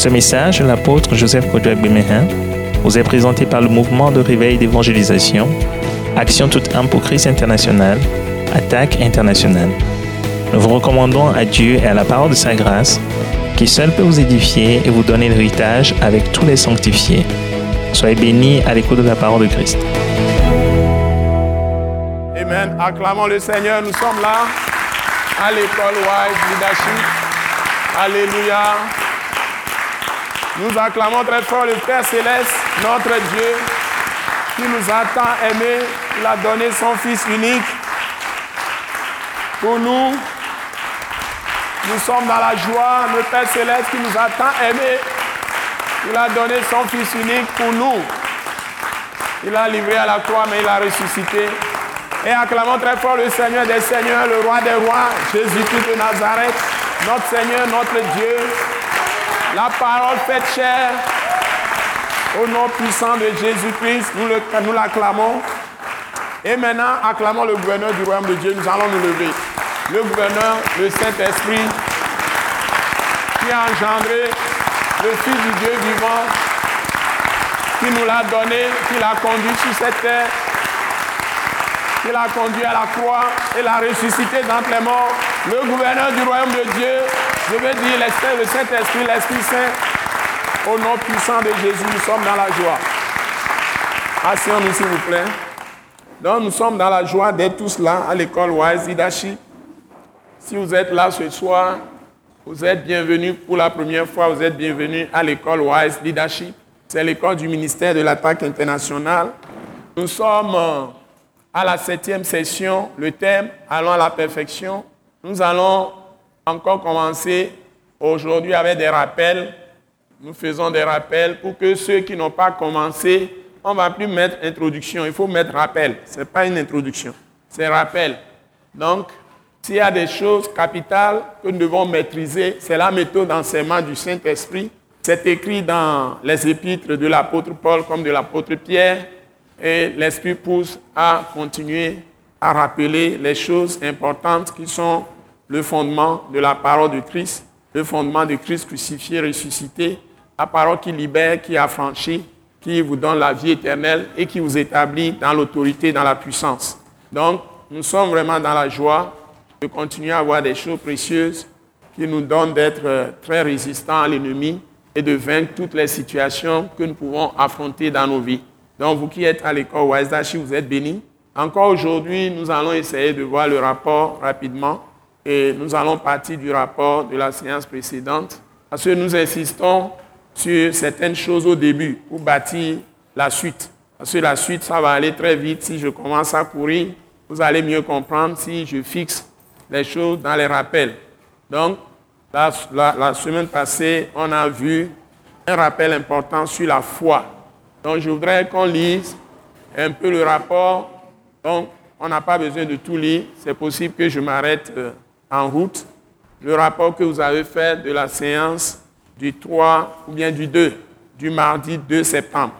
Ce message, l'apôtre Joseph Kodouak Bemehin, vous est présenté par le mouvement de réveil d'évangélisation, Action toute âme pour Christ international, Attaque internationale. Nous vous recommandons à Dieu et à la parole de sa grâce, qui seul peut vous édifier et vous donner l'héritage avec tous les sanctifiés. Soyez bénis à l'écoute de la parole de Christ. Amen. Acclamons le Seigneur. Nous sommes là à l'école Wise. Alléluia. Nous acclamons très fort le Père Céleste, notre Dieu, qui nous a tant aimés. Il a donné son Fils unique pour nous. Nous sommes dans la joie. Le Père Céleste qui nous a tant aimés. Il a donné son Fils unique pour nous. Il a livré à la croix, mais il a ressuscité. Et acclamons très fort le Seigneur des Seigneurs, le Roi des Rois, Jésus-Christ de Nazareth, notre Seigneur, notre Dieu. La parole faite chair, au nom puissant de Jésus-Christ, nous, nous l'acclamons. Et maintenant, acclamons le gouverneur du royaume de Dieu. Nous allons nous lever. Le gouverneur, le Saint-Esprit, qui a engendré le Fils du Dieu vivant, qui nous l'a donné, qui l'a conduit sur cette terre, qui l'a conduit à la croix et l'a ressuscité d'entre les morts. Le gouverneur du royaume de Dieu, je veux dire l'Esprit, le Saint-Esprit, l'Esprit Saint, au nom puissant de Jésus, nous sommes dans la joie. Asseyons-nous s'il vous plaît. Donc nous sommes dans la joie d'être tous là à l'école Wise Leadership. Si vous êtes là ce soir, vous êtes bienvenus pour la première fois, vous êtes bienvenus à l'école Wise Leadership. C'est l'école du ministère de l'attaque internationale. Nous sommes euh, à la septième session, le thème Allons à la perfection. Nous allons encore commencer aujourd'hui avec des rappels. Nous faisons des rappels pour que ceux qui n'ont pas commencé, on ne va plus mettre introduction, il faut mettre rappel. Ce n'est pas une introduction, c'est rappel. Donc, s'il y a des choses capitales que nous devons maîtriser, c'est la méthode d'enseignement du Saint-Esprit. C'est écrit dans les épîtres de l'apôtre Paul comme de l'apôtre Pierre. Et l'Esprit pousse à continuer à rappeler les choses importantes qui sont le fondement de la parole de Christ, le fondement de Christ crucifié, ressuscité, la parole qui libère, qui affranchit, qui vous donne la vie éternelle et qui vous établit dans l'autorité, dans la puissance. Donc, nous sommes vraiment dans la joie de continuer à avoir des choses précieuses qui nous donnent d'être euh, très résistants à l'ennemi et de vaincre toutes les situations que nous pouvons affronter dans nos vies. Donc, vous qui êtes à l'école Waisdashi, vous êtes bénis. Encore aujourd'hui, nous allons essayer de voir le rapport rapidement et nous allons partir du rapport de la séance précédente parce que nous insistons sur certaines choses au début pour bâtir la suite. Parce que la suite, ça va aller très vite. Si je commence à courir, vous allez mieux comprendre si je fixe les choses dans les rappels. Donc, la, semaine passée, on a vu un rappel important sur la foi. Donc, je voudrais qu'on lise un peu le rapport. Donc, on n'a pas besoin de tout lire. C'est possible que je m'arrête euh, en route. Le rapport que vous avez fait de la séance du 3 ou bien du 2, du mardi 2 septembre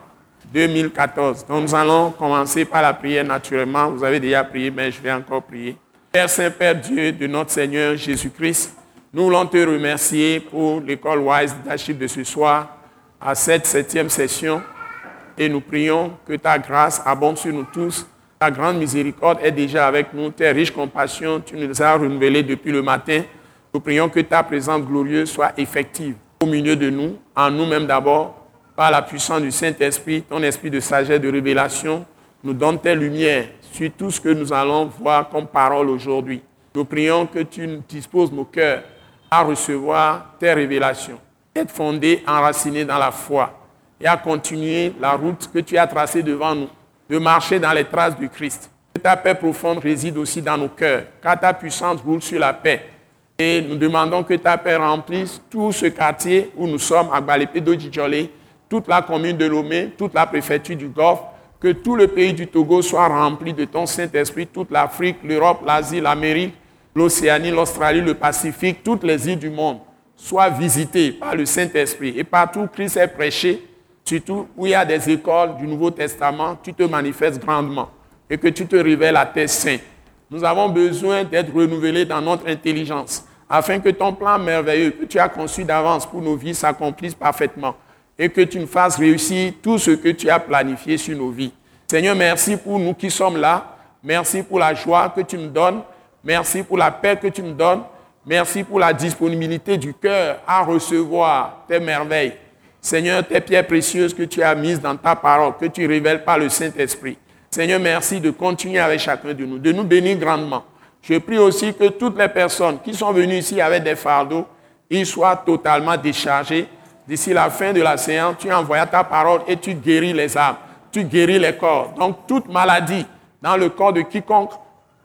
2014. Donc, nous allons commencer par la prière naturellement. Vous avez déjà prié, mais je vais encore prier. Père Saint, Père Dieu de notre Seigneur Jésus-Christ, nous voulons te remercier pour l'école Wise Leadership de ce soir, à cette septième session. Et nous prions que ta grâce abonde sur nous tous. Ta grande miséricorde est déjà avec nous. Tes riches compassions, tu nous as renouvelées depuis le matin. Nous prions que ta présence glorieuse soit effective au milieu de nous, en nous-mêmes d'abord, par la puissance du Saint-Esprit, ton esprit de sagesse, de révélation, nous donne tes lumières sur tout ce que nous allons voir comme parole aujourd'hui. Nous prions que tu disposes nos cœurs à recevoir tes révélations, être fondés, enracinés dans la foi et à continuer la route que tu as tracée devant nous, de marcher dans les traces du Christ. Ta paix profonde réside aussi dans nos cœurs, car ta puissance roule sur la paix. Et nous demandons que ta paix remplisse tout ce quartier où nous sommes, à Balépé d'Odjidjolé, toute la commune de Lomé, toute la préfecture du Golfe, que tout le pays du Togo soit rempli de ton Saint-Esprit, toute l'Afrique, l'Europe, l'Asie, l'Amérique, l'Océanie, l'Australie, le Pacifique, toutes les îles du monde soient visitées par le Saint-Esprit. Et partout où Christ est prêché, surtout où il y a des écoles du Nouveau Testament, tu te manifestes grandement et que tu te révèles à tes saints. Nous avons besoin d'être renouvelés dans notre intelligence afin que ton plan merveilleux que tu as conçu d'avance pour nos vies s'accomplisse parfaitement et que tu nous fasses réussir tout ce que tu as planifié sur nos vies. Seigneur, merci pour nous qui sommes là. Merci pour la joie que tu me donnes. Merci pour la paix que tu me donnes. Merci pour la disponibilité du cœur à recevoir tes merveilles. Seigneur, tes pierres précieuses que tu as mises dans ta parole, que tu révèles par le Saint-Esprit. Seigneur, merci de continuer avec chacun de nous, de nous bénir grandement. Je prie aussi que toutes les personnes qui sont venues ici avec des fardeaux, ils soient totalement déchargés. D'ici la fin de la séance, tu envoies ta parole et tu guéris les âmes, tu guéris les corps. Donc toute maladie dans le corps de quiconque,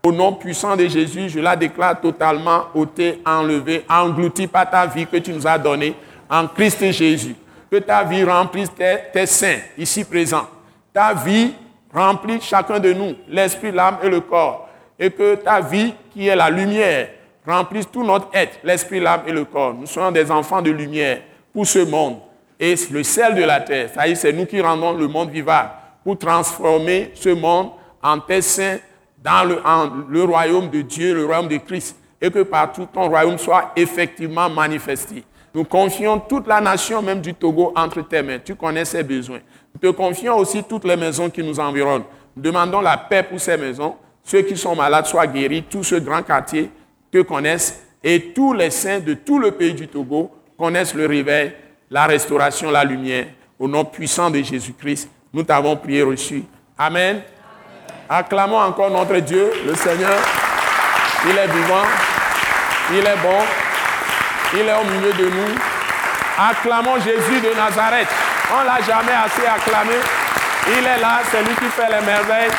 au nom puissant de Jésus, je la déclare totalement ôtée, enlevée, engloutie par ta vie que tu nous as donnée en Christ Jésus. Que ta vie remplisse tes, saints ici présents. Ta vie remplit chacun de nous, l'esprit, l'âme et le corps et que ta vie, qui est la lumière, remplisse tout notre être, l'esprit, l'âme et le corps. Nous sommes des enfants de lumière pour ce monde. Et le sel de la terre, est, c'est nous qui rendons le monde vivable pour transformer ce monde en tes saints dans le royaume de Dieu, le royaume de Christ, et que partout ton royaume soit effectivement manifesté. Nous confions toute la nation, même du Togo, entre tes mains. Tu connais ses besoins. Nous te confions aussi toutes les maisons qui nous environnent. Nous demandons la paix pour ces maisons ceux qui sont malades soient guéris, tout ce grand quartier que connaissent, et tous les saints de tout le pays du Togo connaissent le réveil, la restauration, la lumière. Au nom puissant de Jésus-Christ, nous t'avons prié reçu. Amen. Acclamons encore notre Dieu, le Seigneur. Il est vivant, il est bon, il est au milieu de nous. Acclamons Jésus de Nazareth. On ne l'a jamais assez acclamé. Il est là, c'est lui qui fait les merveilles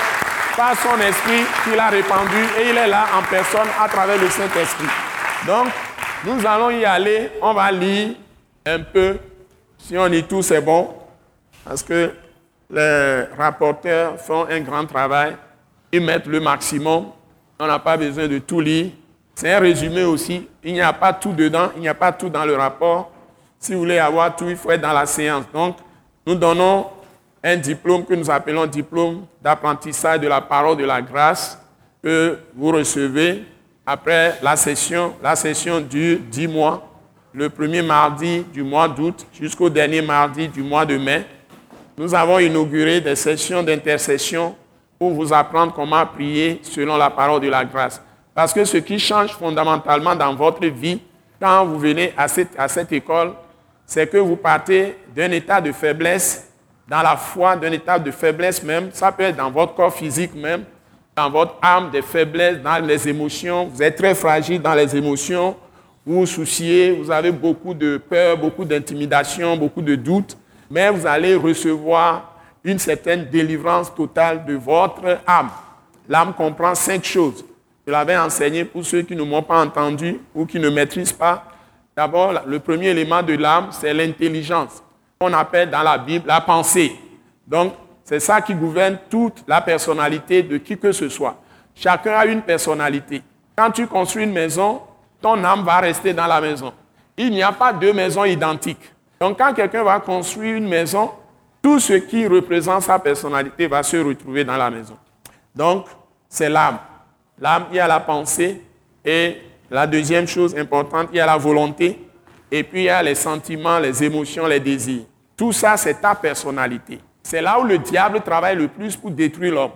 par son esprit qu'il a répandu et il est là en personne à travers le Saint-Esprit. Donc, nous allons y aller, on va lire un peu. Si on lit tout, c'est bon, parce que les rapporteurs font un grand travail, ils mettent le maximum, on n'a pas besoin de tout lire. C'est un résumé aussi, il n'y a pas tout dedans, il n'y a pas tout dans le rapport. Si vous voulez avoir tout, il faut être dans la séance. Donc, nous donnons un diplôme que nous appelons diplôme d'apprentissage de la parole de la grâce que vous recevez après la session. La session dure 10 mois, le premier mardi du mois d'août jusqu'au dernier mardi du mois de mai. Nous avons inauguré des sessions d'intercession pour vous apprendre comment prier selon la parole de la grâce. Parce que ce qui change fondamentalement dans votre vie quand vous venez à cette, à cette école, c'est que vous partez d'un état de faiblesse dans la foi, d'un état de faiblesse même. Ça peut être dans votre corps physique même, dans votre âme, des faiblesses, dans les émotions. Vous êtes très fragile dans les émotions. Vous vous souciez, vous avez beaucoup de peur, beaucoup d'intimidation, beaucoup de doutes. Mais vous allez recevoir une certaine délivrance totale de votre âme. L'âme comprend cinq choses. Je l'avais enseigné pour ceux qui ne m'ont pas entendu ou qui ne maîtrisent pas. D'abord, le premier élément de l'âme, c'est l'intelligence on appelle dans la Bible la pensée. Donc, c'est ça qui gouverne toute la personnalité de qui que ce soit. Chacun a une personnalité. Quand tu construis une maison, ton âme va rester dans la maison. Il n'y a pas deux maisons identiques. Donc, quand quelqu'un va construire une maison, tout ce qui représente sa personnalité va se retrouver dans la maison. Donc, c'est l'âme. L'âme, il y a la pensée. Et la deuxième chose importante, il y a la volonté. Et puis il y a les sentiments, les émotions, les désirs. Tout ça, c'est ta personnalité. C'est là où le diable travaille le plus pour détruire l'homme.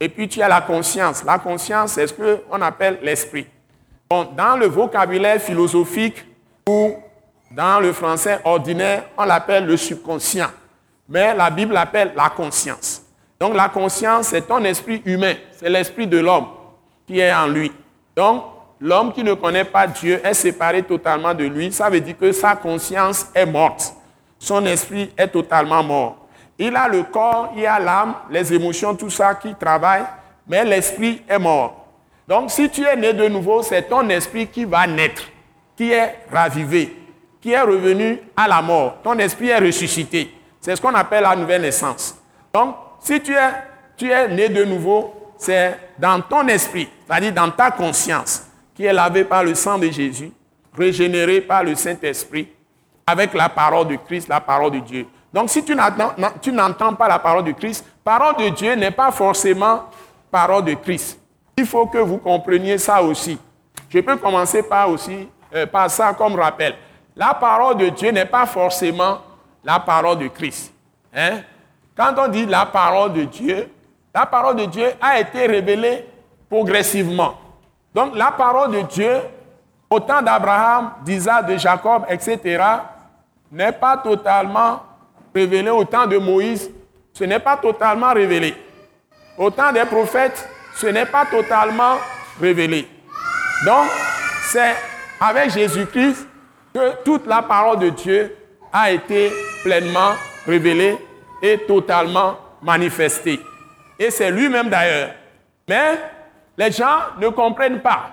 Et puis tu as la conscience. La conscience, c'est ce qu'on appelle l'esprit. dans le vocabulaire philosophique ou dans le français ordinaire, on l'appelle le subconscient. Mais la Bible l'appelle la conscience. Donc la conscience, c'est ton esprit humain. C'est l'esprit de l'homme qui est en lui. Donc l'homme qui ne connaît pas Dieu est séparé totalement de lui. Ça veut dire que sa conscience est morte. Son esprit est totalement mort. Il a le corps, il a l'âme, les émotions, tout ça qui travaille, mais l'esprit est mort. Donc si tu es né de nouveau, c'est ton esprit qui va naître, qui est ravivé, qui est revenu à la mort. Ton esprit est ressuscité. C'est ce qu'on appelle la nouvelle naissance. Donc si tu es, tu es né de nouveau, c'est dans ton esprit, c'est-à-dire dans ta conscience qui est lavé par le sang de Jésus, régénéré par le Saint-Esprit, avec la parole de Christ, la parole de Dieu. Donc si tu n'entends pas la parole de Christ, parole de Dieu n'est pas forcément parole de Christ. Il faut que vous compreniez ça aussi. Je peux commencer par aussi euh, par ça comme rappel. La parole de Dieu n'est pas forcément la parole de Christ. Hein? Quand on dit la parole de Dieu, la parole de Dieu a été révélée progressivement. Donc la parole de Dieu, au temps d'Abraham, d'Isaac, de Jacob, etc., n'est pas totalement révélée au temps de Moïse. Ce n'est pas totalement révélé. Au temps des prophètes, ce n'est pas totalement révélé. Donc, c'est avec Jésus-Christ que toute la parole de Dieu a été pleinement révélée et totalement manifestée. Et c'est lui-même d'ailleurs. Mais les gens ne comprennent pas.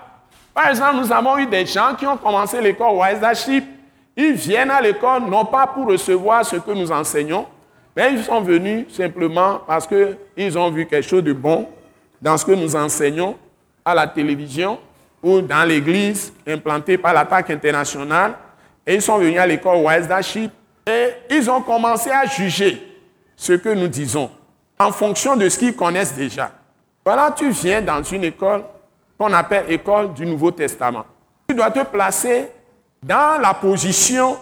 Par exemple, nous avons eu des gens qui ont commencé l'école Wise Ils viennent à l'école non pas pour recevoir ce que nous enseignons, mais ils sont venus simplement parce qu'ils ont vu quelque chose de bon dans ce que nous enseignons à la télévision ou dans l'église implantée par l'attaque internationale. Et ils sont venus à l'école Wise et ils ont commencé à juger ce que nous disons en fonction de ce qu'ils connaissent déjà. Voilà, tu viens dans une école qu'on appelle école du Nouveau Testament. Tu dois te placer dans la position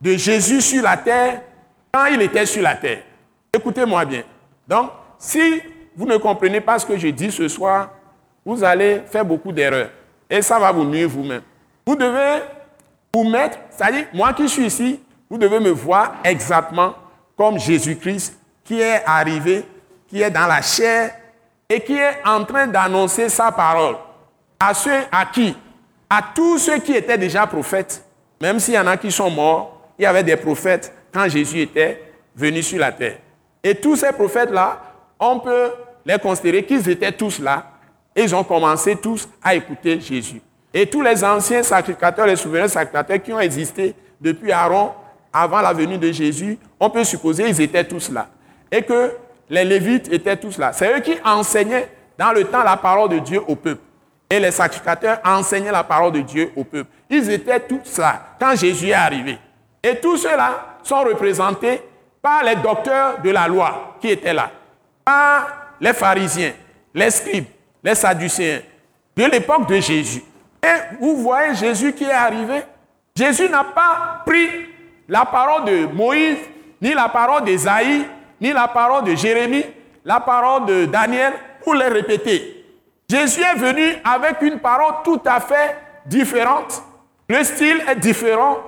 de Jésus sur la terre quand il était sur la terre. Écoutez-moi bien. Donc, si vous ne comprenez pas ce que je dis ce soir, vous allez faire beaucoup d'erreurs. Et ça va vous nuire vous-même. Vous devez vous mettre, c'est-à-dire, moi qui suis ici, vous devez me voir exactement comme Jésus-Christ qui est arrivé, qui est dans la chair et qui est en train d'annoncer sa parole à ceux à qui? À tous ceux qui étaient déjà prophètes. Même s'il y en a qui sont morts, il y avait des prophètes quand Jésus était venu sur la terre. Et tous ces prophètes-là, on peut les considérer qu'ils étaient tous là. Ils ont commencé tous à écouter Jésus. Et tous les anciens sacrificateurs, les souverains sacrificateurs qui ont existé depuis Aaron, avant la venue de Jésus, on peut supposer qu'ils étaient tous là. Et que les Lévites étaient tous là. C'est eux qui enseignaient dans le temps la parole de Dieu au peuple. Et les sacrificateurs enseignaient la parole de Dieu au peuple. Ils étaient tous là quand Jésus est arrivé. Et tous ceux-là sont représentés par les docteurs de la loi qui étaient là, par les pharisiens, les scribes, les sadducéens, de l'époque de Jésus. Et vous voyez Jésus qui est arrivé? Jésus n'a pas pris la parole de Moïse, ni la parole d'Ésaïe, ni la parole de Jérémie, la parole de Daniel pour les répéter. Jésus est venu avec une parole tout à fait différente. Le style est différent,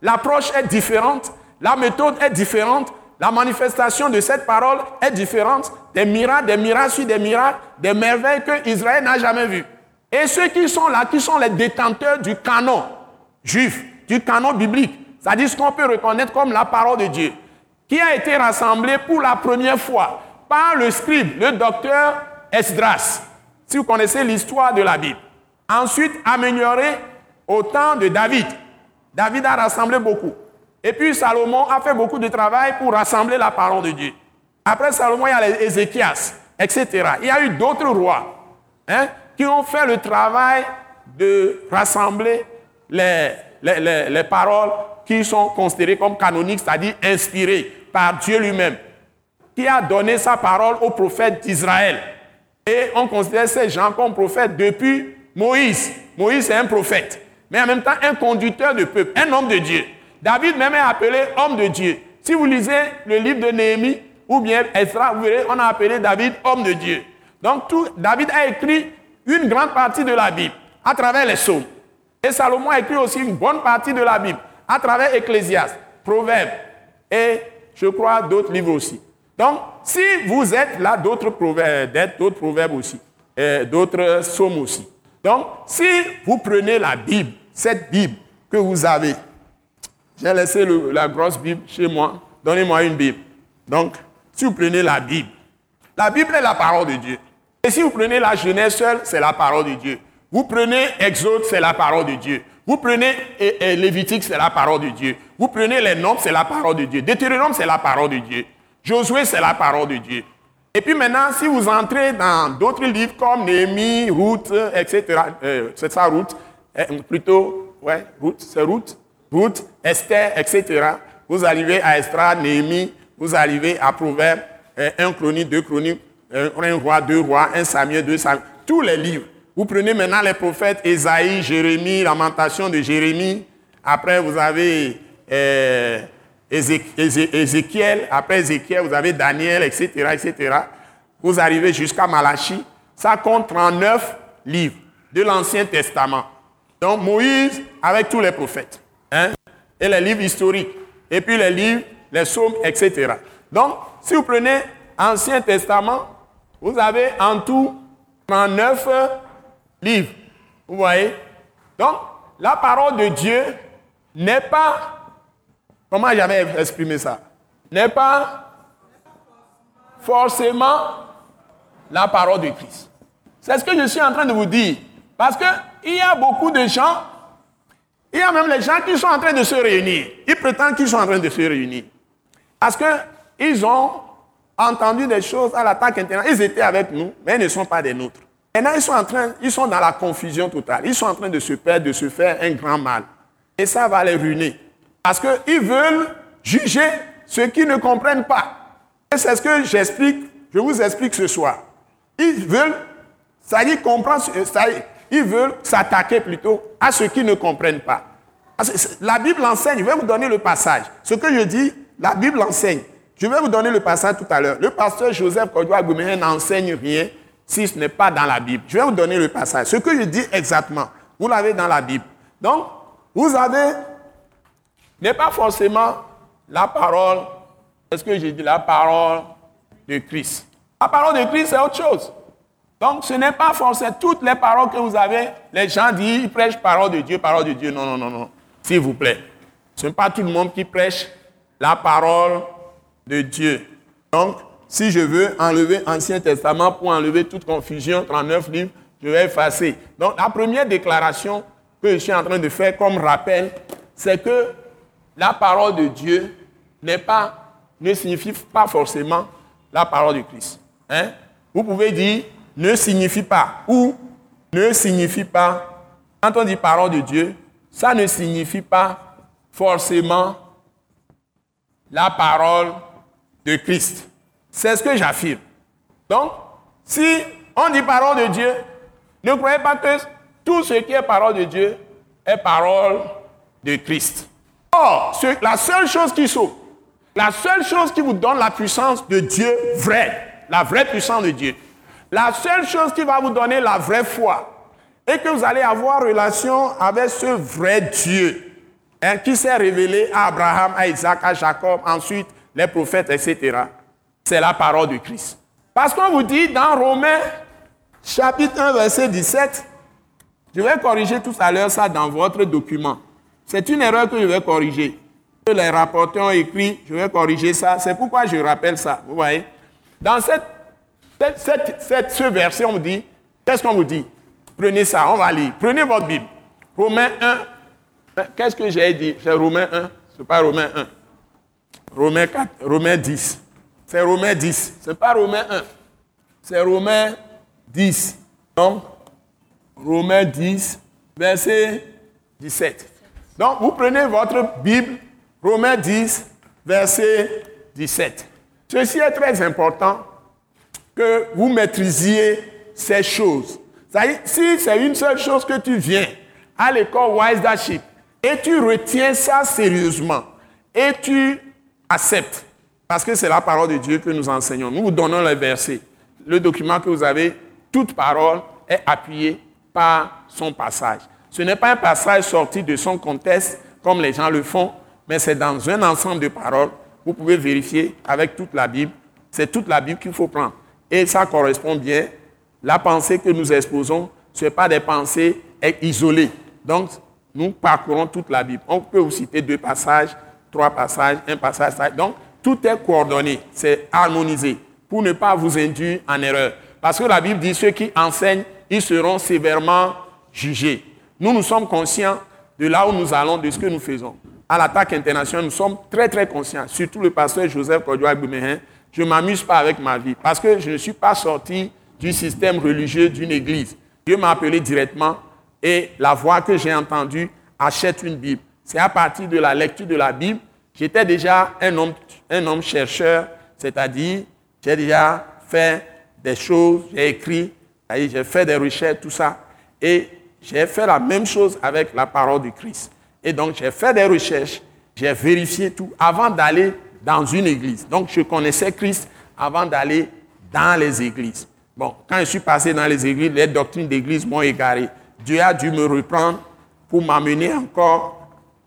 l'approche est différente, la méthode est différente, la manifestation de cette parole est différente. Des miracles, des miracles sur des miracles, des merveilles que Israël n'a jamais vues. Et ceux qui sont là, qui sont les détenteurs du canon juif, du canon biblique, c'est-à-dire ce qu'on peut reconnaître comme la parole de Dieu qui a été rassemblé pour la première fois par le scribe, le docteur Esdras, si vous connaissez l'histoire de la Bible. Ensuite, amélioré au temps de David. David a rassemblé beaucoup. Et puis Salomon a fait beaucoup de travail pour rassembler la parole de Dieu. Après Salomon, il y a les Ézéchias, etc. Il y a eu d'autres rois hein, qui ont fait le travail de rassembler les, les, les paroles qui sont considérées comme canoniques, c'est-à-dire inspirées par Dieu lui-même, qui a donné sa parole aux prophètes d'Israël. Et on considère ces gens comme prophètes depuis Moïse. Moïse est un prophète, mais en même temps un conducteur de peuple, un homme de Dieu. David même est appelé homme de Dieu. Si vous lisez le livre de Néhémie ou bien Ezra, vous verrez, on a appelé David homme de Dieu. Donc David a écrit une grande partie de la Bible à travers les psaumes. Et Salomon a écrit aussi une bonne partie de la Bible à travers Ecclésiaste, Proverbes et je crois, d'autres livres aussi. Donc, si vous êtes là, d'autres proverbes, d'autres proverbes aussi, d'autres psaumes aussi. Donc, si vous prenez la Bible, cette Bible que vous avez, j'ai laissé la grosse Bible chez moi, donnez-moi une Bible. Donc, si vous prenez la Bible, la Bible est la parole de Dieu. Et si vous prenez la Genèse seule, c'est la parole de Dieu. Vous prenez Exode, c'est la parole de Dieu. Vous prenez Lévitique, c'est la parole de Dieu. Vous prenez les noms, c'est la parole de Dieu. Deutéronome, c'est la parole de Dieu. Josué, c'est la parole de Dieu. Et puis maintenant, si vous entrez dans d'autres livres comme Néhémie, Ruth, etc., euh, c'est ça, Ruth, euh, plutôt, ouais, Ruth, c'est Ruth, Ruth, Esther, etc., vous arrivez à Esther, Néhémie, vous arrivez à Proverbes, euh, un chronique, deux chroniques, un roi, deux rois, un Samuel, deux Samuel, tous les livres Vous prenez maintenant les prophètes Ésaïe, Jérémie, Lamentation de Jérémie. Après, vous avez euh, Ézéchiel. Après Ézéchiel, vous avez Daniel, etc., etc. Vous arrivez jusqu'à Malachie. Ça compte 39 livres de l'Ancien Testament. Donc Moïse avec tous les prophètes. Hein, et les livres historiques. Et puis les livres, les psaumes, etc. Donc, si vous prenez Ancien Testament, vous avez en tout 39 livres. Vous voyez? Donc, la parole de Dieu n'est pas, comment j'avais exprimé ça? N'est pas forcément la parole de Christ. C'est ce que je suis en train de vous dire. Parce qu'il y a beaucoup de gens, il y a même les gens qui sont en train de se réunir. Ils prétendent qu'ils sont en train de se réunir. Parce qu'ils ont entendu des choses à l'attaque internationale. Ils étaient avec nous, mais ils ne sont pas des nôtres. Maintenant, ils sont, en train, ils sont dans la confusion totale. Ils sont en train de se perdre, de se faire un grand mal. Et ça va les ruiner. Parce qu'ils veulent juger ceux qui ne comprennent pas. Et c'est ce que j'explique, je vous explique ce soir. Ils veulent, ça y comprendre, ça ils veulent s'attaquer plutôt à ceux qui ne comprennent pas. La Bible enseigne, je vais vous donner le passage. Ce que je dis, la Bible enseigne. Je vais vous donner le passage tout à l'heure. Le pasteur Joseph Kodwa n'enseigne rien si ce n'est pas dans la Bible. Je vais vous donner le passage. Ce que je dis exactement, vous l'avez dans la Bible. Donc, vous avez, n'est pas forcément la parole, est-ce que j'ai dit la parole de Christ? La parole de Christ, c'est autre chose. Donc, ce n'est pas forcément toutes les paroles que vous avez. Les gens disent, ils prêchent parole de Dieu, parole de Dieu. Non, non, non, non. S'il vous plaît. Ce n'est pas tout le monde qui prêche la parole de Dieu. Donc, si je veux enlever Ancien Testament pour enlever toute confusion, 39 livres, je vais effacer. Donc, la première déclaration que je suis en train de faire comme rappel, c'est que la parole de Dieu ne signifie pas forcément la parole de Christ. Hein? Vous pouvez dire ne signifie pas ou ne signifie pas. Quand on dit parole de Dieu, ça ne signifie pas forcément la parole de Christ. C'est ce que j'affirme. Donc, si on dit parole de Dieu, ne croyez pas que tout ce qui est parole de Dieu est parole de Christ. Or, la seule chose qui sauve, la seule chose qui vous donne la puissance de Dieu vraie, la vraie puissance de Dieu, la seule chose qui va vous donner la vraie foi, et que vous allez avoir relation avec ce vrai Dieu, hein, qui s'est révélé à Abraham, à Isaac, à Jacob, ensuite les prophètes, etc. C'est la parole de Christ. Parce qu'on vous dit dans Romains, chapitre 1, verset 17, je vais corriger tout à l'heure ça dans votre document. C'est une erreur que je vais corriger. Les rapporteurs ont écrit, je vais corriger ça. C'est pourquoi je rappelle ça. Vous voyez Dans cette, cette, ce verset, on vous dit, qu'est-ce qu'on vous dit? Prenez ça, on va lire. Prenez votre Bible. Romains 1. Qu'est-ce que j'ai dit? C'est Romains 1. Ce n'est pas Romains 1. Romains 4, Romains 10. C'est Romains 10. Ce n'est pas Romains 1. C'est Romains 10. Donc, Romains 10, verset 17. Donc, vous prenez votre Bible, Romains 10, verset 17. Ceci est très important que vous maîtrisiez ces choses. Si c'est une seule chose que tu viens à l'école Wise Daship et tu retiens ça sérieusement et tu acceptes, parce que c'est la parole de Dieu que nous enseignons. Nous vous donnons les versets. Le document que vous avez, toute parole est appuyée par son passage. Ce n'est pas un passage sorti de son contexte comme les gens le font, mais c'est dans un ensemble de paroles. Vous pouvez vérifier avec toute la Bible. C'est toute la Bible qu'il faut prendre. Et ça correspond bien. La pensée que nous exposons, ce n'est pas des pensées isolées. Donc, nous parcourons toute la Bible. On peut vous citer deux passages, trois passages, un passage. Donc, tout est coordonné, c'est harmonisé pour ne pas vous induire en erreur. Parce que la Bible dit ceux qui enseignent, ils seront sévèrement jugés. Nous, nous sommes conscients de là où nous allons, de ce que nous faisons. À l'attaque internationale, nous sommes très, très conscients. Surtout le pasteur Joseph Kodjoa Gouméhen. Je ne m'amuse pas avec ma vie parce que je ne suis pas sorti du système religieux d'une église. Dieu m'a appelé directement et la voix que j'ai entendue achète une Bible. C'est à partir de la lecture de la Bible, j'étais déjà un homme, un homme chercheur, c'est-à-dire j'ai déjà fait des choses, j'ai écrit, j'ai fait des recherches, tout ça. Et j'ai fait la même chose avec la parole du Christ. Et donc j'ai fait des recherches, j'ai vérifié tout avant d'aller dans une église. Donc je connaissais Christ avant d'aller dans les églises. Bon, quand je suis passé dans les églises, les doctrines d'église m'ont égaré. Dieu a dû me reprendre pour m'amener encore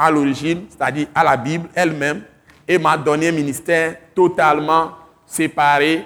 à l'origine, c'est-à-dire à la Bible elle-même, et m'a donné un ministère totalement séparé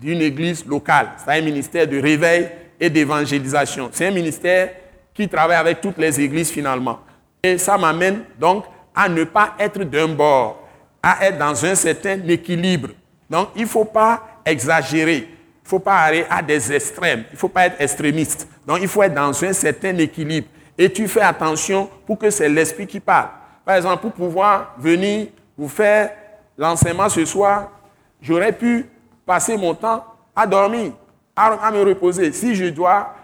d'une église locale. C'est un ministère de réveil et d'évangélisation. C'est un ministère qui travaille avec toutes les églises finalement. Et ça m'amène donc à ne pas être d'un bord, à être dans un certain équilibre. Donc il ne faut pas exagérer. Il ne faut pas aller à des extrêmes. Il ne faut pas être extrémiste. Donc il faut être dans un certain équilibre. Et tu fais attention pour que c'est l'esprit qui parle. Par exemple, pour pouvoir venir vous faire l'enseignement ce soir, j'aurais pu passer mon temps à dormir, à, me reposer. Si je dois,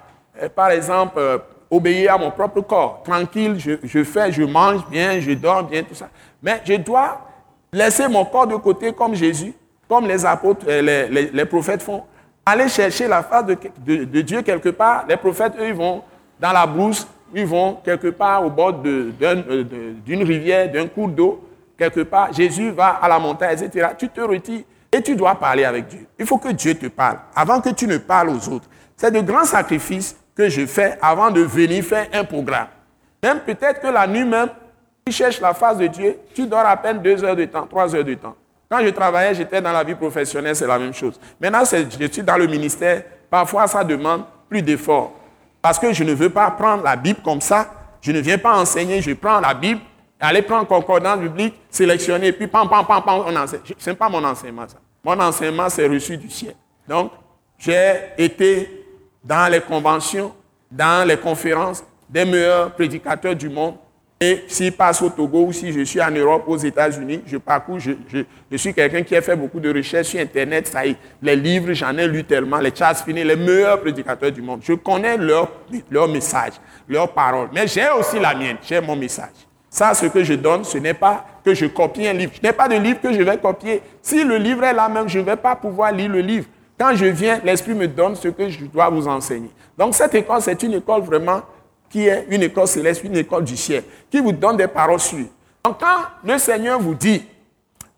euh, par exemple, euh, obéir à mon propre corps, tranquille, je, fais, je mange bien, je dors bien, tout ça. Mais je dois laisser mon corps de côté comme Jésus, comme les apôtres, euh, les prophètes font aller chercher la face de, Dieu quelque part. Les prophètes, eux, ils vont dans la brousse, ils vont quelque part au bord euh, d'une rivière, d'un cours d'eau, quelque part. Jésus va à la montagne, etc. Tu te retires et tu dois parler avec Dieu. Il faut que Dieu te parle avant que tu ne parles aux autres. C'est de grands sacrifices que je fais avant de venir faire un programme. Même peut-être que la nuit même, tu cherches la face de Dieu, tu dors à peine deux heures de temps, trois heures de temps. Quand je travaillais, j'étais dans la vie professionnelle, c'est la même chose. Maintenant, je suis dans le ministère, parfois ça demande plus d'efforts. Parce que je ne veux pas prendre la Bible comme ça. Je ne viens pas enseigner, je prends la Bible, aller prendre concordance biblique, sélectionner, puis pam, pam, pam, pam, on enseigne. Ce n'est pas mon enseignement, ça. Mon enseignement, c'est reçu du ciel. Donc, j'ai été dans les conventions, dans les conférences des meilleurs prédicateurs du monde et s'il passe au Togo ou si je suis en Europe, aux États-Unis, je parcours, je, suis quelqu'un qui a fait beaucoup de recherches sur Internet, ça y est, les livres, j'en ai lu tellement, les Charles Finney, les meilleurs prédicateurs du monde. Je connais leur, leur message, leurs paroles, mais j'ai aussi la mienne, j'ai mon message. Ça, ce que je donne, ce n'est pas que je copie un livre. Je n'ai pas de livre que je vais copier. Si le livre est là même, je ne vais pas pouvoir lire le livre. Quand je viens, l'Esprit me donne ce que je dois vous enseigner. Donc cette école, c'est une école vraiment qui est une école céleste, une école du ciel, qui vous donne des paroles sûres. Donc quand le Seigneur vous dit,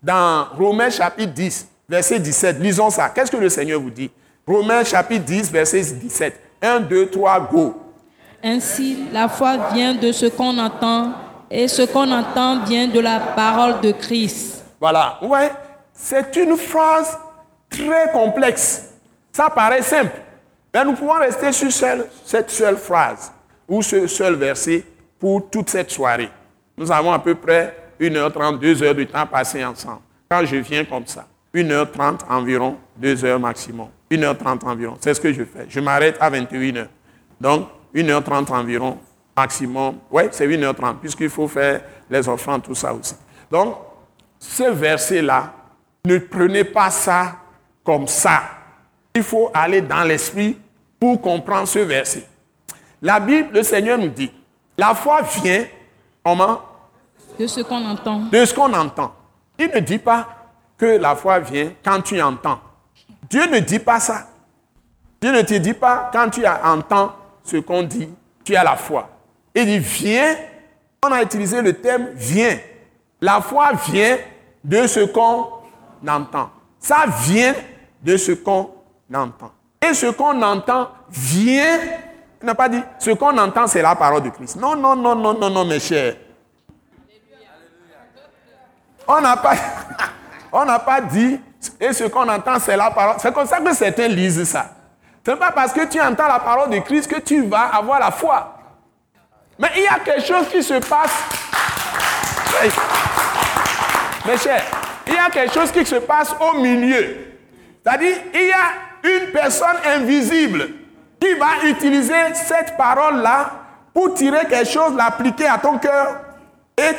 dans Romains chapitre 10, verset 17, lisons ça, qu'est-ce que le Seigneur vous dit? Romains chapitre 10, verset 17. 1, 2, 3, go. Ainsi, la foi vient de ce qu'on entend, et ce qu'on entend vient de la parole de Christ. Voilà, ouais, c'est une phrase très complexe. Ça paraît simple, mais nous pouvons rester sur cette seule phrase ou ce seul verset pour toute cette soirée. Nous avons à peu près 1h30, 2h de temps passé ensemble. Quand je viens comme ça, 1h30 environ, 2h maximum. 1h30 environ, c'est ce que je fais. Je m'arrête à 21h. Donc, 1h30 environ, maximum. Oui, c'est 1h30, puisqu'il faut faire les offrandes, tout ça aussi. Donc, ce verset-là, ne prenez pas ça comme ça. Il faut aller dans l'esprit pour comprendre ce verset. La Bible, le Seigneur nous dit, la foi vient, comment? De ce qu'on entend. De ce qu'on entend. Il ne dit pas que la foi vient quand tu entends. Dieu ne dit pas ça. Dieu ne te dit pas quand tu entends ce qu'on dit, tu as la foi. Il dit viens, on a utilisé le terme viens. La foi vient de ce qu'on entend. Ça vient de ce qu'on entend. Et ce qu'on entend vient il n'a pas dit, ce qu'on entend, c'est la parole de Christ. Non, non, non, non, non, non, mes chers. On n'a pas, pas dit, et ce qu'on entend, c'est la parole. C'est comme ça que certains lisent ça. Ce n'est pas parce que tu entends la parole de Christ que tu vas avoir la foi. Mais il y a quelque chose qui se passe. Mes chers, il y a quelque chose qui se passe au milieu. C'est-à-dire, il y a une personne invisible qui va utiliser cette parole-là pour tirer quelque chose, l'appliquer à ton cœur et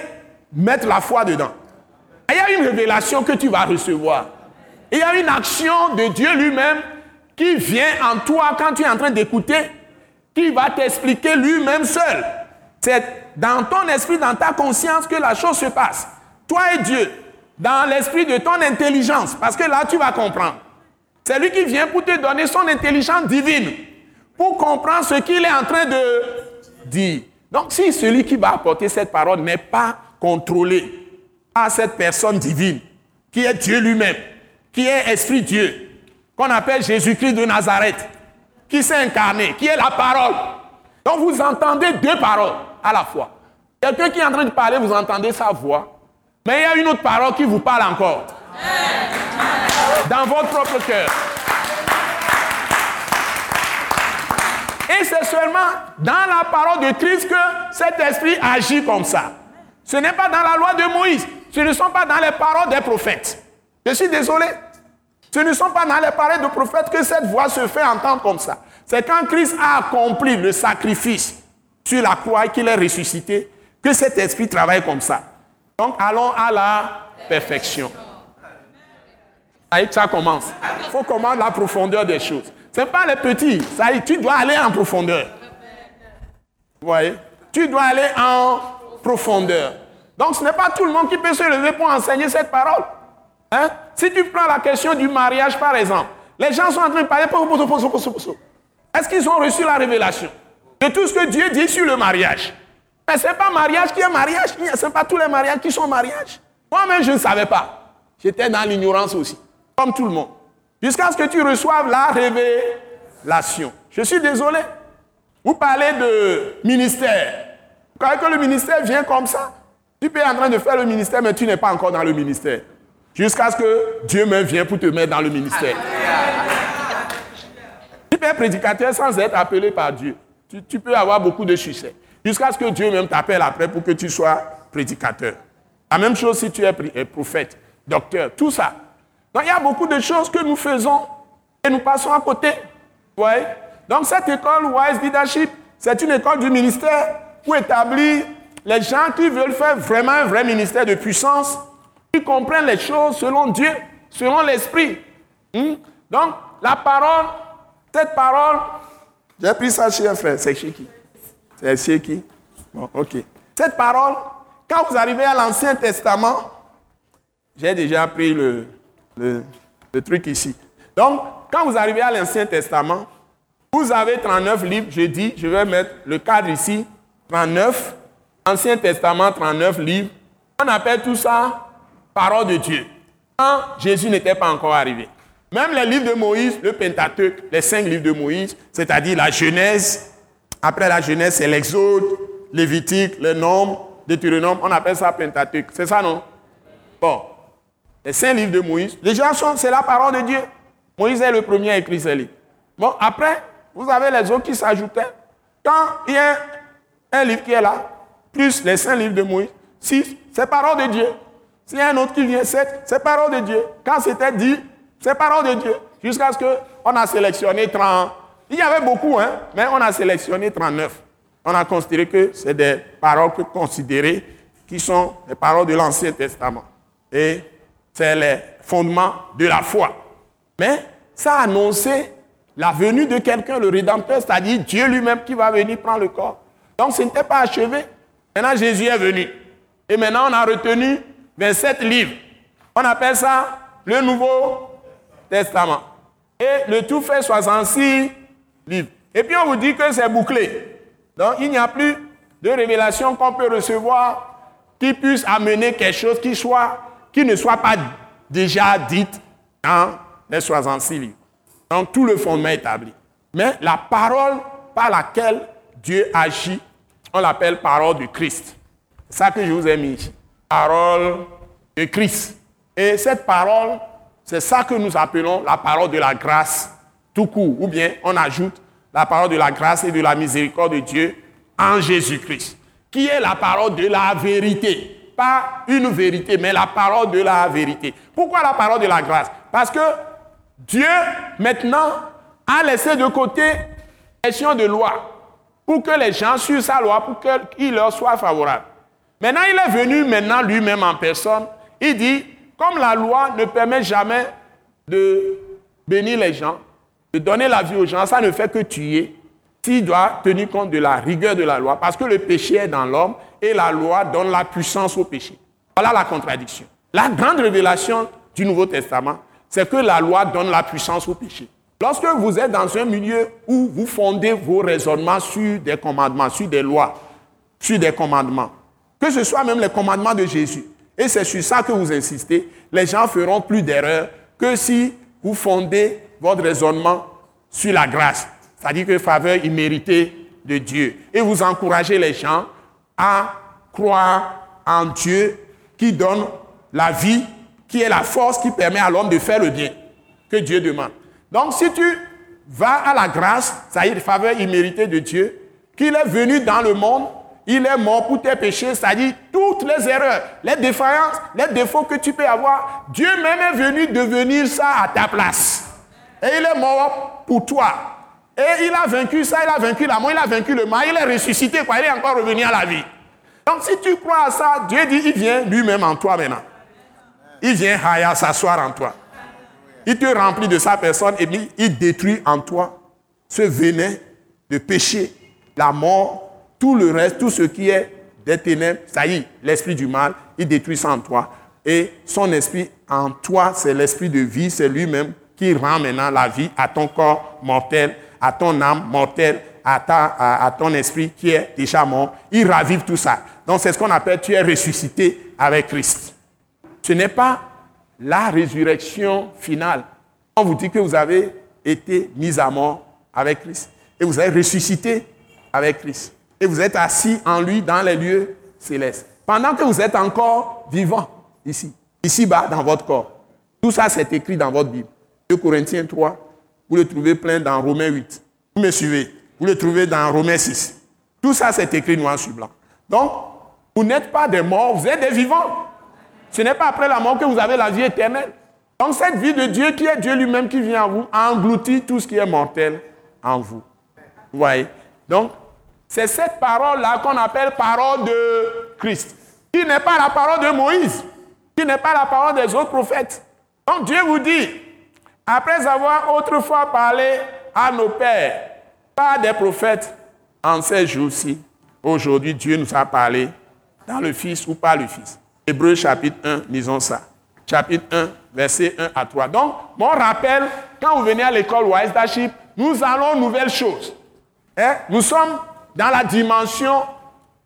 mettre la foi dedans. Il y a une révélation que tu vas recevoir. Il y a une action de Dieu lui-même qui vient en toi quand tu es en train d'écouter, qui va t'expliquer lui-même seul. C'est dans ton esprit, dans ta conscience que la chose se passe. Toi et Dieu, dans l'esprit de ton intelligence, parce que là tu vas comprendre. C'est lui qui vient pour te donner son intelligence divine pour comprendre ce qu'il est en train de dire. Donc si celui qui va apporter cette parole n'est pas contrôlé par cette personne divine, qui est Dieu lui-même, qui est Esprit Dieu, qu'on appelle Jésus-Christ de Nazareth, qui s'est incarné, qui est la parole. Donc vous entendez deux paroles à la fois. Quelqu'un qui est en train de parler, vous entendez sa voix, mais il y a une autre parole qui vous parle encore. Dans votre propre cœur. Et c'est seulement dans la parole de Christ que cet esprit agit comme ça. Ce n'est pas dans la loi de Moïse. Ce ne sont pas dans les paroles des prophètes. Je suis désolé. Ce ne sont pas dans les paroles des prophètes que cette voix se fait entendre comme ça. C'est quand Christ a accompli le sacrifice sur la croix qu'il est ressuscité que cet esprit travaille comme ça. Donc allons à la perfection. Ça commence. Il faut commencer la profondeur des choses. Ce n'est pas les petits. Ça y est, tu dois aller en profondeur. Vous voyez? Tu dois aller en profondeur. Donc ce n'est pas tout le monde qui peut se lever pour enseigner cette parole. Hein? Si tu prends la question du mariage, par exemple, les gens sont en train de parler. Est-ce qu'ils ont reçu la révélation de tout ce que Dieu dit sur le mariage? Mais ce n'est pas mariage qui est mariage. Ce n'est pas tous les mariages qui sont mariage. Moi-même, je ne savais pas. J'étais dans l'ignorance aussi, comme tout le monde. Jusqu'à ce que tu reçoives la révélation. Je suis désolé. Vous parlez de ministère. Vous croyez que le ministère vient comme ça? Tu peux être en train de faire le ministère, mais tu n'es pas encore dans le ministère. Jusqu'à ce que Dieu me vienne pour te mettre dans le ministère. Tu peux être prédicateur sans être appelé par Dieu. Tu, peux avoir beaucoup de succès. Jusqu'à ce que Dieu même t'appelle après pour que tu sois prédicateur. La même chose si tu es prophète, docteur, tout ça. Donc il y a beaucoup de choses que nous faisons et nous passons à côté. Ouais. Donc cette école Wise Leadership, c'est une école du ministère pour établir les gens qui veulent faire vraiment un vrai ministère de puissance qui comprennent les choses selon Dieu, selon l'Esprit. Hmm? Donc, la parole, cette parole, j'ai pris ça chez un frère, c'est chez qui? C'est chez qui? Bon, ok. Cette parole, quand vous arrivez à l'Ancien Testament, j'ai déjà pris le, le, truc ici. Donc, quand vous arrivez à l'Ancien Testament, vous avez 39 livres, je dis, je vais mettre le cadre ici, 39, Ancien Testament, 39 livres. On appelle tout ça parole de Dieu. Quand Jésus n'était pas encore arrivé. Même les livres de Moïse, le Pentateuque, les cinq livres de Moïse, c'est-à-dire la Genèse. Après la Genèse, c'est l'Exode, Lévitique, le Nombre, Deutéronome. On appelle ça Pentateuque. C'est ça, non? Bon. Les cinq livres de Moïse, les gens sont, c'est la parole de Dieu. Moïse est le premier à écrire ces livres. Bon, après, vous avez les autres qui s'ajoutaient. Quand il y a un livre qui est là, plus les cinq livres de Moïse, six, c'est parole de Dieu. S'il y a un autre qui vient, sept, c'est parole de Dieu. Quand c'était dit, c'est parole de Dieu. Jusqu'à ce qu'on a sélectionné 30. Il y avait beaucoup, hein, mais on a sélectionné 39. On a considéré que c'est des paroles considérées qui sont les paroles de l'Ancien Testament. Et c'est les fondements de la foi. Mais ça a annoncé la venue de quelqu'un, le Rédempteur, c'est-à-dire Dieu lui-même qui va venir prendre le corps. Donc ce n'était pas achevé. Maintenant Jésus est venu. Et maintenant on a retenu 27 livres. On appelle ça le Nouveau Testament. Et le tout fait 66 livres. Et puis on vous dit que c'est bouclé. Donc il n'y a plus de révélation qu'on peut recevoir qui puisse amener quelque chose qui, soit, qui ne soit pas déjà dite dans les 66 livres. Donc tout le fondement établi. Mais la parole par laquelle Dieu agit, on l'appelle parole du Christ. C'est ça que je vous ai mis parole de Christ. Et cette parole, c'est ça que nous appelons la parole de la grâce tout court. Ou bien on ajoute la parole de la grâce et de la miséricorde de Dieu en Jésus-Christ, qui est la parole de la vérité. Une vérité, mais la parole de la vérité. Pourquoi la parole de la grâce? Parce que Dieu, maintenant, a laissé de côté la question de loi pour que les gens suivent sa loi, pour qu'il leur soit favorable. Maintenant, il est venu maintenant lui-même en personne. Il dit, comme la loi ne permet jamais de bénir les gens, de donner la vie aux gens, ça ne fait que tuer. S'il doit tenir compte de la rigueur de la loi, parce que le péché est dans l'homme et la loi donne la puissance au péché. Voilà la contradiction. La grande révélation du Nouveau Testament, c'est que la loi donne la puissance au péché. Lorsque vous êtes dans un milieu où vous fondez vos raisonnements sur des commandements, sur des lois, sur des commandements, que ce soit même les commandements de Jésus, et c'est sur ça que vous insistez, les gens feront plus d'erreurs que si vous fondez votre raisonnement sur la grâce, c'est-à-dire que faveur imméritée de Dieu. Et vous encouragez les gens à croire en Dieu qui donne la vie, qui est la force qui permet à l'homme de faire le bien que Dieu demande. Donc si tu vas à la grâce, c'est-à-dire faveur imméritée de Dieu, qu'il est venu dans le monde, il est mort pour tes péchés, c'est-à-dire toutes les erreurs, les défaillances, les défauts que tu peux avoir, Dieu même est venu devenir ça à ta place. Et il est mort pour toi. Il a vaincu ça, il a vaincu la mort, il a vaincu le mal, il est ressuscité, quoi, il est encore revenu à la vie. Donc si tu crois à ça, Dieu dit, il vient lui-même en toi maintenant. Il vient Haya s'asseoir en toi. Il te remplit de sa personne et il détruit en toi ce venin de péché, la mort, tout le reste, tout ce qui est des ténèbres. Ça y est, l'esprit du mal, il détruit ça en toi. Et son esprit en toi, c'est l'esprit de vie, c'est lui-même qui rend maintenant la vie à ton corps mortel, à ton âme mortelle, à, ton esprit qui est déjà mort. Il ravive tout ça. Donc c'est ce qu'on appelle tu es ressuscité avec Christ. Ce n'est pas la résurrection finale. On vous dit que vous avez été mis à mort avec Christ et vous avez ressuscité avec Christ et vous êtes assis en lui dans les lieux célestes. Pendant que vous êtes encore vivant ici, ici-bas dans votre corps. Tout ça, c'est écrit dans votre Bible. 2 Corinthiens 3, vous le trouvez plein dans Romains 8. Vous me suivez Vous le trouvez dans Romains 6. Tout ça, c'est écrit noir sur blanc. Donc, vous n'êtes pas des morts, vous êtes des vivants. Ce n'est pas après la mort que vous avez la vie éternelle. Donc cette vie de Dieu qui est Dieu lui-même qui vient en vous, engloutit tout ce qui est mortel en vous. Vous voyez? Donc, c'est cette parole-là qu'on appelle parole de Christ, qui n'est pas la parole de Moïse, qui n'est pas la parole des autres prophètes. Donc Dieu vous dit, après avoir autrefois parlé à nos pères, par des prophètes, en ces jours-ci, aujourd'hui Dieu nous a parlé dans le Fils ou par le Fils. Hébreu chapitre 1, lisons ça. Chapitre 1, verset 1 à 3. Donc, mon rappel, quand vous venez à l'école Wise Daship, nous allons nouvelles choses. Hein? Nous sommes dans la dimension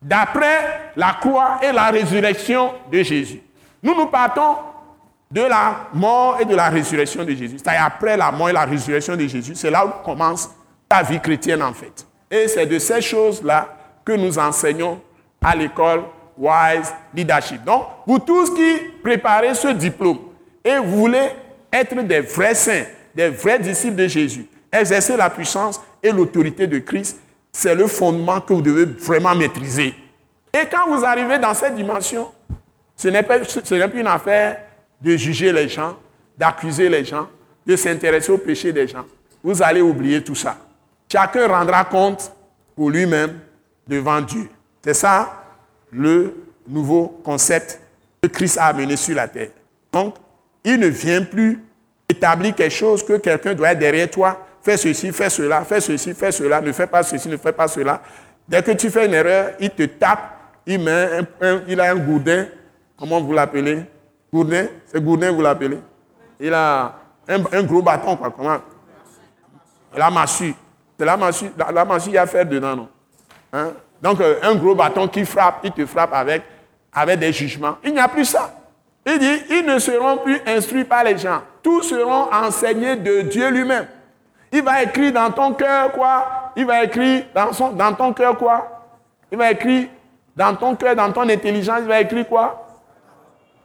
d'après la croix et la résurrection de Jésus. Nous nous partons de la mort et de la résurrection de Jésus. C'est-à-dire après la mort et la résurrection de Jésus, c'est là où commence ta vie chrétienne en fait. Et c'est de ces choses-là que nous enseignons à l'école Wise Leadership. Donc, vous tous qui préparez ce diplôme et voulez être des vrais saints, des vrais disciples de Jésus, exercer la puissance et l'autorité de Christ, c'est le fondement que vous devez vraiment maîtriser. Et quand vous arrivez dans cette dimension, ce n'est plus une affaire de juger les gens, d'accuser les gens, de s'intéresser au péché des gens. Vous allez oublier tout ça. Chacun rendra compte pour lui-même devant Dieu. C'est ça le nouveau concept que Christ a amené sur la terre. Donc, il ne vient plus établir quelque chose que quelqu'un doit être derrière toi, fais ceci, fais cela, fais ceci, fais cela, ne fais pas ceci, ne fais pas cela. Dès que tu fais une erreur, il te tape, il, met il a un gourdin, comment vous l'appelez? C'est gourdin, vous l'appelez Il a un, gros bâton, quoi, comment? La massue. C'est la massue, la, massue, il y a faire dedans, non? Hein? Donc, euh, un gros bâton qui frappe, il te frappe avec, avec des jugements. Il n'y a plus ça. Il dit, ils ne seront plus instruits par les gens. Tous seront enseignés de Dieu lui-même. Il va écrire dans ton cœur quoi? Il va écrire dans, son, dans ton cœur quoi? Il va écrire dans ton cœur, dans ton intelligence, il va écrire quoi?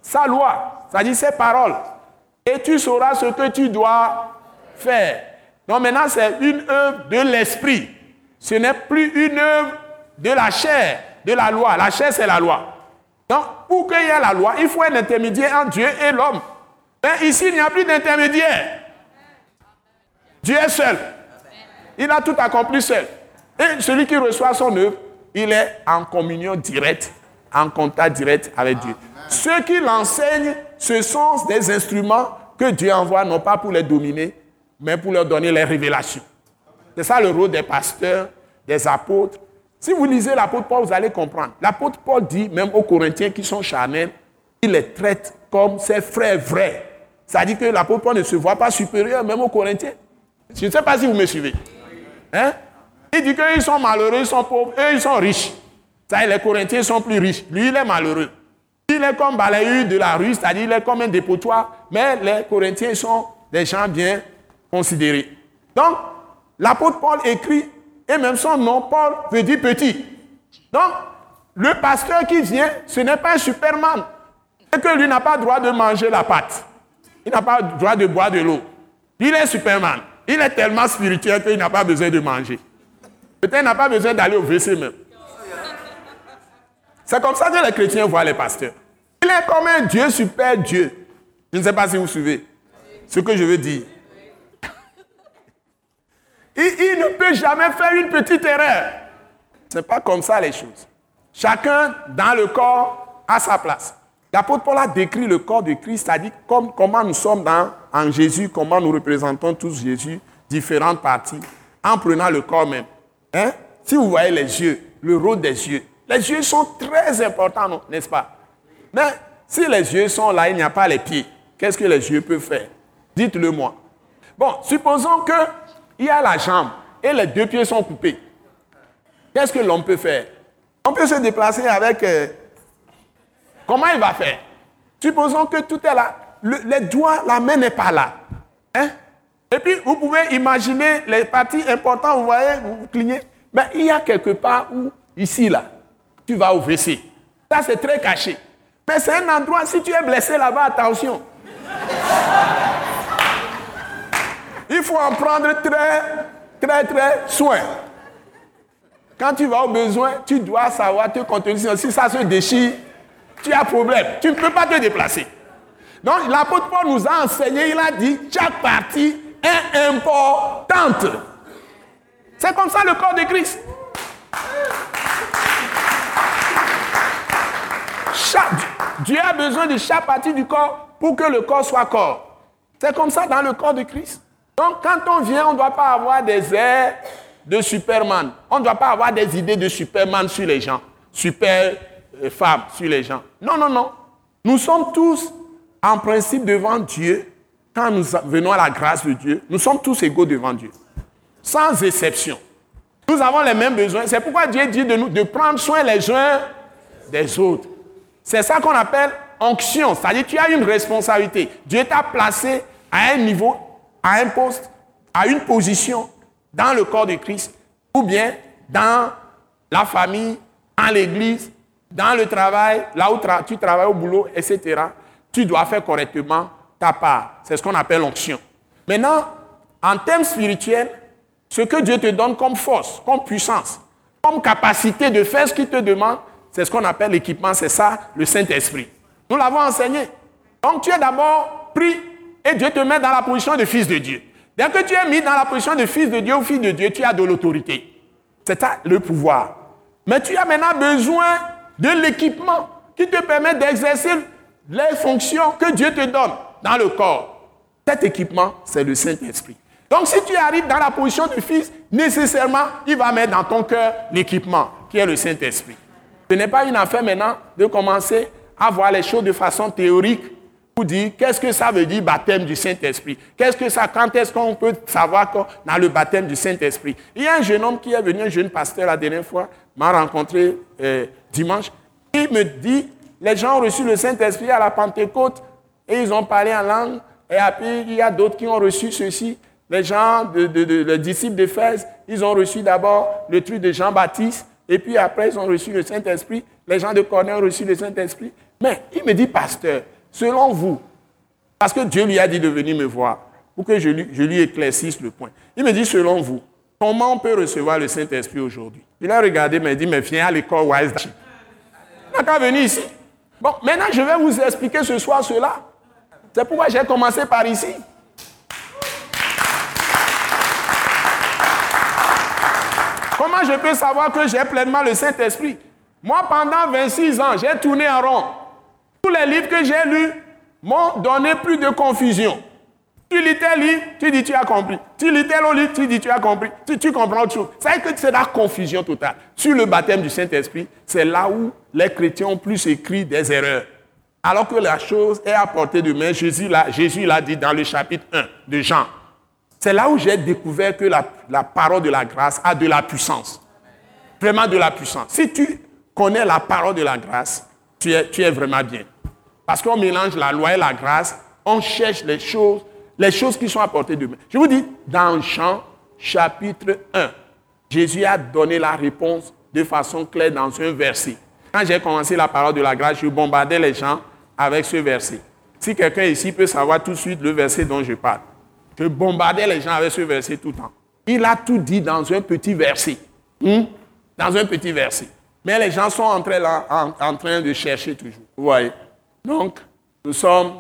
Sa loi, c'est-à-dire ses paroles. Et tu sauras ce que tu dois faire. Donc maintenant, c'est une œuvre de l'esprit. Ce n'est plus une œuvre de la chair, de la loi. La chair, c'est la loi. Donc, pour qu'il y ait la loi, il faut un intermédiaire entre Dieu et l'homme. Mais ici, il n'y a plus d'intermédiaire. Dieu est seul. Il a tout accompli seul. Et celui qui reçoit son œuvre, il est en communion directe, en contact direct avec Dieu. Ceux qui l'enseignent, ce sont des instruments que Dieu envoie, non pas pour les dominer, mais pour leur donner les révélations. C'est ça le rôle des pasteurs, des apôtres. Si vous lisez l'apôtre Paul, vous allez comprendre. L'apôtre Paul dit, même aux Corinthiens qui sont charnels, il les traite comme ses frères vrais. Ça dit que l'apôtre Paul ne se voit pas supérieur même aux Corinthiens. Je ne sais pas si vous me suivez. Hein? Il dit qu'ils sont malheureux, ils sont pauvres, eux, ils sont riches. Ça, les Corinthiens sont plus riches. Lui, il est malheureux. Il est comme balayeur de la rue, c'est-à-dire il est comme un dépotoir, mais les Corinthiens sont des gens bien considérés. Donc, l'apôtre Paul écrit, et même son nom, Paul, veut dire petit. Donc, le pasteur qui vient, ce n'est pas un superman. Et que lui n'a pas le droit de manger la pâte. Il n'a pas le droit de boire de l'eau. Il est superman. Il est tellement spirituel qu'il n'a pas besoin de manger. Peut-être n'a pas besoin d'aller au WC même. C'est comme ça que les chrétiens voient les pasteurs. Il est comme un Dieu super Dieu. Je ne sais pas si vous suivez ce que je veux dire. Il, ne peut jamais faire une petite erreur. Ce n'est pas comme ça les choses. Chacun dans le corps a sa place. L'apôtre Paul a décrit le corps de Christ, c'est-à-dire comme, comment nous sommes dans, en Jésus, comment nous représentons tous Jésus, différentes parties, en prenant le corps même. Hein? Si vous voyez les yeux, le rôle des yeux, les yeux sont très importants, n'est-ce pas? Mais si les yeux sont là, il n'y a pas les pieds, qu'est-ce que les yeux peuvent faire? Dites-le moi. Bon, supposons qu'il y a la jambe et les deux pieds sont coupés. Qu'est-ce que l'homme peut faire? On peut se déplacer avec... Euh, comment il va faire? Supposons que tout est là. les doigts, la main n'est pas là. Hein? Et puis, vous pouvez imaginer les parties importantes, vous voyez, vous clignez. Mais il y a quelque part où, ici, là, tu vas au WC. Ça, c'est très caché. Mais c'est un endroit, si tu es blessé là-bas, attention. Il faut en prendre très, très, très soin. Quand tu vas au besoin, tu dois savoir te contenir. Si ça se déchire, tu as problème. Tu ne peux pas te déplacer. Donc l'apôtre Paul nous a enseigné, il a dit, chaque partie est importante. C'est comme ça le corps de Christ. Dieu a besoin de chaque partie du corps pour que le corps soit corps. C'est comme ça dans le corps de Christ. Donc quand on vient, on ne doit pas avoir des airs de Superman. On ne doit pas avoir des idées de Superman sur les gens, super euh, femme sur les gens. Non, non, non. Nous sommes tous en principe devant Dieu. Quand nous venons à la grâce de Dieu, nous sommes tous égaux devant Dieu. Sans exception. Nous avons les mêmes besoins. C'est pourquoi Dieu dit de nous de prendre soin les uns des autres. C'est ça qu'on appelle onction. C'est-à-dire tu as une responsabilité. Dieu t'a placé à un niveau, à un poste, à une position dans le corps de Christ, ou bien dans la famille, en l'église, dans le travail, là où tu travailles au boulot, etc. Tu dois faire correctement ta part. C'est ce qu'on appelle l'onction. Maintenant, en termes spirituels, ce que Dieu te donne comme force, comme puissance, comme capacité de faire ce qu'il te demande, c'est ce qu'on appelle l'équipement, c'est ça, le Saint-Esprit. Nous l'avons enseigné. Donc tu es d'abord pris et Dieu te met dans la position de fils de Dieu. Dès que tu es mis dans la position de fils de Dieu ou fils de Dieu, tu as de l'autorité. C'est ça le pouvoir. Mais tu as maintenant besoin de l'équipement qui te permet d'exercer les fonctions que Dieu te donne dans le corps. Cet équipement, c'est le Saint-Esprit. Donc si tu arrives dans la position de fils, nécessairement, il va mettre dans ton cœur l'équipement qui est le Saint-Esprit. Ce n'est pas une affaire maintenant de commencer à voir les choses de façon théorique pour dire qu'est-ce que ça veut dire baptême du Saint-Esprit? Qu'est-ce que ça, quand est-ce qu'on peut savoir qu'on a le baptême du Saint-Esprit? Il y a un jeune homme qui est venu, un jeune pasteur la dernière fois, m'a rencontré euh, dimanche. Il me dit, les gens ont reçu le Saint-Esprit à la Pentecôte et ils ont parlé en langue. Et après, il y a d'autres qui ont reçu ceci. Les gens, de, les disciples d'Éphèse, ils ont reçu d'abord le truc de Jean-Baptiste. Et puis après, ils ont reçu le Saint-Esprit. Les gens de Cornell ont reçu le Saint-Esprit. Mais il me dit, pasteur, selon vous, parce que Dieu lui a dit de venir me voir, pour que je lui, éclaircisse le point. Il me dit, selon vous, comment on peut recevoir le Saint-Esprit aujourd'hui? Il a regardé, il m'a dit, mais viens à l'école Wise. Il n'a qu'à venir ici. Bon, maintenant, je vais vous expliquer ce soir cela. C'est pourquoi j'ai commencé par ici. Je peux savoir que j'ai pleinement le Saint-Esprit? Moi, pendant 26 ans, j'ai tourné en rond. Tous les livres que j'ai lus m'ont donné plus de confusion. Tu lis tel tu dis tu as compris. Tu lis tel tu dis tu as compris. Tu, tu comprends chose. C'est que c'est la confusion totale. Sur le baptême du Saint-Esprit, c'est là où les chrétiens ont plus écrit des erreurs. Alors que la chose est à portée de main. Jésus l'a dit dans le chapitre 1 de Jean. C'est là où j'ai découvert que la, parole de la grâce a de la puissance. Vraiment de la puissance. Si tu connais la parole de la grâce, tu es, tu es vraiment bien. Parce qu'on mélange la loi et la grâce, on cherche les choses, les choses qui sont apportées de main. Je vous dis, dans Jean chapitre 1, Jésus a donné la réponse de façon claire dans un verset. Quand j'ai commencé la parole de la grâce, je bombardais les gens avec ce verset. Si quelqu'un ici peut savoir tout de suite le verset dont je parle, je bombardais les gens avec ce verset tout le temps. Il a tout dit dans un petit verset. Hmm? Dans un petit verset. Mais les gens sont en train, en, train de chercher toujours. Vous voyez? Donc, nous sommes.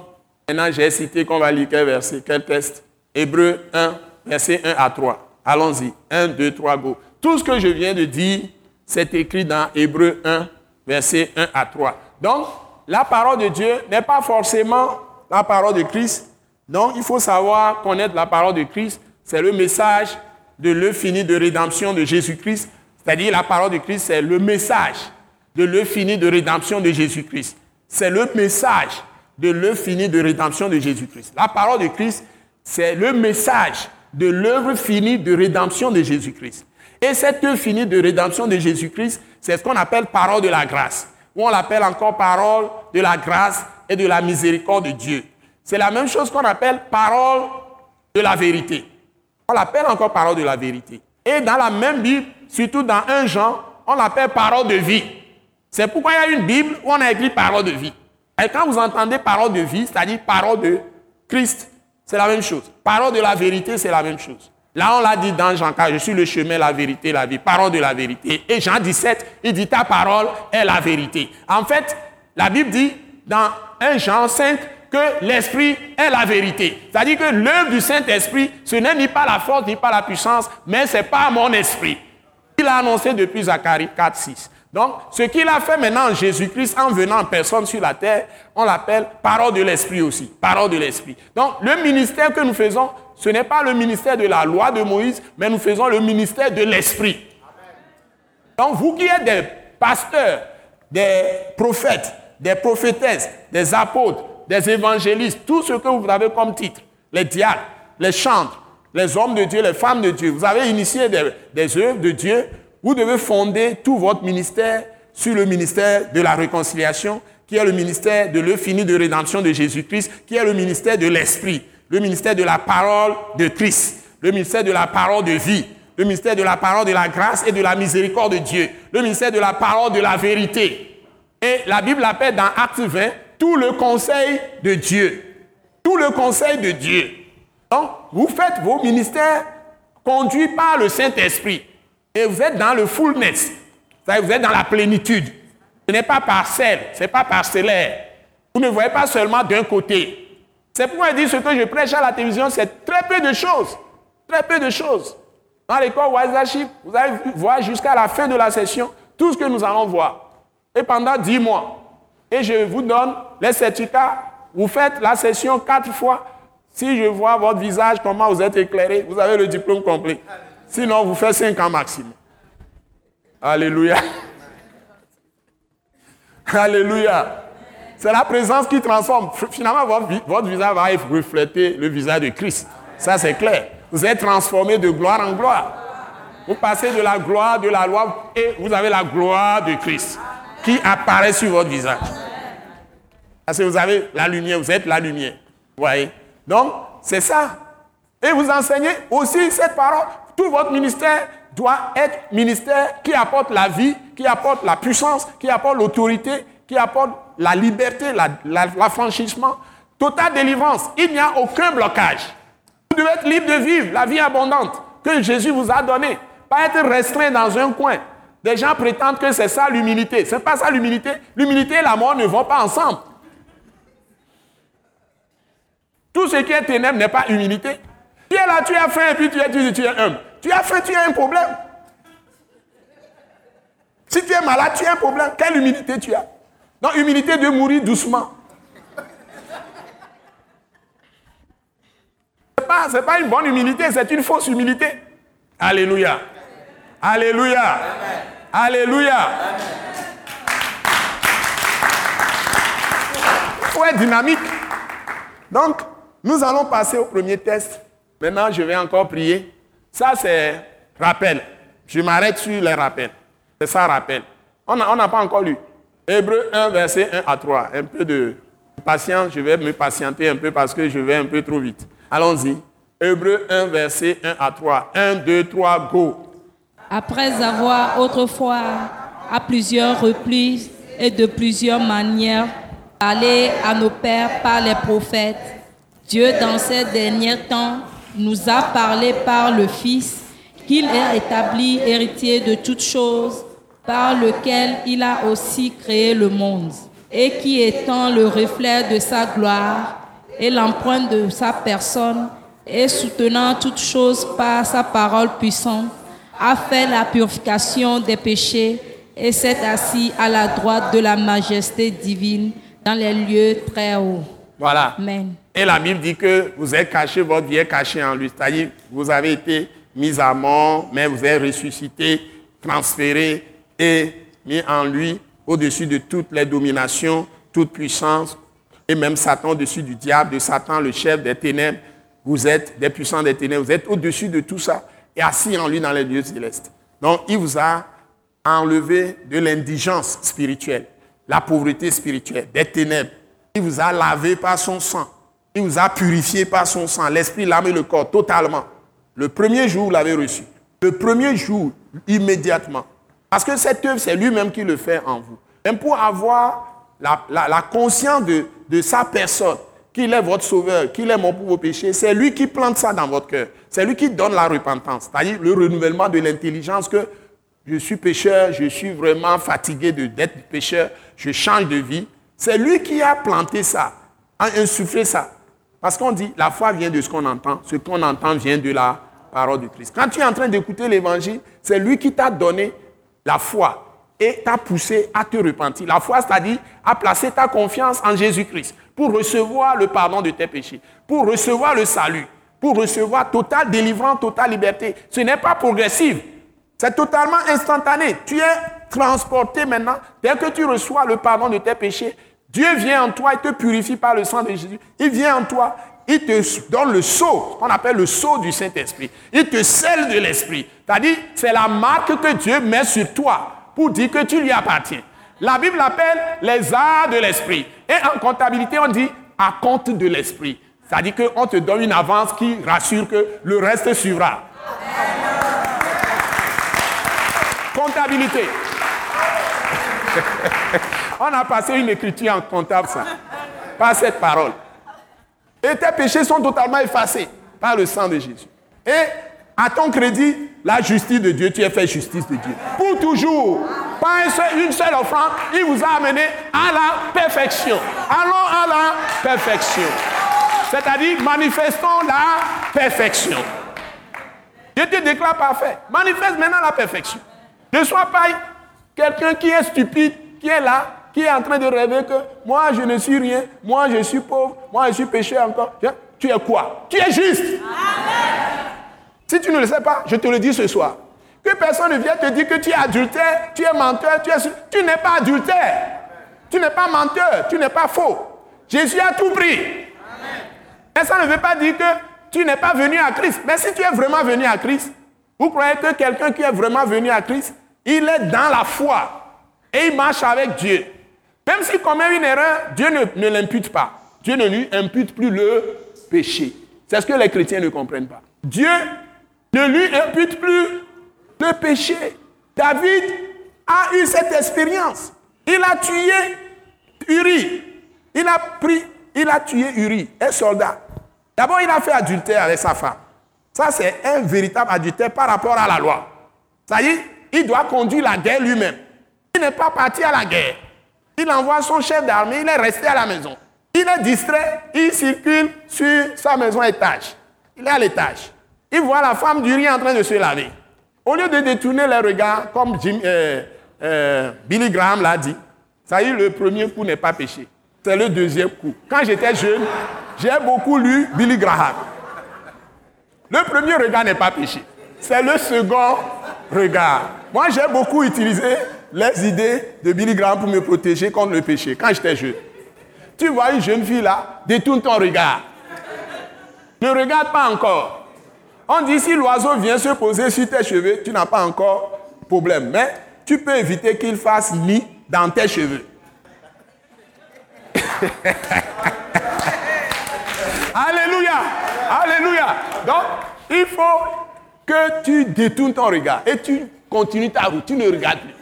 Maintenant, j'ai cité qu'on va lire quel verset, quel texte? Hébreu 1, verset 1 à 3. Allons-y. 1, 2, 3, go. Tout ce que je viens de dire, c'est écrit dans Hébreu 1, verset 1 à 3. Donc, la parole de Dieu n'est pas forcément la parole de Christ, donc, il faut savoir connaître la parole de Christ. C'est le message de fini de rédemption de Jésus-Christ. C'est-à-dire, la parole de Christ, c'est le message de fini de rédemption de Jésus-Christ. C'est le message de l'œuvre fini de rédemption de Jésus-Christ. La parole de Christ, c'est le message de l'œuvre finie de rédemption de Jésus-Christ. Et cette œuvre finie de rédemption de Jésus-Christ, c'est ce qu'on appelle parole de la grâce, ou on l'appelle encore parole de la grâce et de la miséricorde de Dieu. C'est la même chose qu'on appelle parole de la vérité. On l'appelle encore parole de la vérité. Et dans la même Bible, surtout dans un Jean, on l'appelle parole de vie. C'est pourquoi il y a une Bible où on a écrit parole de vie. Et quand vous entendez parole de vie, c'est-à-dire parole de Christ, c'est la même chose. Parole de la vérité, c'est la même chose. Là, on l'a dit dans Jean 4, je suis le chemin, la vérité, la vie. Parole de la vérité. Et Jean 17, il dit ta parole est la vérité. En fait, la Bible dit dans 1 Jean 5, que l'Esprit est la vérité. C'est-à-dire que l'œuvre du Saint-Esprit, ce n'est ni pas la force, ni pas la puissance, mais c'est pas mon esprit. Il a annoncé depuis Zacharie 4, 6. Donc, ce qu'il a fait maintenant en Jésus-Christ, en venant en personne sur la terre, on l'appelle parole de l'Esprit aussi. Parole de l'Esprit. Donc, le ministère que nous faisons, ce n'est pas le ministère de la loi de Moïse, mais nous faisons le ministère de l'Esprit. Donc, vous qui êtes des pasteurs, des prophètes, des prophétesses, des apôtres, des évangélistes, tout ce que vous avez comme titre, les diacres, les chantres, les hommes de Dieu, les femmes de Dieu, vous avez initié des, œuvres de Dieu, vous devez fonder tout votre ministère sur le ministère de la réconciliation, qui est le ministère de l'infini de rédemption de Jésus-Christ, qui est le ministère de l'Esprit, le ministère de la parole de Christ, le ministère de la parole de vie, le ministère de la parole de la grâce et de la miséricorde de Dieu, le ministère de la parole de la vérité. Et la Bible l'appelle dans Acte 20 tout le conseil de Dieu. Tout le conseil de Dieu. Donc, vous faites vos ministères conduits par le Saint-Esprit. Et vous êtes dans le fullness. Vous êtes dans la plénitude. Ce n'est pas parcelle, ce n'est pas parcellaire. Vous ne voyez pas seulement d'un côté. C'est pourquoi je ce que je prêche à la télévision, c'est très peu de choses. Très peu de choses. Dans l'école Wazaship, vous allez voir jusqu'à la fin de la session tout ce que nous allons voir. Et pendant dix mois, et je vous donne les certificats. Vous faites la session quatre fois. Si je vois votre visage, comment vous êtes éclairé, vous avez le diplôme complet. Sinon, vous faites cinq ans maximum. Alléluia. Alléluia. C'est la présence qui transforme. Finalement, votre, visage va refléter le visage de Christ. Ça, c'est clair. Vous êtes transformé de gloire en gloire. Vous passez de la gloire de la loi et vous avez la gloire de Christ qui apparaît sur votre visage. Parce que vous avez la lumière, vous êtes la lumière. Vous voyez? Donc, c'est ça. Et vous enseignez aussi cette parole. Tout votre ministère doit être ministère qui apporte la vie, qui apporte la puissance, qui apporte l'autorité, qui apporte la liberté, l'affranchissement. Totale délivrance. Il n'y a aucun blocage. Vous devez être libre de vivre la vie abondante que Jésus vous a donnée. Pas être restreint dans un coin. Des gens prétendent que c'est ça l'humilité. Ce n'est pas ça l'humilité. L'humilité et la mort ne vont pas ensemble. Tout ce qui est ténèbre n'est pas humilité. Tu es là, tu as faim et puis tu es, tu, tu es humble. Tu as faim, tu as un problème. Si tu es malade, tu as un problème. Quelle humilité tu as? Non, humilité de mourir doucement. Ce n'est pas, pas une bonne humilité, c'est une fausse humilité. Alléluia. Alléluia. Alléluia. Il faut être dynamique. Donc, nous allons passer au premier test Maintenant, je vais encore prier. Ça, c'est rappel. Je m'arrête sur les rappels. C'est ça, rappel. On n'a pas encore lu. Hébreu 1, verset 1 à 3. Un peu de patience, je vais me patienter un peu parce que je vais un peu trop vite. Allons-y. Hébreu 1, verset 1 à 3. 1, 2, 3, go. Après avoir autrefois, à plusieurs reprises et de plusieurs manières, parlé à nos pères par les prophètes, Dieu, dans ces derniers temps, nous a parlé par le Fils, qu'il est établi héritier de toutes choses, par lequel il a aussi créé le monde, et qui étant le reflet de sa gloire et l'empreinte de sa personne, et soutenant toutes choses par sa parole puissante, a fait la purification des péchés et s'est assis à la droite de la majesté divine dans les lieux très hauts. Voilà. Amen. Et la Bible dit que vous êtes caché, votre vie est cachée en lui. C'est-à-dire, vous avez été mis à mort, mais vous êtes ressuscité, transféré et mis en lui au-dessus de toutes les dominations, toute puissance, et même Satan au-dessus du diable, de Satan, le chef des ténèbres. Vous êtes des puissants des ténèbres, vous êtes au-dessus de tout ça et assis en lui dans les lieux célestes. Donc, il vous a enlevé de l'indigence spirituelle, la pauvreté spirituelle, des ténèbres. Il vous a lavé par son sang. Il vous a purifié par son sang, l'esprit, l'âme et le corps, totalement. Le premier jour, vous l'avez reçu. Le premier jour, immédiatement. Parce que cette œuvre, c'est lui-même qui le fait en vous. Même pour avoir la, conscience de, de sa personne, qu'il est votre sauveur, qu'il est mort pour vos péchés, c'est lui qui plante ça dans votre cœur. C'est lui qui donne la repentance, c'est-à-dire le renouvellement de l'intelligence que je suis pécheur, je suis vraiment fatigué d'être pécheur, je change de vie. C'est lui qui a planté ça, a insufflé ça. Parce qu'on dit, la foi vient de ce qu'on entend, ce qu'on entend vient de la parole de Christ. Quand tu es en train d'écouter l'évangile, c'est lui qui t'a donné la foi et t'a poussé à te repentir. La foi, c'est-à-dire à placer ta confiance en Jésus-Christ pour recevoir le pardon de tes péchés, pour recevoir le salut, pour recevoir totale délivrance, totale liberté. Ce n'est pas progressif, c'est totalement instantané. Tu es transporté maintenant. Dès que tu reçois le pardon de tes péchés, Dieu vient en toi, il te purifie par le sang de Jésus. Il vient en toi, il te donne le sceau, qu'on appelle le sceau du Saint-Esprit. Il te scelle de l'Esprit. C'est-à-dire, c'est la marque que Dieu met sur toi pour dire que tu lui appartiens. La Bible l'appelle les arts de l'Esprit. Et en comptabilité, on dit à compte de l'Esprit. C'est-à-dire qu'on te donne une avance qui rassure que le reste suivra. Comptabilité. On a passé une écriture en comptable, ça. Par cette parole. Et tes péchés sont totalement effacés par le sang de Jésus. Et à ton crédit, la justice de Dieu, tu es fait justice de Dieu. Pour toujours. Pas une seule offrande, il vous a amené à la perfection. Allons à la perfection. C'est-à-dire, manifestons la perfection. Je te déclare parfait. Manifeste maintenant la perfection. Ne sois pas quelqu'un qui est stupide, qui est là, qui est en train de rêver que moi je ne suis rien, moi je suis pauvre, moi je suis péché encore. Tu es quoi? Tu es juste. Si tu ne le sais pas, je te le dis ce soir. Que personne ne vienne te dire que tu es adultère, tu es menteur, tu es... Tu n'es pas adultère. Tu n'es pas menteur, tu n'es pas faux. Jésus a tout pris. Et ça ne veut pas dire que tu n'es pas venu à Christ. Mais si tu es vraiment venu à Christ, vous croyez que quelqu'un qui est vraiment venu à Christ, il est dans la foi et il marche avec Dieu. Même s'il commet une erreur, Dieu ne, l'impute pas. Dieu ne lui impute plus le péché. C'est ce que les chrétiens ne comprennent pas. Dieu ne lui impute plus le péché. David a eu cette expérience. Il a tué Uri. Il a pris, il a tué Uri, un soldat. D'abord, il a fait adultère avec sa femme. Ça, c'est un véritable adultère par rapport à la loi. Ça y est, il doit conduire la guerre lui-même. Il n'est pas parti à la guerre. Il envoie son chef d'armée, il est resté à la maison. Il est distrait, il circule sur sa maison étage. Il est à l'étage. Il voit la femme du riz en train de se laver. Au lieu de détourner les regards, comme euh, euh, Billy Graham l'a dit, ça y est, le premier coup n'est pas péché. C'est le deuxième coup. Quand j'étais jeune, j'ai beaucoup lu Billy Graham. Le premier regard n'est pas péché. C'est le second regard. Moi, j'ai beaucoup utilisé les idées de Billy Graham pour me protéger contre le péché quand j'étais jeune. Tu vois une jeune fille là, détourne ton regard. Ne regarde pas encore. On dit si l'oiseau vient se poser sur tes cheveux, tu n'as pas encore problème. Mais tu peux éviter qu'il fasse lit dans tes cheveux. Alléluia. Alléluia. Donc, il faut que tu détournes ton regard et tu continues ta route. Tu ne regardes plus.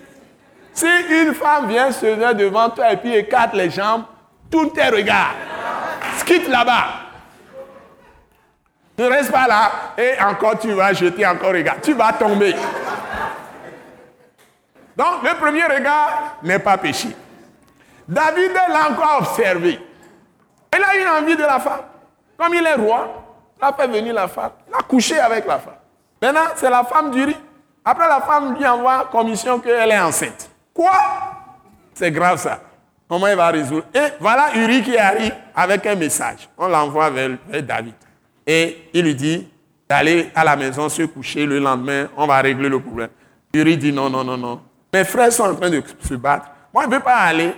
Si une femme vient se mettre devant toi et puis écarte les jambes, tous tes regards. Quitte là-bas. Ne reste pas là et encore tu vas jeter encore regard. Tu vas tomber. Donc le premier regard n'est pas péché. David l'a encore observé. Il a eu envie de la femme. Comme il est roi, il a fait venir la femme. Il a couché avec la femme. Maintenant, c'est la femme du riz. Après, la femme lui envoie commission qu'elle est enceinte. Quoi? C'est grave ça. Comment il va résoudre? Et voilà Uri qui arrive avec un message. On l'envoie vers, David. Et il lui dit d'aller à la maison se coucher le lendemain, on va régler le problème. Uri dit non, non, non, non. Mes frères sont en train de se battre. Moi, je ne veux pas aller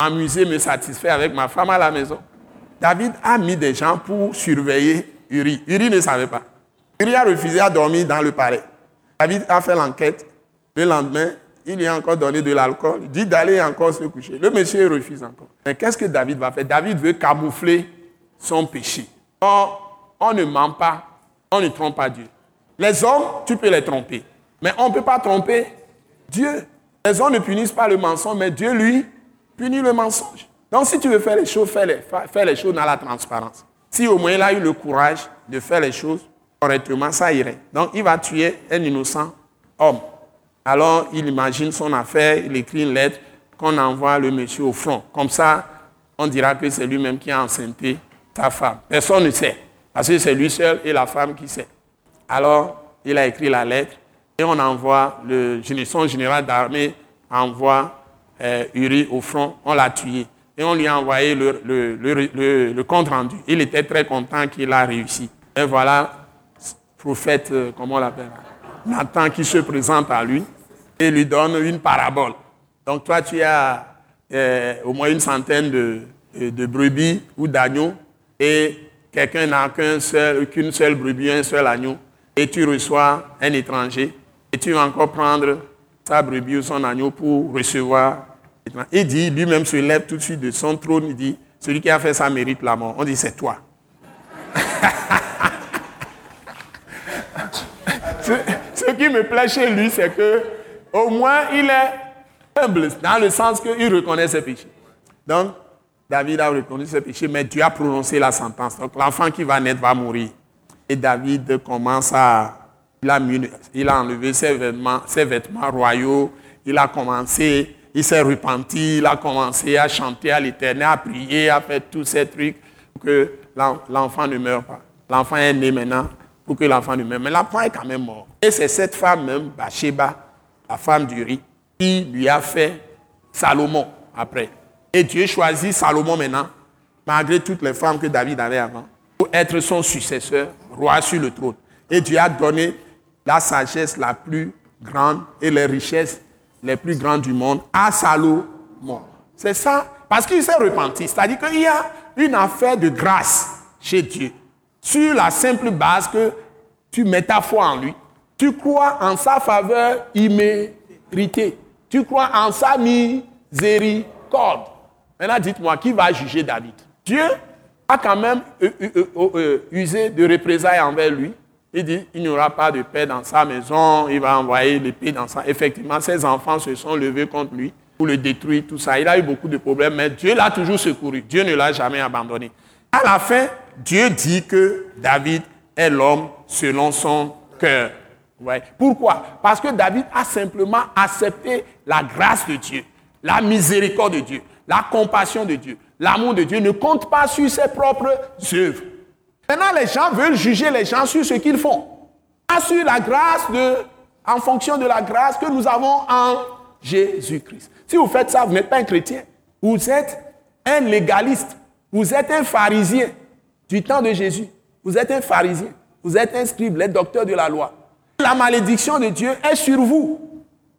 amuser, me satisfaire avec ma femme à la maison. David a mis des gens pour surveiller Uri. Uri ne savait pas. Uri a refusé à dormir dans le palais. David a fait l'enquête. Le lendemain, il lui a encore donné de l'alcool. Il dit d'aller encore se coucher. Le monsieur refuse encore. Mais qu'est-ce que David va faire? David veut camoufler son péché. On ne ment pas, on ne trompe pas Dieu. Les hommes, tu peux les tromper. Mais on ne peut pas tromper Dieu. Les hommes ne punissent pas le mensonge, mais Dieu, lui, punit le mensonge. Donc, si tu veux faire les choses, fais les, choses dans la transparence. Si au moins il a eu le courage de faire les choses correctement, ça irait. Donc, il va tuer un innocent homme. Alors, il imagine son affaire, il écrit une lettre qu'on envoie le monsieur au front. Comme ça, on dira que c'est lui-même qui a enceinté ta femme. Personne ne sait, parce que c'est lui seul et la femme qui sait. Alors, il a écrit la lettre et on envoie, le son général d'armée envoie euh, Uri au front, on l'a tué. Et on lui a envoyé le, le, compte rendu. Il était très content qu'il a réussi. Et voilà, prophète, euh, comment on l'appelle? Nathan qui se présente à lui et lui donne une parabole. Donc toi, tu as euh, au moins une centaine de, de brebis ou d'agneaux et quelqu'un n'a qu'une seul, seule brebis, un seul agneau et tu reçois un étranger et tu vas encore prendre sa brebis ou son agneau pour recevoir. Il dit, lui-même se lève tout de suite de son trône, il dit, celui qui a fait ça mérite la mort. On dit, c'est toi. Ce qui me plaît chez lui, c'est que au moins il est humble, dans le sens qu'il reconnaît ses péchés. Donc, David a reconnu ses péchés, mais Dieu a prononcé la sentence. Donc, l'enfant qui va naître va mourir. Et David commence à. Il a, il a enlevé ses vêtements, ses vêtements royaux. Il a commencé, il s'est repenti, il a commencé à chanter à l'éternel, à prier, à faire tous ces trucs pour que l'enfant ne meure pas. L'enfant est né maintenant pour que l'enfant ne meure. Mais l'enfant est quand même mort. Et c'est cette femme même, Bathsheba, la femme du riz, qui lui a fait Salomon après. Et Dieu choisit Salomon maintenant, malgré toutes les femmes que David avait avant, pour être son successeur, roi sur le trône. Et Dieu a donné la sagesse la plus grande et les richesses les plus grandes du monde à Salomon. C'est ça, parce qu'il s'est repenti. C'est-à-dire qu'il y a une affaire de grâce chez Dieu sur la simple base que tu mets ta foi en lui, tu crois en sa faveur imméritée, tu crois en sa miséricorde. Maintenant, dites-moi, qui va juger David? Dieu a quand même euh, euh, euh, usé de représailles envers lui. Il dit, il n'y aura pas de paix dans sa maison, il va envoyer l'épée dans sa... Effectivement, ses enfants se sont levés contre lui pour le détruire, tout ça. Il a eu beaucoup de problèmes, mais Dieu l'a toujours secouru. Dieu ne l'a jamais abandonné. À la fin, Dieu dit que David est l'homme selon son cœur. Pourquoi? Parce que David a simplement accepté la grâce de Dieu, la miséricorde de Dieu, la compassion de Dieu, l'amour de Dieu. Ne compte pas sur ses propres œuvres. Maintenant, les gens veulent juger les gens sur ce qu'ils font. Pas sur la grâce de, en fonction de la grâce que nous avons en Jésus-Christ. Si vous faites ça, vous n'êtes pas un chrétien. Vous êtes un légaliste. Vous êtes un pharisien du temps de Jésus. Vous êtes un pharisien. Vous êtes un scribe, les docteurs de la loi. La malédiction de Dieu est sur vous.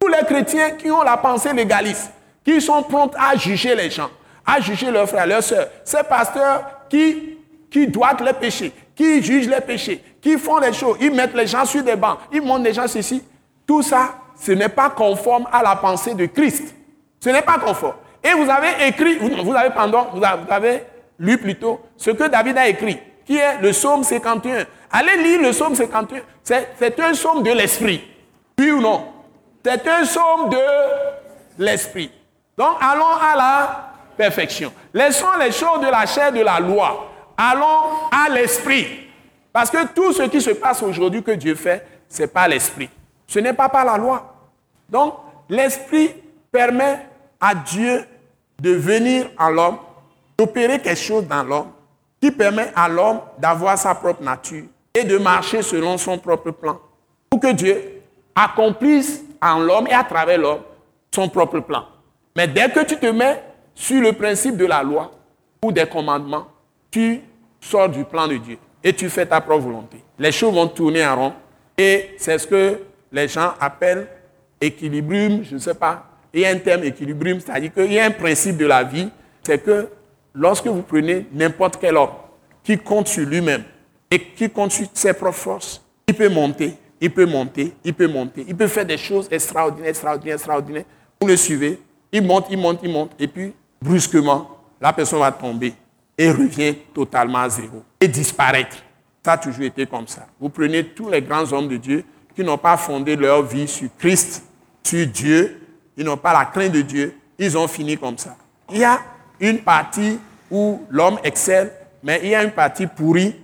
Tous les chrétiens qui ont la pensée légaliste, qui sont prompts à juger les gens, à juger leurs frères, leurs sœurs, ces pasteurs qui, qui doivent les péchés, qui jugent les péchés, qui font les choses, ils mettent les gens sur des bancs, ils montrent les gens ceci. Tout ça, ce n'est pas conforme à la pensée de Christ. Ce n'est pas conforme. Et vous avez écrit, vous avez, pardon, vous avez lu plutôt ce que David a écrit, qui est le psaume 51. Allez lire le psaume 51. C'est un psaume de l'esprit. Oui ou non? C'est un psaume de l'esprit. Donc allons à la perfection. Laissons les choses de la chair de la loi. Allons à l'esprit. Parce que tout ce qui se passe aujourd'hui que Dieu fait, ce n'est pas l'esprit. Ce n'est pas par la loi. Donc, l'esprit permet à Dieu de venir en l'homme, d'opérer quelque chose dans l'homme, qui permet à l'homme d'avoir sa propre nature et de marcher selon son propre plan. Pour que Dieu accomplisse en l'homme et à travers l'homme son propre plan. Mais dès que tu te mets sur le principe de la loi ou des commandements, tu sors du plan de Dieu et tu fais ta propre volonté. Les choses vont tourner en rond et c'est ce que les gens appellent équilibrium, je ne sais pas. Il y a un terme équilibrium, c'est-à-dire qu'il y a un principe de la vie, c'est que lorsque vous prenez n'importe quel homme qui compte sur lui-même et qui compte sur ses propres forces, il peut monter, il peut monter, il peut monter, il peut faire des choses extraordinaires, extraordinaires, extraordinaires. Vous le suivez, il monte, il monte, il monte, et puis brusquement, la personne va tomber et revient totalement à zéro et disparaître. Ça a toujours été comme ça. Vous prenez tous les grands hommes de Dieu qui n'ont pas fondé leur vie sur Christ, sur Dieu, ils n'ont pas la crainte de Dieu, ils ont fini comme ça. Il y a une partie où l'homme excelle, mais il y a une partie pourrie.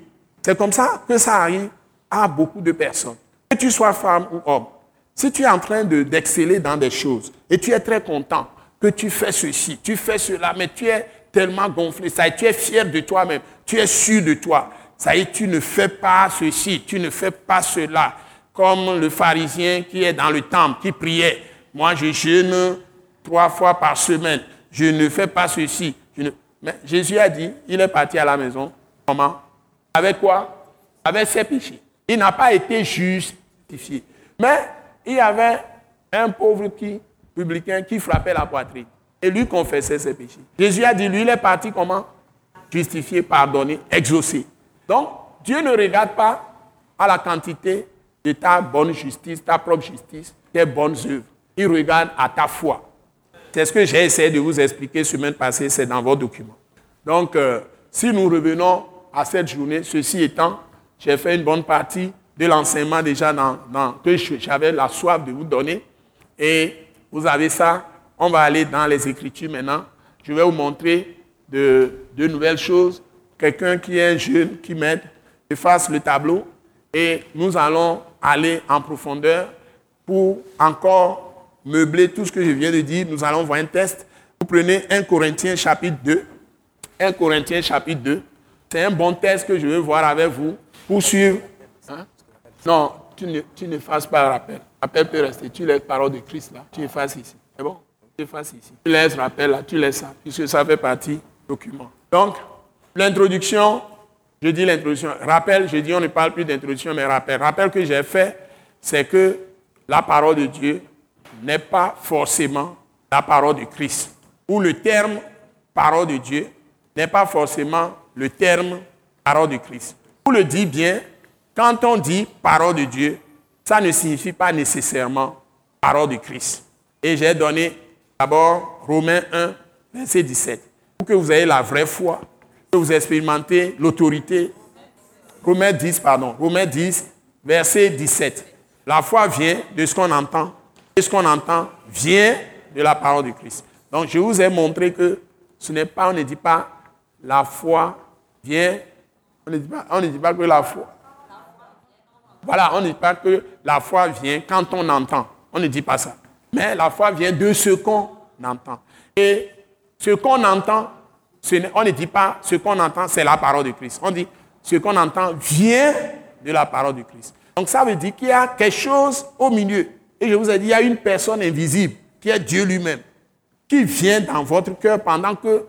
C'est comme ça que ça arrive à beaucoup de personnes. Que tu sois femme ou homme, si tu es en train d'exceller dans des choses et tu es très content que tu fais ceci, tu fais cela, mais tu es tellement gonflé, ça tu es fier de toi-même, tu es sûr de toi. Ça y est, tu ne fais pas ceci, tu ne fais pas cela. Comme le pharisien qui est dans le temple, qui priait. Moi, je jeûne trois fois par semaine. Je ne fais pas ceci. Mais Jésus a dit, il est parti à la maison. Comment? Avec quoi? Avec ses péchés. Il n'a pas été justifié. Mais il y avait un pauvre qui, publicain qui frappait la poitrine et lui confessait ses péchés. Jésus a dit, lui, il est parti comment? Justifié, pardonné, exaucé. Donc, Dieu ne regarde pas à la quantité de ta bonne justice, ta propre justice, tes bonnes œuvres. Il regarde à ta foi. C'est ce que j'ai essayé de vous expliquer semaine passée, c'est dans vos documents. Donc, euh, si nous revenons à cette journée, ceci étant, j'ai fait une bonne partie de l'enseignement déjà dans, que j'avais la soif de vous donner. Et vous avez ça on va aller dans les Écritures maintenant. Je vais vous montrer de, nouvelles choses. Quelqu'un qui est jeune, qui m'aide, efface le tableau. Et nous allons aller en profondeur pour encore meubler tout ce que je viens de dire. Nous allons voir un test. Vous prenez 1 Corinthiens chapitre 2. 1 Corinthiens chapitre 2. C'est un bon test que je vais voir avec vous pour suivre. Hein? Non, tu ne, tu ne fasses pas rappel. Rappel peut rester. Tu les paroles de Christ là. Tu effaces ici. C'est bon? Ici. Tu laisses rappel là, tu laisses ça, puisque ça fait partie du document. Donc, l'introduction, je dis l'introduction. Rappel, je dis on ne parle plus d'introduction, mais rappel. Rappel que j'ai fait, c'est que la parole de Dieu n'est pas forcément la parole de Christ. Ou le terme parole de Dieu n'est pas forcément le terme parole de Christ. Pour le dire bien, quand on dit parole de Dieu, ça ne signifie pas nécessairement parole de Christ. Et j'ai donné D'abord, Romains 1, verset 17. Pour que vous ayez la vraie foi, que vous expérimentez l'autorité. Romains 10, pardon. Romains 10, verset 17. La foi vient de ce qu'on entend. Et ce qu'on entend vient de la parole de Christ. Donc, je vous ai montré que ce n'est pas, on ne dit pas la foi vient, on ne dit pas, on ne dit pas que la foi. Voilà, on ne dit pas que la foi vient quand on entend. On ne dit pas ça. Mais la foi vient de ce qu'on entend. Et ce qu'on entend, on ne dit pas ce qu'on entend, c'est la parole de Christ. On dit ce qu'on entend vient de la parole de Christ. Donc ça veut dire qu'il y a quelque chose au milieu. Et je vous ai dit, il y a une personne invisible qui est Dieu lui-même, qui vient dans votre cœur pendant que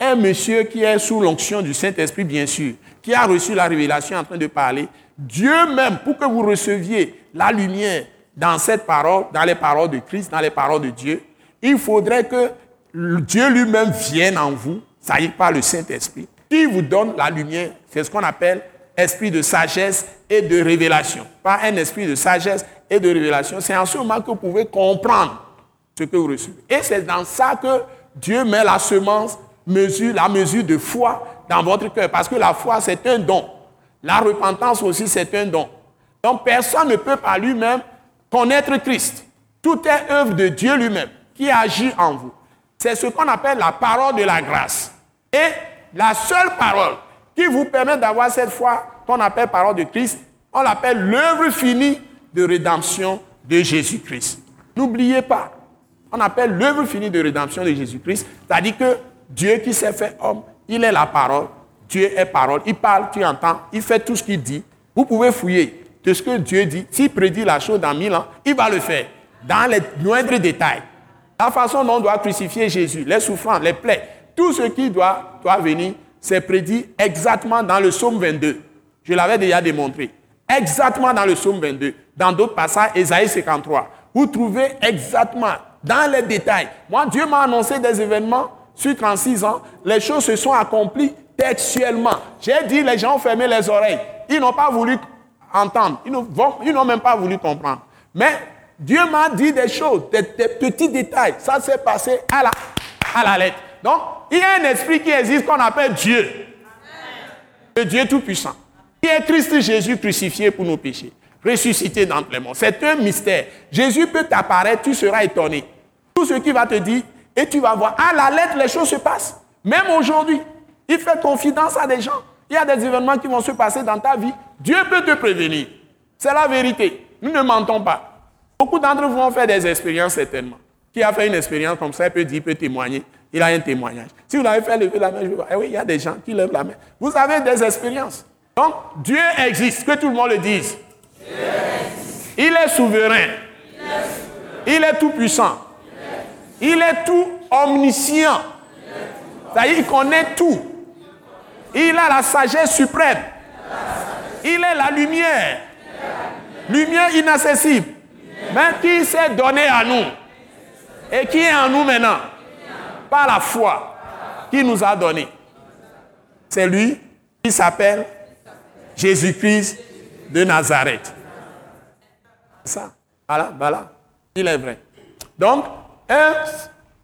un, monsieur qui est sous l'onction du Saint-Esprit, bien sûr, qui a reçu la révélation en train de parler, Dieu même, pour que vous receviez la lumière, dans cette parole, dans les paroles de Christ, dans les paroles de Dieu, il faudrait que Dieu lui-même vienne en vous, ça y est, par le Saint-Esprit, qui vous donne la lumière. C'est ce qu'on appelle esprit de sagesse et de révélation. Pas un esprit de sagesse et de révélation. C'est en ce moment que vous pouvez comprendre ce que vous recevez. Et c'est dans ça que Dieu met la semence, mesure, la mesure de foi dans votre cœur. Parce que la foi, c'est un don. La repentance aussi, c'est un don. Donc personne ne peut par lui-même connaître Christ. Tout est œuvre de Dieu lui-même qui agit en vous. C'est ce qu'on appelle la parole de la grâce. Et la seule parole qui vous permet d'avoir cette foi qu'on appelle parole de Christ, on l'appelle l'œuvre finie de rédemption de Jésus-Christ. N'oubliez pas, on appelle l'œuvre finie de rédemption de Jésus-Christ, c'est-à-dire que Dieu qui s'est fait homme, il est la parole, Dieu est parole, il parle, tu entends, il fait tout ce qu'il dit. Vous pouvez fouiller de ce que Dieu dit. S'il prédit la chose dans mille ans, il va le faire, dans les moindres détails. La façon dont on doit crucifier Jésus, les souffrances, les plaies, tout ce qui doit, doit venir, c'est prédit exactement dans le psaume 22. Je l'avais déjà démontré. Exactement dans le psaume 22. Dans d'autres passages, Ésaïe 53. Vous trouvez exactement, dans les détails. Moi, Dieu m'a annoncé des événements sur 36 ans. Les choses se sont accomplies textuellement. J'ai dit, les gens ont fermé les oreilles. Ils n'ont pas voulu entendre. Ils n'ont même pas voulu comprendre. Mais Dieu m'a dit des choses, des, petits détails. Ça s'est passé à la, à la lettre. Donc, il y a un esprit qui existe qu'on appelle Dieu. Le Dieu Tout-Puissant. Qui est Christ Jésus crucifié pour nos péchés. Ressuscité dans les morts. C'est un mystère. Jésus peut t'apparaître, tu seras étonné. Tout ce qu'il va te dire, et tu vas voir, à la lettre, les choses se passent. Même aujourd'hui, il fait confidence à des gens. Il y a des événements qui vont se passer dans ta vie. Dieu peut te prévenir. C'est la vérité. Nous ne mentons pas. Beaucoup d'entre vous vont faire des expériences certainement. Qui a fait une expérience comme ça, il peut dire, peut témoigner. Il a un témoignage. Si vous avez fait lever la main, je voir. Eh oui, il y a des gens qui lèvent la main. Vous avez des expériences. Donc, Dieu existe, que tout le monde le dise. Il est souverain. Il est tout puissant. Il est tout omniscient. C'est-à-dire, il connaît tout. Il a la sagesse suprême. Il est la lumière. Lumière inaccessible. Mais qui s'est donné à nous. Et qui est en nous maintenant. Par la foi qui nous a donné. C'est lui qui s'appelle Jésus-Christ de Nazareth. Ça. Voilà, voilà. Il est vrai. Donc, 1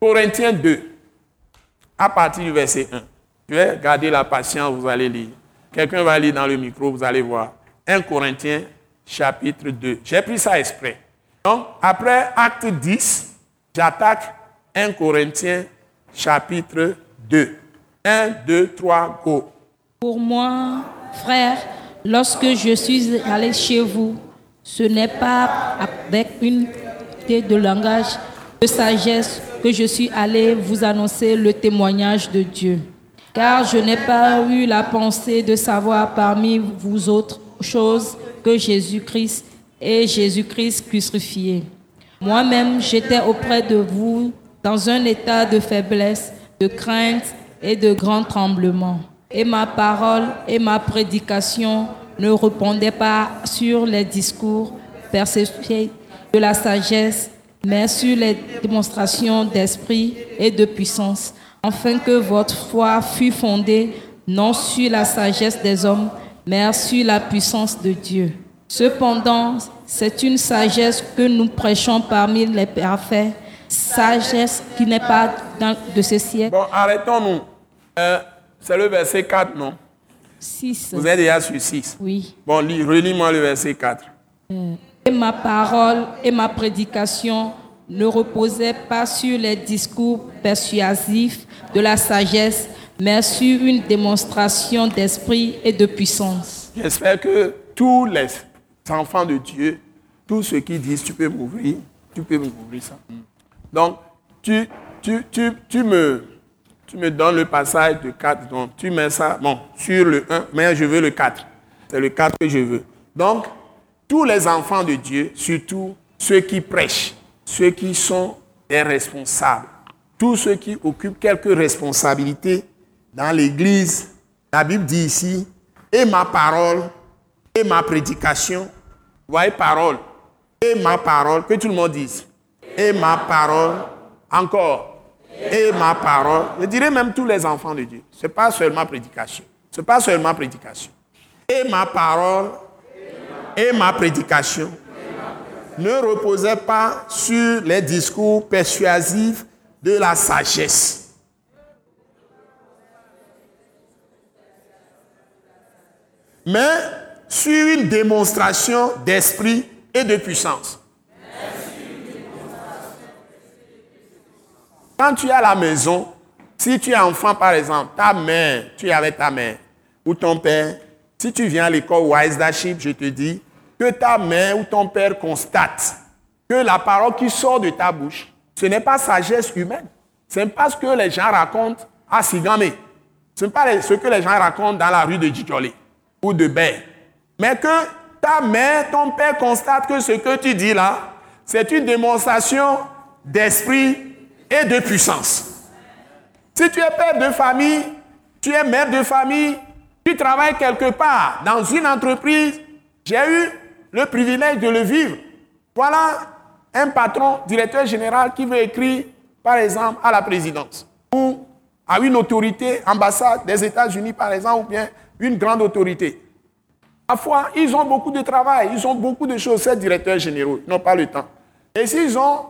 Corinthiens 2, à partir du verset 1. Je vais garder la patience, vous allez lire. Quelqu'un va lire dans le micro, vous allez voir. 1 Corinthiens chapitre 2. J'ai pris ça exprès. Donc, après acte 10, j'attaque 1 Corinthiens chapitre 2. 1, 2, 3, go. Pour moi, frère, lorsque je suis allé chez vous, ce n'est pas avec une de langage de sagesse que je suis allé vous annoncer le témoignage de Dieu. Car je n'ai pas eu la pensée de savoir parmi vous autres choses que Jésus-Christ et Jésus-Christ crucifié. Moi-même, j'étais auprès de vous dans un état de faiblesse, de crainte et de grand tremblement. Et ma parole et ma prédication ne répondaient pas sur les discours persécutés de la sagesse, mais sur les démonstrations d'esprit et de puissance, afin que votre foi fût fondée non sur la sagesse des hommes, mais sur la puissance de Dieu. Cependant, c'est une sagesse que nous prêchons parmi les parfaits, sagesse qui n'est pas dans, de ce siècle. Bon, arrêtons-nous. Euh, c'est le verset 4, non? 6. Vous êtes déjà sur 6 Oui. Bon, relis-moi le verset 4. Euh, et ma parole et ma prédication ne reposaient pas sur les discours persuasifs de la sagesse, mais sur une démonstration d'esprit et de puissance. J'espère que tous les enfants de Dieu, tous ceux qui disent tu peux m'ouvrir, tu peux m'ouvrir ça. Donc, tu, tu, tu, tu, me, tu me donnes le passage de 4, donc tu mets ça, bon, sur le 1, mais je veux le 4. C'est le 4 que je veux. Donc, tous les enfants de Dieu, surtout ceux qui prêchent, ceux qui sont des responsables, tous ceux qui occupent quelques responsabilités dans l'Église, la Bible dit ici, et ma parole et ma prédication. Vous voyez, parole. Et ma parole, que tout le monde dise. Et ma parole, encore. Et ma parole. Je dirais même tous les enfants de Dieu. Ce n'est pas seulement prédication. Ce n'est pas seulement prédication. et ma parole et ma prédication ne reposaient pas sur les discours persuasifs de la sagesse. Mais sur une démonstration d'esprit et de puissance. Quand tu es à la maison, si tu es enfant par exemple, ta mère, tu es avec ta mère, ou ton père, si tu viens à l'école Wise je te dis que ta mère ou ton père constate que la parole qui sort de ta bouche, ce n'est pas sagesse humaine. Ce n'est pas ce que les gens racontent à Sigame. Ce n'est pas ce que les gens racontent dans la rue de Djidjoli ou de Bay. Mais que ta mère, ton père constate que ce que tu dis là, c'est une démonstration d'esprit et de puissance. Si tu es père de famille, tu es mère de famille, tu travailles quelque part dans une entreprise, j'ai eu le privilège de le vivre. Voilà un patron, directeur général qui veut écrire, par exemple, à la présidence ou à une autorité, ambassade des États-Unis, par exemple, ou bien une grande autorité. Parfois, ils ont beaucoup de travail, ils ont beaucoup de choses, ces directeurs généraux, ils n'ont pas le temps. Et s'ils ont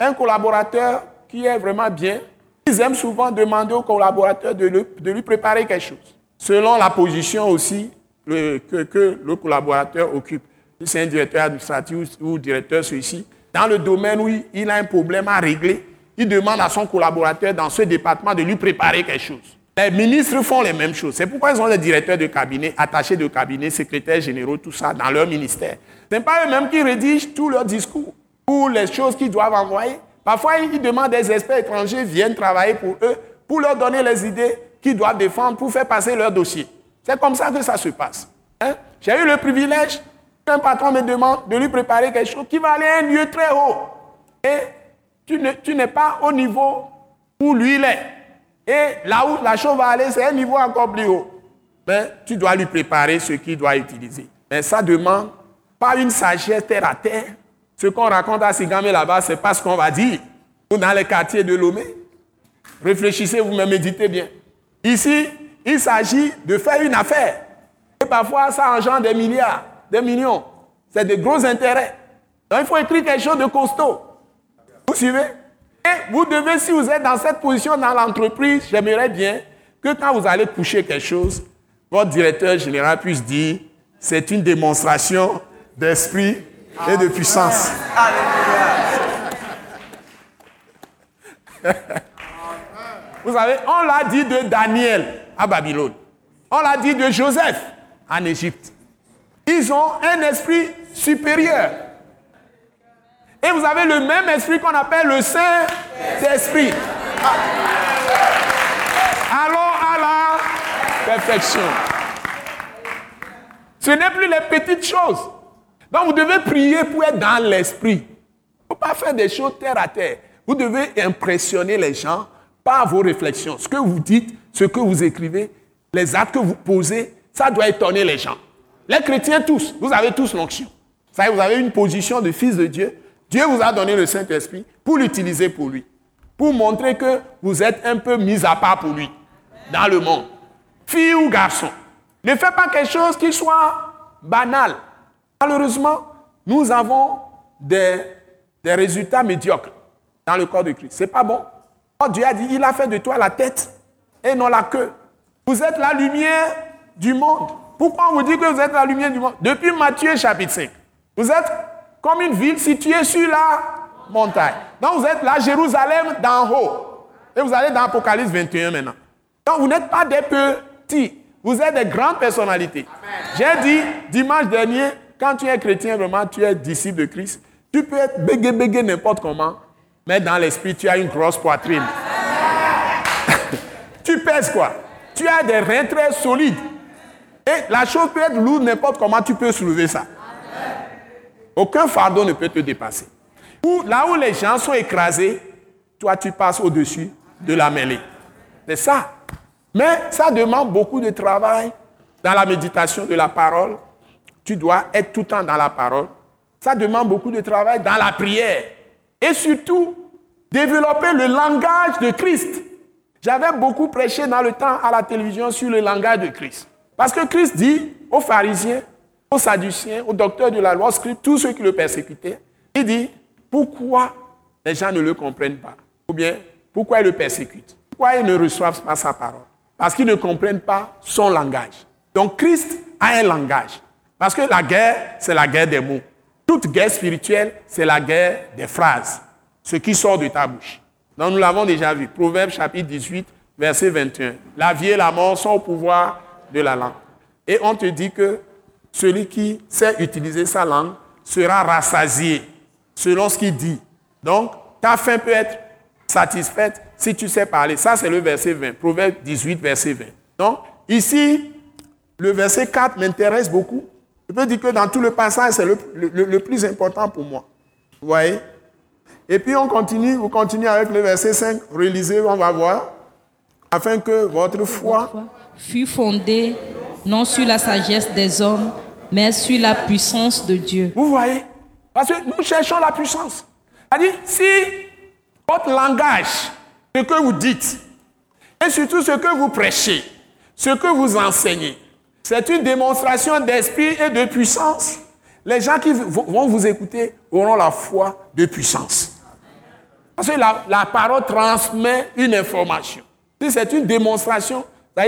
un collaborateur qui est vraiment bien, ils aiment souvent demander au collaborateur de, lui préparer quelque chose, selon la position aussi que, que, le collaborateur occupe. Si c'est un directeur administratif ou directeur celui-ci, dans le domaine où il a un problème à régler, il demande à son collaborateur dans ce département de lui préparer quelque chose. Les ministres font les mêmes choses. C'est pourquoi ils ont des directeurs de cabinet, attachés de cabinet, secrétaires généraux, tout ça dans leur ministère. Ce n'est pas eux-mêmes qui rédigent tous leurs discours ou les choses qu'ils doivent envoyer. Parfois, ils demandent des experts étrangers viennent travailler pour eux, pour leur donner les idées qu'ils doivent défendre, pour faire passer leur dossier. C'est comme ça que ça se passe. Hein? J'ai eu le privilège qu'un patron me demande de lui préparer quelque chose qui va aller à un lieu très haut. Et tu n'es pas au niveau où lui il est. Et là où la chose va aller, c'est un niveau encore plus haut. Mais tu dois lui préparer ce qu'il doit utiliser. Mais ça demande pas une sagesse terre à terre. Ce qu'on raconte à Sigame là-bas, c'est pas ce qu'on va dire. Ou dans les quartiers de Lomé. Réfléchissez, vous me méditez bien. Ici, il s'agit de faire une affaire. Et parfois, ça engendre des milliards, des millions. C'est de gros intérêts. Donc, il faut écrire quelque chose de costaud. Vous suivez? Vous devez, si vous êtes dans cette position dans l'entreprise, j'aimerais bien que quand vous allez coucher quelque chose, votre directeur général puisse dire, c'est une démonstration d'esprit et de puissance. Vous savez, on l'a dit de Daniel à Babylone. On l'a dit de Joseph en Égypte. Ils ont un esprit supérieur. Et vous avez le même esprit qu'on appelle le Saint-Esprit. Allons à la perfection. Ce n'est plus les petites choses. Donc vous devez prier pour être dans l'esprit. Il ne faut pas faire des choses terre à terre. Vous devez impressionner les gens par vos réflexions. Ce que vous dites, ce que vous écrivez, les actes que vous posez, ça doit étonner les gens. Les chrétiens tous, vous avez tous l'onction. Vous avez une position de fils de Dieu. Dieu vous a donné le Saint-Esprit pour l'utiliser pour lui, pour montrer que vous êtes un peu mis à part pour lui dans le monde. Fille ou garçon, ne faites pas quelque chose qui soit banal. Malheureusement, nous avons des, résultats médiocres dans le corps de Christ. Ce n'est pas bon. Oh, Dieu a dit, il a fait de toi la tête et non la queue. Vous êtes la lumière du monde. Pourquoi on vous dit que vous êtes la lumière du monde Depuis Matthieu chapitre 5. Vous êtes comme une ville située sur la montagne. Donc vous êtes là, Jérusalem d'en haut. Et vous allez dans Apocalypse 21 maintenant. Donc vous n'êtes pas des petits, vous êtes des grandes personnalités. J'ai dit dimanche dernier, quand tu es chrétien, vraiment, tu es disciple de Christ, tu peux être bégué, bégué n'importe comment, mais dans l'esprit, tu as une grosse poitrine. tu pèses quoi? Tu as des reins très solides. La chose peut être lourde n'importe comment, tu peux soulever ça. Aucun fardeau ne peut te dépasser. là où les gens sont écrasés, toi tu passes au-dessus de la mêlée. C'est ça. Mais ça demande beaucoup de travail dans la méditation de la parole. Tu dois être tout le temps dans la parole. Ça demande beaucoup de travail dans la prière. Et surtout, développer le langage de Christ. J'avais beaucoup prêché dans le temps à la télévision sur le langage de Christ. Parce que Christ dit aux pharisiens, aux sadduciens, aux docteurs de la loi, aux scribes, tous ceux qui le persécutaient, il dit, pourquoi les gens ne le comprennent pas? Ou bien, pourquoi ils le persécutent? Pourquoi ils ne reçoivent pas sa parole? Parce qu'ils ne comprennent pas son langage. Donc Christ a un langage. Parce que la guerre, c'est la guerre des mots. Toute guerre spirituelle, c'est la guerre des phrases, ce qui sort de ta bouche. Nous l'avons déjà vu. Proverbe chapitre 18, verset 21. La vie et la mort sont au pouvoir de la langue. Et on te dit que celui qui sait utiliser sa langue sera rassasié selon ce qu'il dit. Donc, ta faim peut être satisfaite si tu sais parler. Ça, c'est le verset 20. Proverbe 18, verset 20. Donc, ici, le verset 4 m'intéresse beaucoup. Je peux dire que dans tout le passage, c'est le, plus important pour moi. Vous voyez? Et puis on continue, vous continuez avec le verset 5. Relisez, on va voir. Afin que votre foi fût fondée non sur la sagesse des hommes, mais sur la puissance de Dieu. Vous voyez? Parce que nous cherchons la puissance. C'est-à-dire, si votre langage, ce que vous dites, et surtout ce que vous prêchez, ce que vous enseignez, c'est une démonstration d'esprit et de puissance. Les gens qui vont vous écouter auront la foi de puissance. Parce que la, parole transmet une information. C'est une démonstration,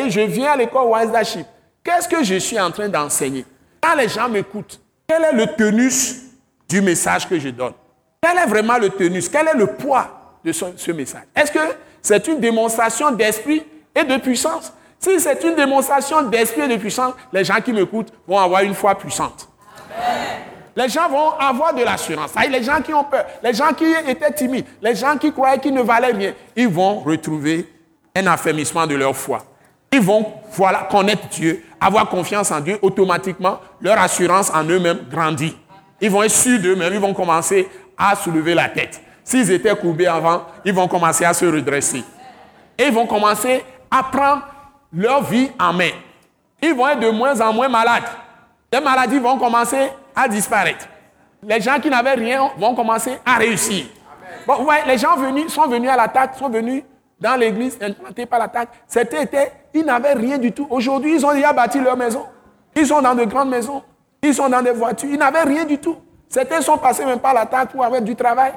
je viens à l'école Wise Qu'est-ce que je suis en train d'enseigner? Quand les gens m'écoutent, quel est le tenus du message que je donne? Quel est vraiment le tenus Quel est le poids de ce message? Est-ce que c'est une démonstration d'esprit et de puissance? Si c'est une démonstration d'esprit et de puissance, les gens qui m'écoutent vont avoir une foi puissante. Les gens vont avoir de l'assurance. Les gens qui ont peur, les gens qui étaient timides, les gens qui croyaient qu'ils ne valaient rien, ils vont retrouver un affermissement de leur foi. Ils vont voilà, connaître Dieu, avoir confiance en Dieu, automatiquement, leur assurance en eux-mêmes grandit. Ils vont être sûrs d'eux-mêmes, ils vont commencer à soulever la tête. S'ils étaient courbés avant, ils vont commencer à se redresser. Et ils vont commencer à prendre leur vie en main. Ils vont être de moins en moins malades. Les maladies vont commencer à disparaître. Les gens qui n'avaient rien vont commencer à réussir. Bon, les gens venus, sont venus à l'attaque, sont venus dans l'église, implantés par l'attaque. C'était, ils n'avaient rien du tout. Aujourd'hui, ils ont déjà bâti leur maison. Ils sont dans de grandes maisons. Ils sont dans des voitures. Ils n'avaient rien du tout. Certains sont passés même par l'attaque pour avoir du travail.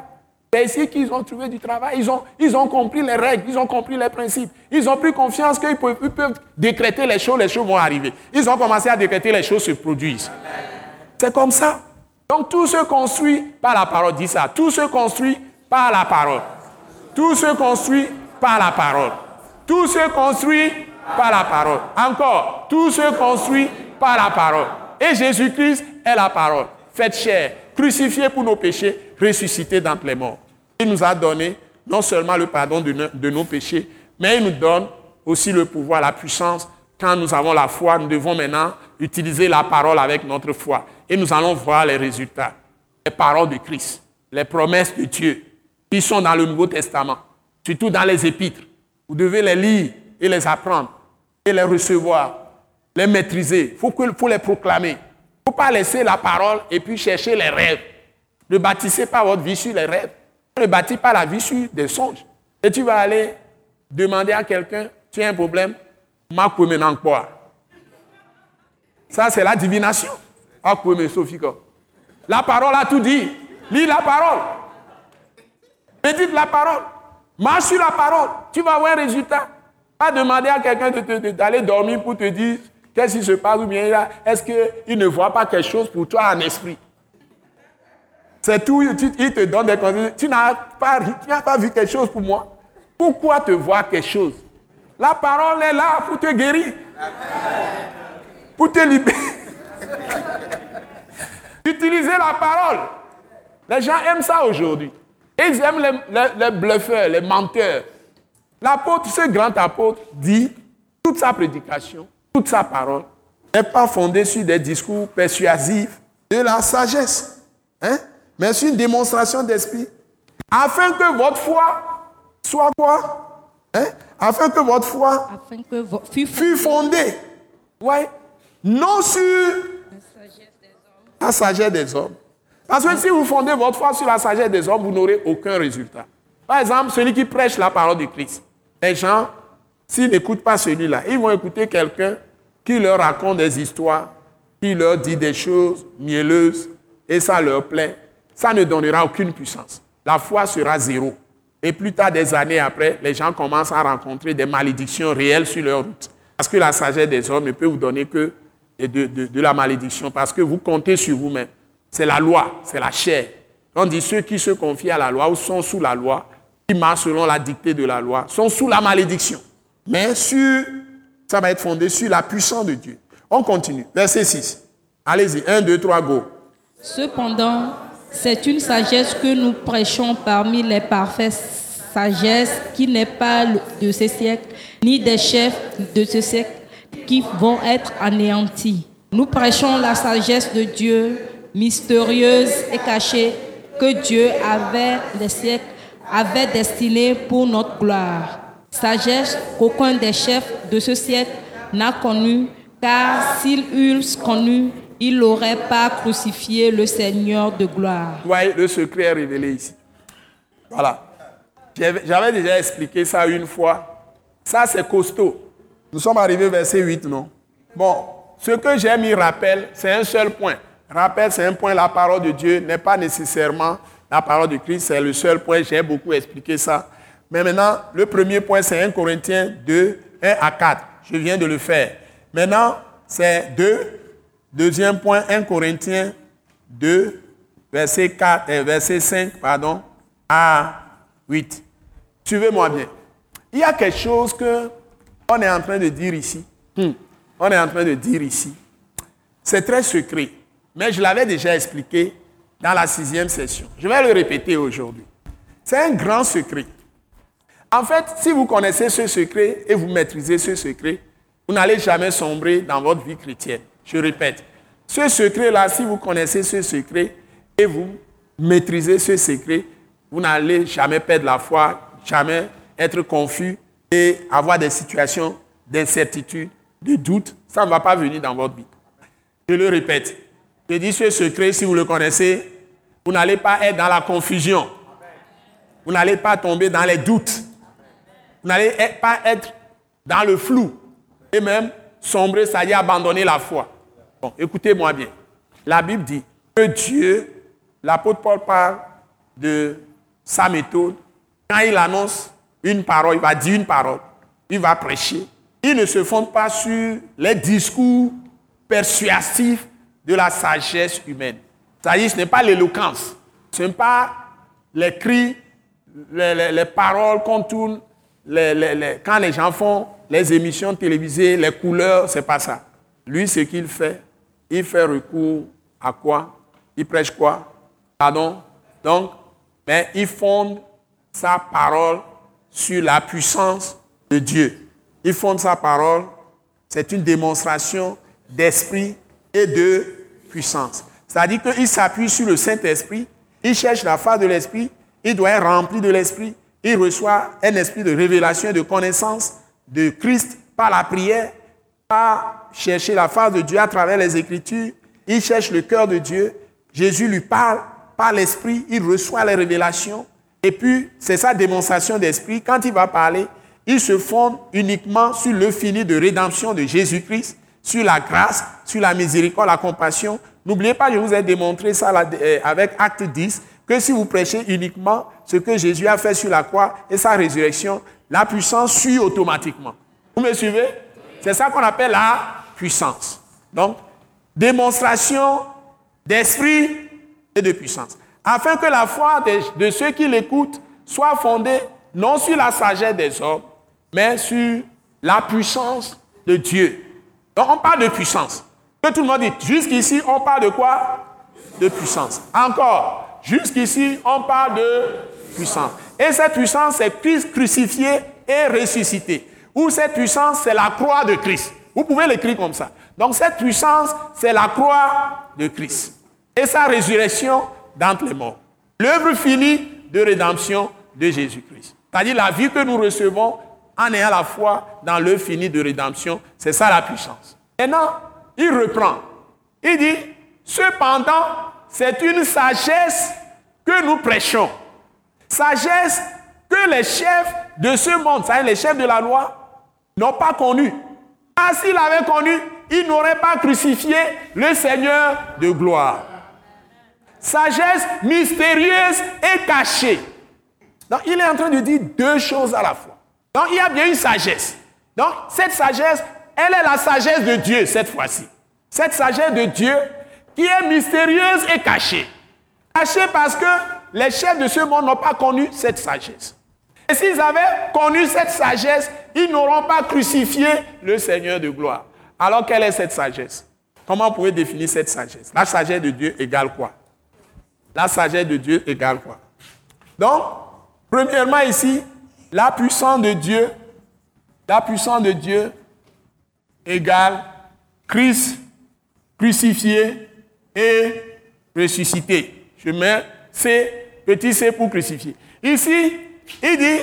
C'est ici qu'ils ont trouvé du travail. Ils ont, ils ont compris les règles, ils ont compris les principes. Ils ont pris confiance qu'ils peuvent, peuvent, décréter les choses, les choses vont arriver. Ils ont commencé à décréter les choses se produisent. C'est comme ça. Donc tout se construit par la parole. Dis ça. Tout se construit par la parole. Tout se construit par la parole. Tout se construit par la parole. Encore, tout se construit par la parole. Et Jésus-Christ est la parole. Faites chair, crucifié pour nos péchés, ressuscité d'entre les morts. Il nous a donné non seulement le pardon de, nos péchés, mais il nous donne aussi le pouvoir, la puissance. Quand nous avons la foi, nous devons maintenant utiliser la parole avec notre foi. Et nous allons voir les résultats. Les paroles de Christ, les promesses de Dieu, qui sont dans le Nouveau Testament, surtout dans les épîtres. Vous devez les lire et les apprendre et les recevoir, les maîtriser. Il faut, faut les proclamer. Il ne faut pas laisser la parole et puis chercher les rêves. Ne bâtissez pas votre vie sur les rêves. Ne bâtis pas la vie sur des songes. Et tu vas aller demander à quelqu'un, tu as un problème, ma quoi Ça, c'est la divination. La parole a tout dit. Lis la parole. Médite la parole. Marche sur la parole. Tu vas avoir un résultat. Pas demander à quelqu'un d'aller dormir pour te dire qu'est-ce qui se passe ou bien est-ce qu'il ne voit pas quelque chose pour toi en esprit? C'est tout, il te donne des conseils. Tu n'as pas, pas vu quelque chose pour moi. Pourquoi te voir quelque chose? La parole est là pour te guérir. Pour te libérer. Utiliser la parole. Les gens aiment ça aujourd'hui. Ils aiment les, les, bluffeurs, les menteurs. L'apôtre, ce grand apôtre, dit toute sa prédication, toute sa parole n'est pas fondée sur des discours persuasifs de la sagesse. Hein? mais c'est une démonstration d'esprit. Afin que votre foi soit quoi hein? Afin que votre foi Afin que fût fondée. Ouais. Non sur la sagesse des hommes. Parce que si vous fondez votre foi sur la sagesse des hommes, vous n'aurez aucun résultat. Par exemple, celui qui prêche la parole de Christ. Les gens, s'ils n'écoutent pas celui-là, ils vont écouter quelqu'un qui leur raconte des histoires, qui leur dit des choses mielleuses, et ça leur plaît, ça ne donnera aucune puissance. La foi sera zéro. Et plus tard, des années après, les gens commencent à rencontrer des malédictions réelles sur leur route. Parce que la sagesse des hommes ne peut vous donner que de, la malédiction, parce que vous comptez sur vous-même. C'est la loi, c'est la chair. On dit ceux qui se confient à la loi ou sont sous la loi, qui marchent selon la dictée de la loi, sont sous la malédiction. Mais sur, ça va être fondé sur la puissance de Dieu. On continue. Verset 6. Allez-y. 1, 2, 3, go. Cependant, c'est une sagesse que nous prêchons parmi les parfaits sagesse qui n'est pas de ce siècle, ni des chefs de ce siècle qui vont être anéantis. Nous prêchons la sagesse de Dieu, mystérieuse et cachée, que Dieu avait des siècles avait destinée pour notre gloire. Sagesse qu'aucun des chefs de ce siècle n'a connue, car s'ils eussent connu, il n'aurait pas crucifié le Seigneur de gloire. voyez, le secret est révélé ici. Voilà. J'avais déjà expliqué ça une fois. Ça, c'est costaud. Nous sommes arrivés verset 8, non? Bon, ce que j'ai mis rappel, c'est un seul point. Rappel, c'est un point. La parole de Dieu n'est pas nécessairement la parole de Christ, c'est le seul point. J'ai beaucoup expliqué ça. Mais maintenant, le premier point, c'est 1 Corinthiens 2, 1 à 4. Je viens de le faire. Maintenant, c'est 2 Deuxième point, 1 Corinthiens 2, verset, 4, euh, verset 5 pardon, à 8. Suivez-moi bien. Il y a quelque chose que on est en train de dire ici. Hmm. On est en train de dire ici. C'est très secret. Mais je l'avais déjà expliqué dans la sixième session. Je vais le répéter aujourd'hui. C'est un grand secret. En fait, si vous connaissez ce secret et vous maîtrisez ce secret, vous n'allez jamais sombrer dans votre vie chrétienne. Je répète, ce secret-là, si vous connaissez ce secret et vous maîtrisez ce secret, vous n'allez jamais perdre la foi, jamais être confus et avoir des situations d'incertitude, de doute. Ça ne va pas venir dans votre vie. Je le répète. Je dis ce secret, si vous le connaissez, vous n'allez pas être dans la confusion. Vous n'allez pas tomber dans les doutes. Vous n'allez pas être dans le flou. Et même sombrer, ça y abandonner la foi. Bon, écoutez-moi bien. La Bible dit que Dieu, l'apôtre Paul parle de sa méthode. Quand il annonce une parole, il va dire une parole, il va prêcher. Il ne se fonde pas sur les discours persuasifs de la sagesse humaine. C'est-à-dire, ce n'est pas l'éloquence, ce n'est pas les cris, les, paroles qu'on tourne quand les gens font les émissions télévisées, les couleurs, c'est pas ça. Lui, ce qu'il fait, il fait recours à quoi? Il prêche quoi? Pardon? Donc, mais il fonde sa parole sur la puissance de Dieu. Il fonde sa parole, c'est une démonstration d'esprit et de puissance. C'est-à-dire qu'il s'appuie sur le Saint-Esprit, il cherche la face de l'Esprit, il doit être rempli de l'Esprit, il reçoit un esprit de révélation et de connaissance de Christ par la prière, par chercher la face de Dieu à travers les Écritures, il cherche le cœur de Dieu, Jésus lui parle par l'Esprit, il reçoit les révélations, et puis c'est sa démonstration d'Esprit. Quand il va parler, il se fonde uniquement sur le fini de rédemption de Jésus-Christ, sur la grâce, sur la miséricorde, la compassion. N'oubliez pas, je vous ai démontré ça euh, avec Acte 10, que si vous prêchez uniquement ce que Jésus a fait sur la croix et sa résurrection, la puissance suit automatiquement. Vous me suivez? C'est ça qu'on appelle la puissance. Donc, démonstration d'esprit et de puissance. Afin que la foi de, de ceux qui l'écoutent soit fondée non sur la sagesse des hommes, mais sur la puissance de Dieu. Donc on parle de puissance. Que tout le monde dit, jusqu'ici, on parle de quoi? De puissance. Encore, jusqu'ici, on parle de puissance. Et cette puissance, c'est Christ crucifié et ressuscité. Ou cette puissance, c'est la croix de Christ. Vous pouvez l'écrire comme ça. Donc cette puissance, c'est la croix de Christ. Et sa résurrection d'entre les morts. L'œuvre finie de rédemption de Jésus-Christ. C'est-à-dire la vie que nous recevons en ayant la foi dans l'œuvre finie de rédemption. C'est ça la puissance. Maintenant, il reprend. Il dit, cependant, c'est une sagesse que nous prêchons. Sagesse que les chefs de ce monde, c'est-à-dire les chefs de la loi, n'ont pas connue. Ah, s'il avait connu, ils n'auraient pas crucifié le Seigneur de gloire. Sagesse mystérieuse et cachée. Donc il est en train de dire deux choses à la fois. Donc il y a bien une sagesse. Donc cette sagesse, elle est la sagesse de Dieu cette fois-ci. Cette sagesse de Dieu qui est mystérieuse et cachée. Cachée parce que les chefs de ce monde n'ont pas connu cette sagesse. Et s'ils avaient connu cette sagesse, ils n'auront pas crucifié le Seigneur de gloire. Alors quelle est cette sagesse? Comment vous pouvez définir cette sagesse? La sagesse de Dieu égale quoi? La sagesse de Dieu égale quoi? Donc, premièrement ici, la puissance de Dieu, la puissance de Dieu égale Christ crucifié et ressuscité. Je mets C, petit c pour crucifier. Ici, il dit,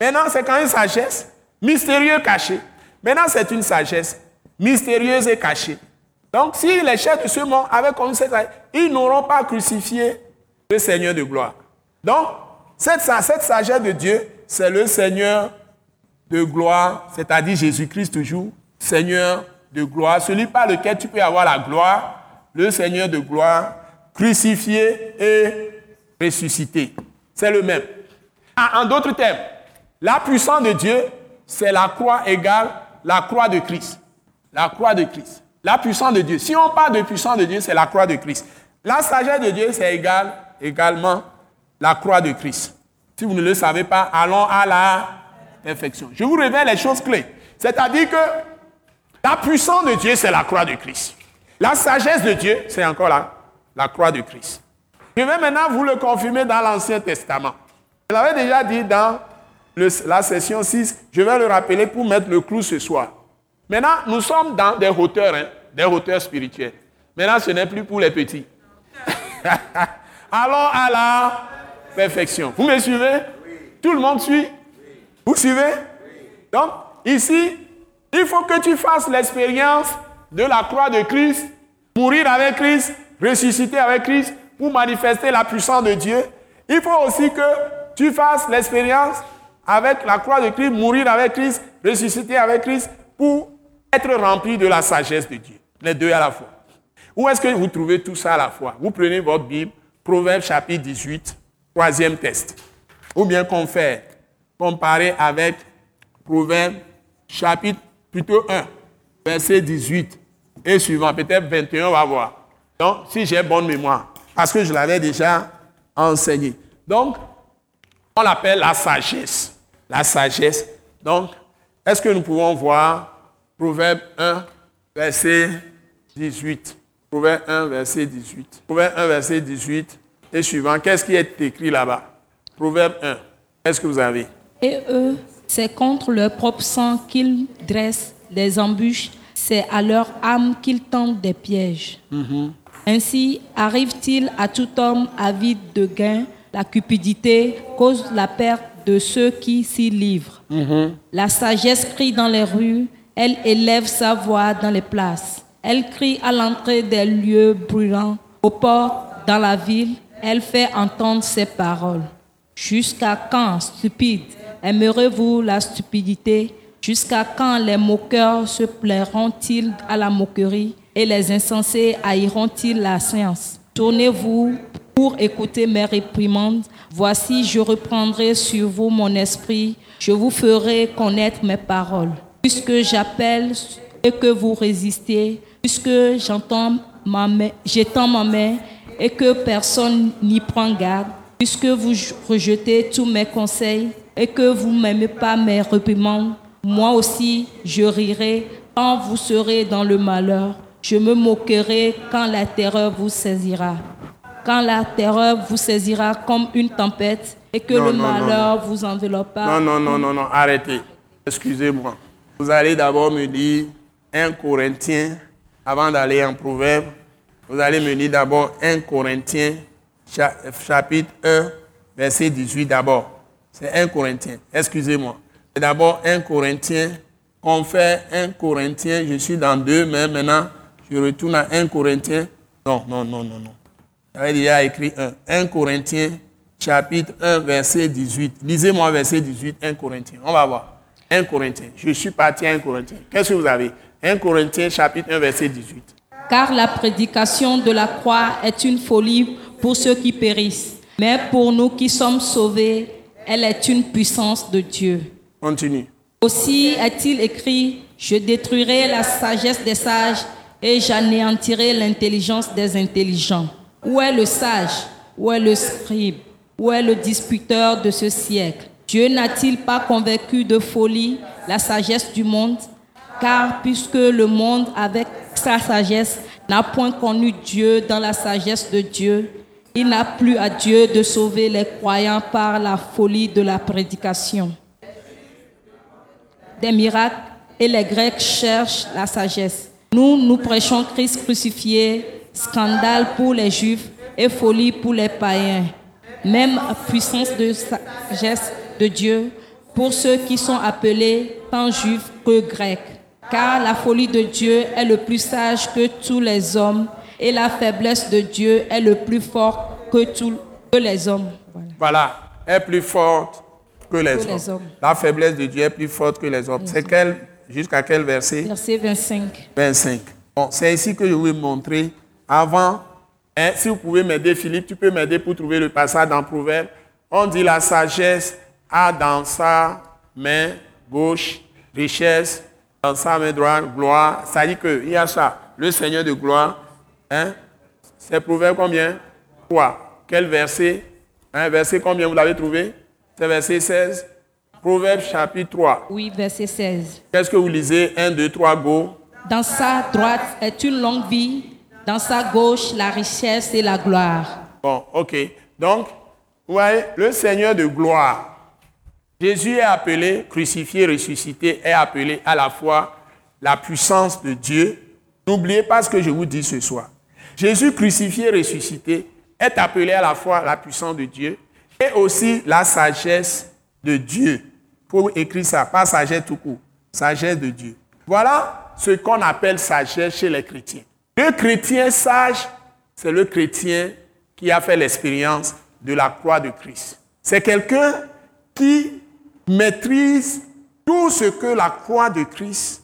maintenant c'est quand une sagesse mystérieuse cachée. Maintenant c'est une sagesse mystérieuse et cachée. Donc si les chefs de ce monde avaient connu cette ils n'auront pas crucifié le Seigneur de gloire. Donc cette, cette sagesse de Dieu, c'est le Seigneur de gloire, c'est-à-dire Jésus-Christ toujours, Seigneur de gloire, celui par lequel tu peux avoir la gloire, le Seigneur de gloire, crucifié et ressuscité. C'est le même. Ah, en d'autres termes, la puissance de Dieu, c'est la croix égale la croix de Christ. La croix de Christ. La puissance de Dieu. Si on parle de puissance de Dieu, c'est la croix de Christ. La sagesse de Dieu, c'est égal, également la croix de Christ. Si vous ne le savez pas, allons à la perfection. Je vous révèle les choses clés. C'est-à-dire que la puissance de Dieu, c'est la croix de Christ. La sagesse de Dieu, c'est encore la, la croix de Christ. Je vais maintenant vous le confirmer dans l'Ancien Testament. Je l'avais déjà dit dans la session 6, je vais le rappeler pour mettre le clou ce soir. Maintenant, nous sommes dans des hauteurs, hein, des hauteurs spirituelles. Maintenant, ce n'est plus pour les petits. Allons à la perfection. Vous me suivez? Tout le monde suit? Vous suivez? Donc, ici, il faut que tu fasses l'expérience de la croix de Christ, mourir avec Christ, ressusciter avec Christ, pour manifester la puissance de Dieu, il faut aussi que tu fasses l'expérience avec la croix de Christ, mourir avec Christ, ressusciter avec Christ, pour être rempli de la sagesse de Dieu. Les deux à la fois. Où est-ce que vous trouvez tout ça à la fois? Vous prenez votre Bible, Proverbe chapitre 18, troisième test. Ou bien qu'on fait comparer avec Proverbe chapitre plutôt 1, verset 18 et suivant, peut-être 21, on va voir. Donc, si j'ai bonne mémoire parce que je l'avais déjà enseigné. Donc, on l'appelle la sagesse. La sagesse. Donc, est-ce que nous pouvons voir Proverbe 1, verset 18. Proverbe 1, verset 18. Proverbe 1, verset 18 et suivant. Qu'est-ce qui est écrit là-bas? Proverbe 1. Qu'est-ce que vous avez? Et eux, c'est contre leur propre sang qu'ils dressent des embûches, c'est à leur âme qu'ils tendent des pièges. Mm-hmm. Ainsi arrive-t-il à tout homme avide de gain, la cupidité cause la perte de ceux qui s'y livrent. Mhm. La sagesse crie dans les rues, elle élève sa voix dans les places. Elle crie à l'entrée des lieux brûlants, aux portes, dans la ville, elle fait entendre ses paroles. Jusqu'à quand, stupide, aimerez-vous la stupidité? Jusqu'à quand les moqueurs se plairont-ils à la moquerie? Et les insensés haïront-ils la science? Tournez-vous pour écouter mes réprimandes. Voici, je reprendrai sur vous mon esprit. Je vous ferai connaître mes paroles. Puisque j'appelle et que vous résistez, puisque j'entends ma main, j'étends ma main et que personne n'y prend garde, puisque vous rejetez tous mes conseils et que vous n'aimez pas mes réprimandes, moi aussi je rirai quand vous serez dans le malheur. Je me moquerai quand la terreur vous saisira. Quand la terreur vous saisira comme une tempête et que le malheur vous enveloppera. Non, non, non, non, non, arrêtez. Excusez-moi. Vous allez d'abord me dire 1 Corinthien, avant d'aller en Proverbe, vous allez me lire d'abord 1 Corinthiens, chapitre 1, verset 18 d'abord. C'est 1 Corinthien, excusez-moi. D'abord 1 Corinthien, on fait 1 Corinthien, je suis dans 2, mais maintenant je retourne à 1 Corinthiens. Non, non, non, non, non. J'avais déjà écrit 1. 1 Corinthiens, chapitre 1, verset 18. Lisez-moi verset 18, 1 Corinthiens. On va voir. 1 Corinthiens. Je suis parti à 1 Corinthiens. Qu'est-ce que vous avez? 1 Corinthiens chapitre 1 verset 18. Car la prédication de la croix est une folie pour ceux qui périssent, mais pour nous qui sommes sauvés, elle est une puissance de Dieu. Continue. Aussi est-il écrit, je détruirai la sagesse des sages et j'anéantirai l'intelligence des intelligents. Où est le sage? Où est le scribe? Où est le disputeur de ce siècle? Dieu n'a-t-il pas convaincu de folie la sagesse du monde? Car puisque le monde, avec sa sagesse, n'a point connu Dieu dans la sagesse de Dieu, il n'a plus à Dieu de sauver les croyants par la folie de la prédication. Des miracles et les Grecs cherchent la sagesse. Nous, nous prêchons Christ crucifié, scandale pour les Juifs et folie pour les païens. Même puissance de sagesse de Dieu pour ceux qui sont appelés tant juifs que grecs. Car la folie de Dieu est le plus sage que tous les hommes et la faiblesse de Dieu est le plus fort que tous les hommes. Voilà, est plus forte que les, hommes. La faiblesse de Dieu est plus forte que les hommes. C'est quel, jusqu'à quel verset? Verset 25. 25. Bon, c'est ici que je vais montrer. Avant, hein, si vous pouvez m'aider, Philippe, tu peux m'aider pour trouver le passage dans Proverbe. On dit la sagesse a dans sa main gauche richesse, dans sa main droite gloire. Ça dit qu'il y a ça. Le Seigneur de gloire. Hein? C'est Proverbe combien? Quoi Quel verset? Un Verset combien vous l'avez trouvé? C'est verset 16. Proverbe chapitre 3. Oui, verset 16. Qu'est-ce que vous lisez? 1, 2, 3, go. Dans sa droite est une longue vie, dans sa gauche la richesse et la gloire. Bon, ok. Donc, vous voyez, le Seigneur de gloire, Jésus est appelé, crucifié, ressuscité, est appelé à la fois la puissance de Dieu. N'oubliez pas ce que je vous dis ce soir. Jésus crucifié, ressuscité, est appelé à la fois la puissance de Dieu et aussi la sagesse de Dieu. Pour écrire ça, pas sagesse tout court, sagesse de Dieu. Voilà ce qu'on appelle sagesse chez les chrétiens. Le chrétien sage, c'est le chrétien qui a fait l'expérience de la croix de Christ. C'est quelqu'un qui maîtrise tout ce que la croix de Christ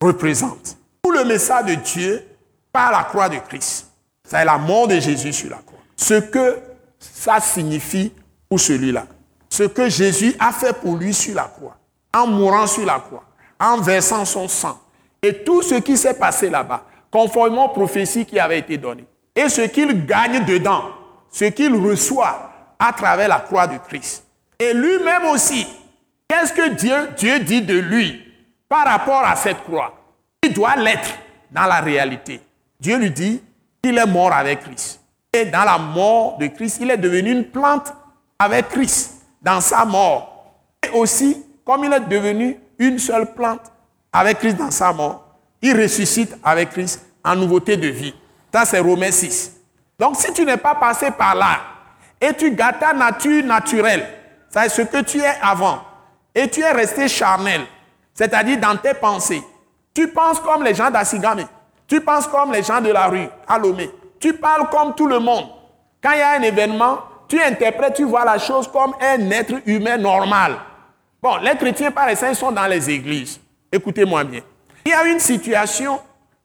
représente. Tout le message de Dieu par la croix de Christ. C'est la mort de Jésus sur la croix. Ce que ça signifie pour celui-là. Ce que Jésus a fait pour lui sur la croix. En mourant sur la croix. En versant son sang. Et tout ce qui s'est passé là-bas. Conformément aux prophéties qui avaient été données. Et ce qu'il gagne dedans. Ce qu'il reçoit à travers la croix de Christ. Et lui-même aussi, Qu'est-ce que Dieu, dit de lui par rapport à cette croix? Il doit l'être dans la réalité. Dieu lui dit qu'il est mort avec Christ. Et dans la mort de Christ, il est devenu une plante avec Christ dans sa mort. Et aussi, comme il est devenu une seule plante avec Christ dans sa mort, il ressuscite avec Christ en nouveauté de vie. Ça, c'est Romains 6. Donc, si tu n'es pas passé par là et tu gardes ta nature naturelle, c'est ce que tu es avant, et tu es resté charnel, c'est-à-dire dans tes pensées. Tu penses comme les gens d'Assigame, tu penses comme les gens de la rue, à Lomé. Tu parles comme tout le monde. Quand il y a un événement, tu interprètes, tu vois la chose comme un être humain normal. Bon, les chrétiens par sont dans les églises. Écoutez-moi bien. Il y a une situation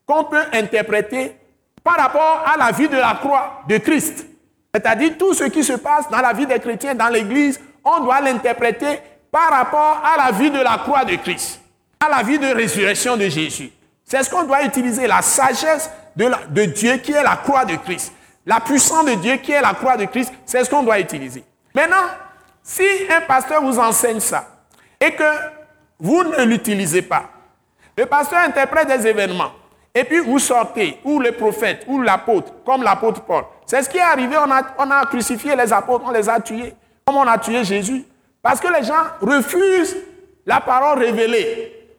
qu'on peut interpréter par rapport à la vie de la croix de Christ. C'est-à-dire tout ce qui se passe dans la vie des chrétiens, dans l'église, on doit l'interpréter par rapport à la vie de la croix de Christ, à la vie de résurrection de Jésus. C'est ce qu'on doit utiliser, la sagesse de, Dieu qui est la croix de Christ. La puissance de Dieu qui est la croix de Christ, c'est ce qu'on doit utiliser. Maintenant, si un pasteur vous enseigne ça et que vous ne l'utilisez pas, le pasteur interprète des événements et puis vous sortez, ou le prophète, ou l'apôtre, comme l'apôtre Paul. C'est ce qui est arrivé, on a crucifié les apôtres, on les a tués, comme on a tué Jésus. Parce que les gens refusent la parole révélée.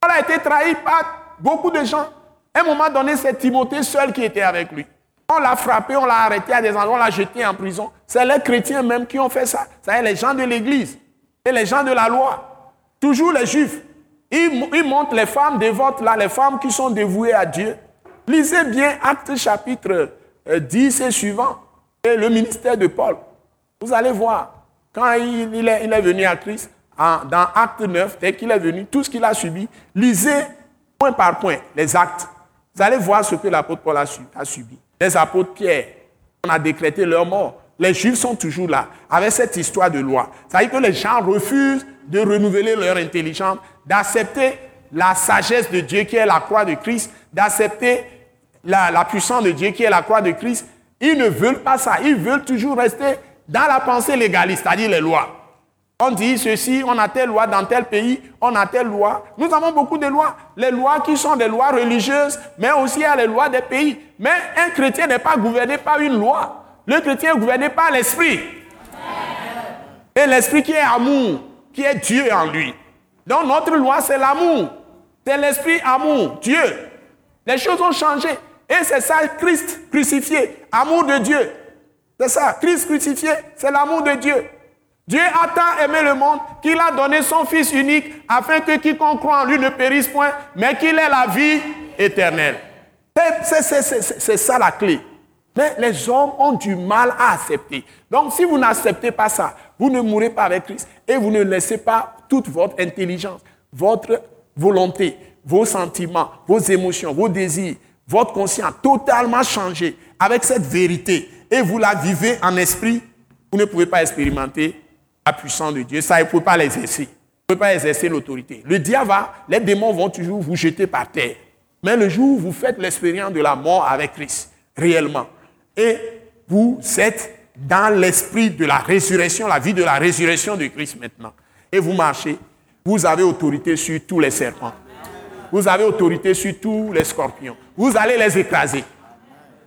Paul a été trahi par beaucoup de gens. À un moment donné, c'est Timothée seul qui était avec lui. On l'a frappé, on l'a arrêté à des endroits, on l'a jeté en prison. C'est les chrétiens même qui ont fait ça. C'est les gens de l'église et les gens de la loi. Toujours les juifs. Ils, montrent les femmes dévotes là, les femmes qui sont dévouées à Dieu. Lisez bien Actes chapitre 10 euh, et suivant. Et le ministère de Paul. Vous allez voir. Quand il, est, venu à Christ, dans Acte 9, dès qu'il est venu, tout ce qu'il a subi, lisez point par point, les actes. Vous allez voir ce que l'apôtre Paul a, subi. Les apôtres Pierre, on a décrété leur mort. Les Juifs sont toujours là, avec cette histoire de loi. Ça veut dire que les gens refusent de renouveler leur intelligence, d'accepter la sagesse de Dieu qui est la croix de Christ, d'accepter la, puissance de Dieu qui est la croix de Christ. Ils ne veulent pas ça. Ils veulent toujours rester dans la pensée légaliste, c'est-à-dire les lois. On dit ceci, on a telle loi dans tel pays, on a telle loi. Nous avons beaucoup de lois. Les lois qui sont des lois religieuses, mais aussi il y a les lois des pays. Mais un chrétien n'est pas gouverné par une loi. Le chrétien est gouverné par l'esprit. Et l'esprit qui est amour, qui est Dieu en lui. Donc notre loi, c'est l'amour. C'est l'esprit amour, Dieu. Les choses ont changé. Et c'est ça, Christ crucifié, amour de Dieu. C'est ça, Christ crucifié, c'est l'amour de Dieu. Dieu a tant aimé le monde qu'il a donné son Fils unique afin que quiconque croit en lui ne périsse point, mais qu'il ait la vie éternelle. C'est ça la clé. Mais les hommes ont du mal à accepter. Donc si vous n'acceptez pas ça, vous ne mourrez pas avec Christ et vous ne laissez pas toute votre intelligence, votre volonté, vos sentiments, vos émotions, vos désirs, votre conscience totalement changer avec cette vérité et vous la vivez en esprit, vous ne pouvez pas expérimenter la puissance de Dieu. Ça, ne pouvez pas l'exercer. Vous ne pouvez pas exercer l'autorité. Le diable les démons vont toujours vous jeter par terre. Mais le jour où vous faites l'expérience de la mort avec Christ, réellement, et vous êtes dans l'esprit de la résurrection, la vie de la résurrection de Christ maintenant, et vous marchez, vous avez autorité sur tous les serpents. Vous avez autorité sur tous les scorpions. Vous allez les écraser.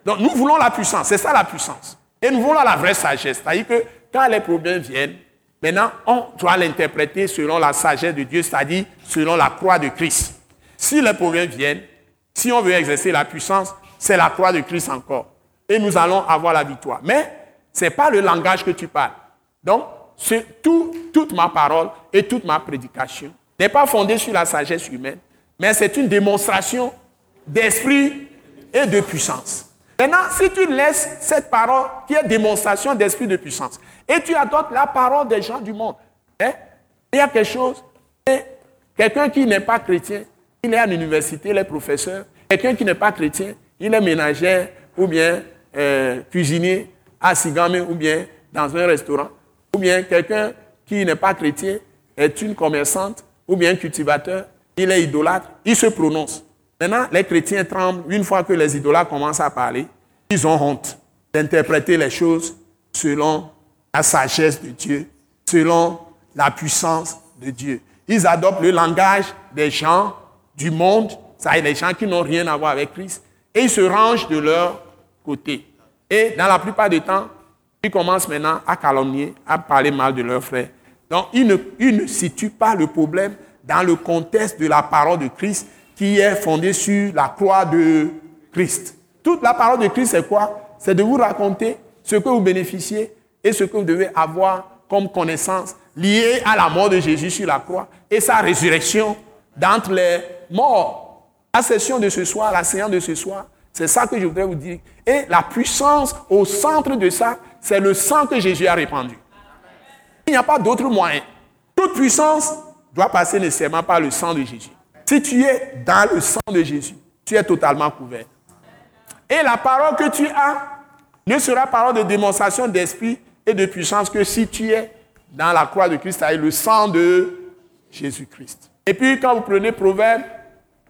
Donc nous voulons la puissance, c'est ça la puissance. Et nous voulons la vraie sagesse. C'est-à-dire que quand les problèmes viennent, maintenant on doit l'interpréter selon la sagesse de Dieu, c'est-à-dire selon la croix de Christ. Si les problèmes viennent, si on veut exercer la puissance, c'est la croix de Christ encore. Et nous allons avoir la victoire. Mais ce n'est pas le langage que tu parles. Donc, tout, toute ma parole et toute ma prédication n'est pas fondée sur la sagesse humaine, mais c'est une démonstration d'esprit et de puissance. Maintenant, si tu laisses cette parole qui est démonstration d'esprit de puissance, et tu adoptes la parole des gens du monde, hein, il y a quelque chose, quelqu'un qui n'est pas chrétien, il est à l'université, il est professeur, quelqu'un qui n'est pas chrétien, il est ménagère ou bien euh, cuisinier à Sigame ou bien dans un restaurant, ou bien quelqu'un qui n'est pas chrétien est une commerçante ou bien cultivateur, il est idolâtre, il se prononce. Maintenant, les chrétiens tremblent une fois que les idolâtres commencent à parler. Ils ont honte d'interpréter les choses selon la sagesse de Dieu, selon la puissance de Dieu. Ils adoptent le langage des gens du monde, ça des gens qui n'ont rien à voir avec Christ, et ils se rangent de leur côté. Et dans la plupart du temps, ils commencent maintenant à calomnier, à parler mal de leurs frères. Donc, ils ne situent pas le problème dans le contexte de la parole de Christ, qui est fondée sur la croix de Christ. Toute la parole de Christ, c'est quoi? C'est de vous raconter ce que vous bénéficiez et ce que vous devez avoir comme connaissance liée à la mort de Jésus sur la croix et sa résurrection d'entre les morts. La session de ce soir, la séance de ce soir, c'est ça que je voudrais vous dire. Et la puissance au centre de ça, c'est le sang que Jésus a répandu. Il n'y a pas d'autre moyen. Toute puissance doit passer nécessairement par le sang de Jésus. Si tu es dans le sang de Jésus, tu es totalement couvert. Et la parole que tu as ne sera parole de démonstration d'esprit et de puissance que si tu es dans la croix de Christ avec le sang de Jésus-Christ. Et puis quand vous prenez Proverbe,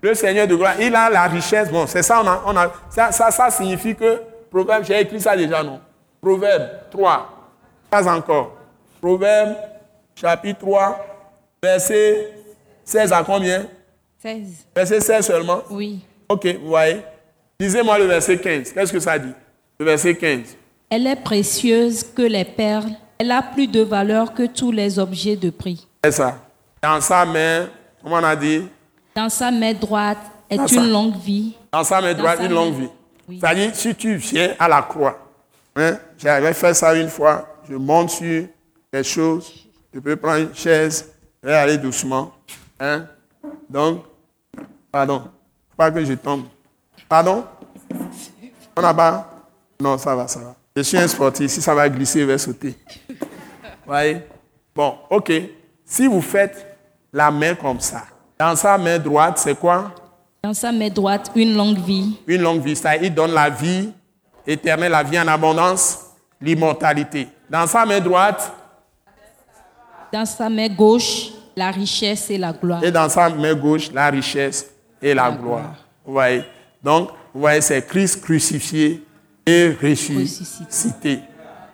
le Seigneur de gloire, il a la richesse. Bon, c'est ça, on a, ça, ça, ça, signifie que Proverbe, j'ai écrit ça déjà, non? Proverbe 3, pas encore. Proverbe chapitre 3, verset 16 à combien? 16. Verset 16 seulement? Oui. Ok, vous voyez. Lisez-moi le verset 15. Qu'est-ce que ça dit? Le verset 15. Elle est précieuse que les perles. Elle a plus de valeur que tous les objets de prix. C'est ça. Dans sa main, comment on a dit? Dans sa main droite est une longue vie. Dans sa main droite, une longue vie. C'est-à-dire, si tu viens à la croix, hein, j'avais fait ça une fois, je monte sur les choses, je peux prendre une chaise, je vais aller doucement. Hein. Donc, pardon, pas que je tombe. Pardon? On a pas? Non, ça va, ça va. Je suis un sportif, si ça va glisser, je vais sauter. voyez? Bon, ok. Si vous faites la main comme ça, dans sa main droite, c'est quoi? Dans sa main droite, une longue vie. Une longue vie, ça, il donne la vie éternelle, la vie en abondance, l'immortalité. Dans sa main droite, Dans sa main gauche, la richesse et la gloire. et dans sa main gauche, la richesse et la, gloire. Vous voyez? Donc, vous voyez, c'est Christ crucifié et ressuscité.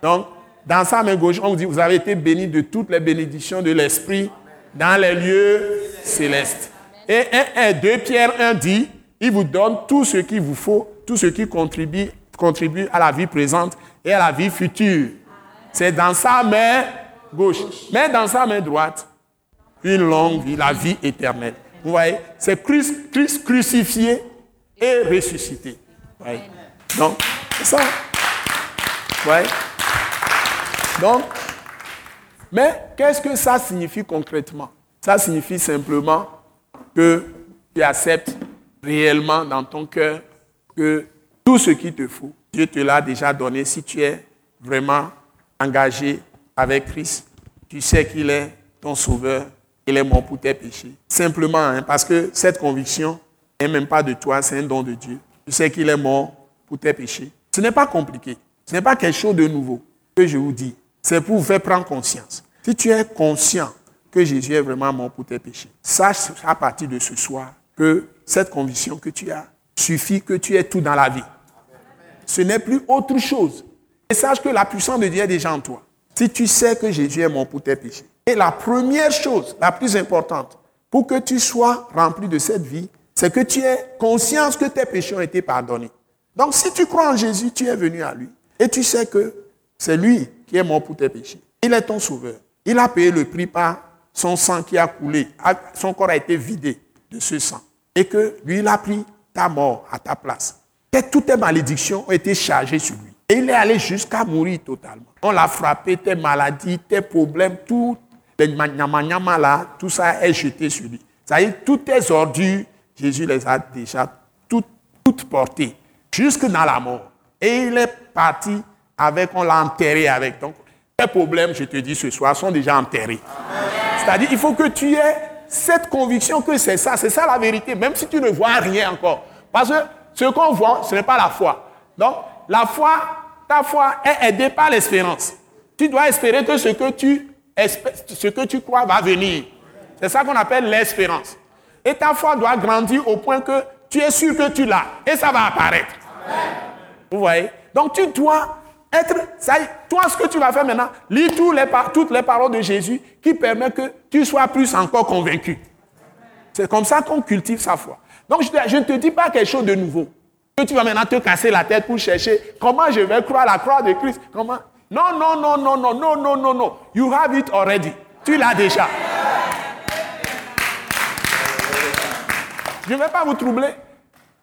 Donc, dans sa main gauche, on vous dit, vous avez été bénis de toutes les bénédictions de l'Esprit dans les lieux célestes. Et 1, 1, 2 Pierre 1 dit, il vous donne tout ce qu'il vous faut, tout ce qui contribue, contribue à la vie présente et à la vie future. C'est dans sa main gauche. Mais dans sa main droite, une longue vie, la vie éternelle. Vous voyez, c'est Christ, crucifié et ressuscité. Donc, c'est ça. Vous voyez? Donc, mais qu'est-ce que ça signifie concrètement? Ça signifie simplement que tu acceptes réellement dans ton cœur que tout ce qu'il te faut, Dieu te l'a déjà donné si tu es vraiment engagé avec Christ. Tu sais qu'il est ton sauveur, il est mort pour tes péchés. Simplement, hein, parce que cette conviction n'est même pas de toi, c'est un don de Dieu. Tu sais qu'il est mort pour tes péchés. Ce n'est pas compliqué. Ce n'est pas quelque chose de nouveau que je vous dis. C'est pour vous faire prendre conscience. Si tu es conscient que Jésus est vraiment mort pour tes péchés, sache à partir de ce soir que cette conviction que tu as suffit que tu aies tout dans la vie. Ce n'est plus autre chose. Et sache que la puissance de Dieu est déjà en toi. Si tu sais que Jésus est mort pour tes péchés. Et la première chose, la plus importante, pour que tu sois rempli de cette vie, c'est que tu aies conscience que tes péchés ont été pardonnés. Donc si tu crois en Jésus, tu es venu à lui. Et tu sais que c'est lui qui est mort pour tes péchés. Il est ton sauveur. Il a payé le prix par son sang qui a coulé. Son corps a été vidé de ce sang. Et que lui, il a pris ta mort à ta place. Et toutes tes malédictions ont été chargées sur lui. Et il est allé jusqu'à mourir totalement. On l'a frappé, tes maladies, tes problèmes, tout, les nyama là, tout ça est jeté sur lui. Est, toutes tes ordures, Jésus les a déjà toutes, toutes portées, jusque dans la mort. Et il est parti avec, on l'a enterré avec. Donc, tes problèmes, je te dis ce soir, sont déjà enterrés. C'est-à-dire, il faut que tu aies cette conviction que c'est ça, c'est ça la vérité, même si tu ne vois rien encore. Parce que ce qu'on voit, ce n'est pas la foi. Donc, la foi, ta foi est aidée par l'espérance. Tu dois espérer que ce que tu, ce que tu crois va venir. C'est ça qu'on appelle l'espérance. Et ta foi doit grandir au point que tu es sûr que tu l'as. Et ça va apparaître. Vous voyez? Donc tu dois être, ça, toi ce que tu vas faire maintenant, lis toutes les paroles de Jésus qui permettent que tu sois plus encore convaincu. C'est comme ça qu'on cultive sa foi. Donc je, ne te dis pas quelque chose de nouveau. Que tu vas maintenant te casser la tête pour chercher comment je vais croire la croix de Christ. Comment Non, non, non, non, non, non, non, non, non. You have it already. Tu l'as déjà. Je ne vais pas vous troubler.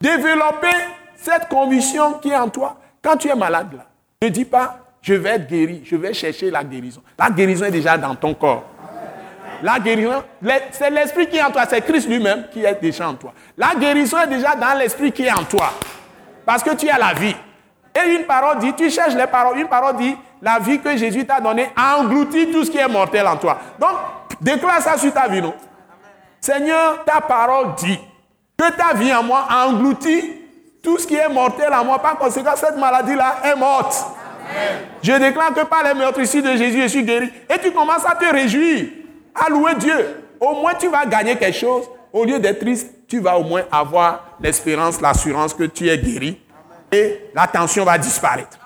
Développer cette conviction qui est en toi quand tu es malade. Ne dis pas, je vais être guéri, je vais chercher la guérison. La guérison est déjà dans ton corps. La guérison, c'est l'esprit qui est en toi, c'est Christ lui-même qui est déjà en toi. La guérison est déjà dans l'esprit qui est en toi. Parce que tu as la vie. Et une parole dit, tu cherches les paroles, une parole dit, la vie que Jésus t'a donnée a englouti tout ce qui est mortel en toi. Donc, déclare ça sur ta vie, non? Seigneur, ta parole dit que ta vie en moi a englouti tout ce qui est mortel en moi. Par conséquent, cette maladie-là est morte. Je déclare que par les meurtrissures de Jésus, je suis guéri. Et tu commences à te réjouir, à louer Dieu. Au moins, tu vas gagner quelque chose. Au lieu d'être triste, tu vas au moins avoir l'espérance, l'assurance que tu es guéri. Et la tension va disparaître.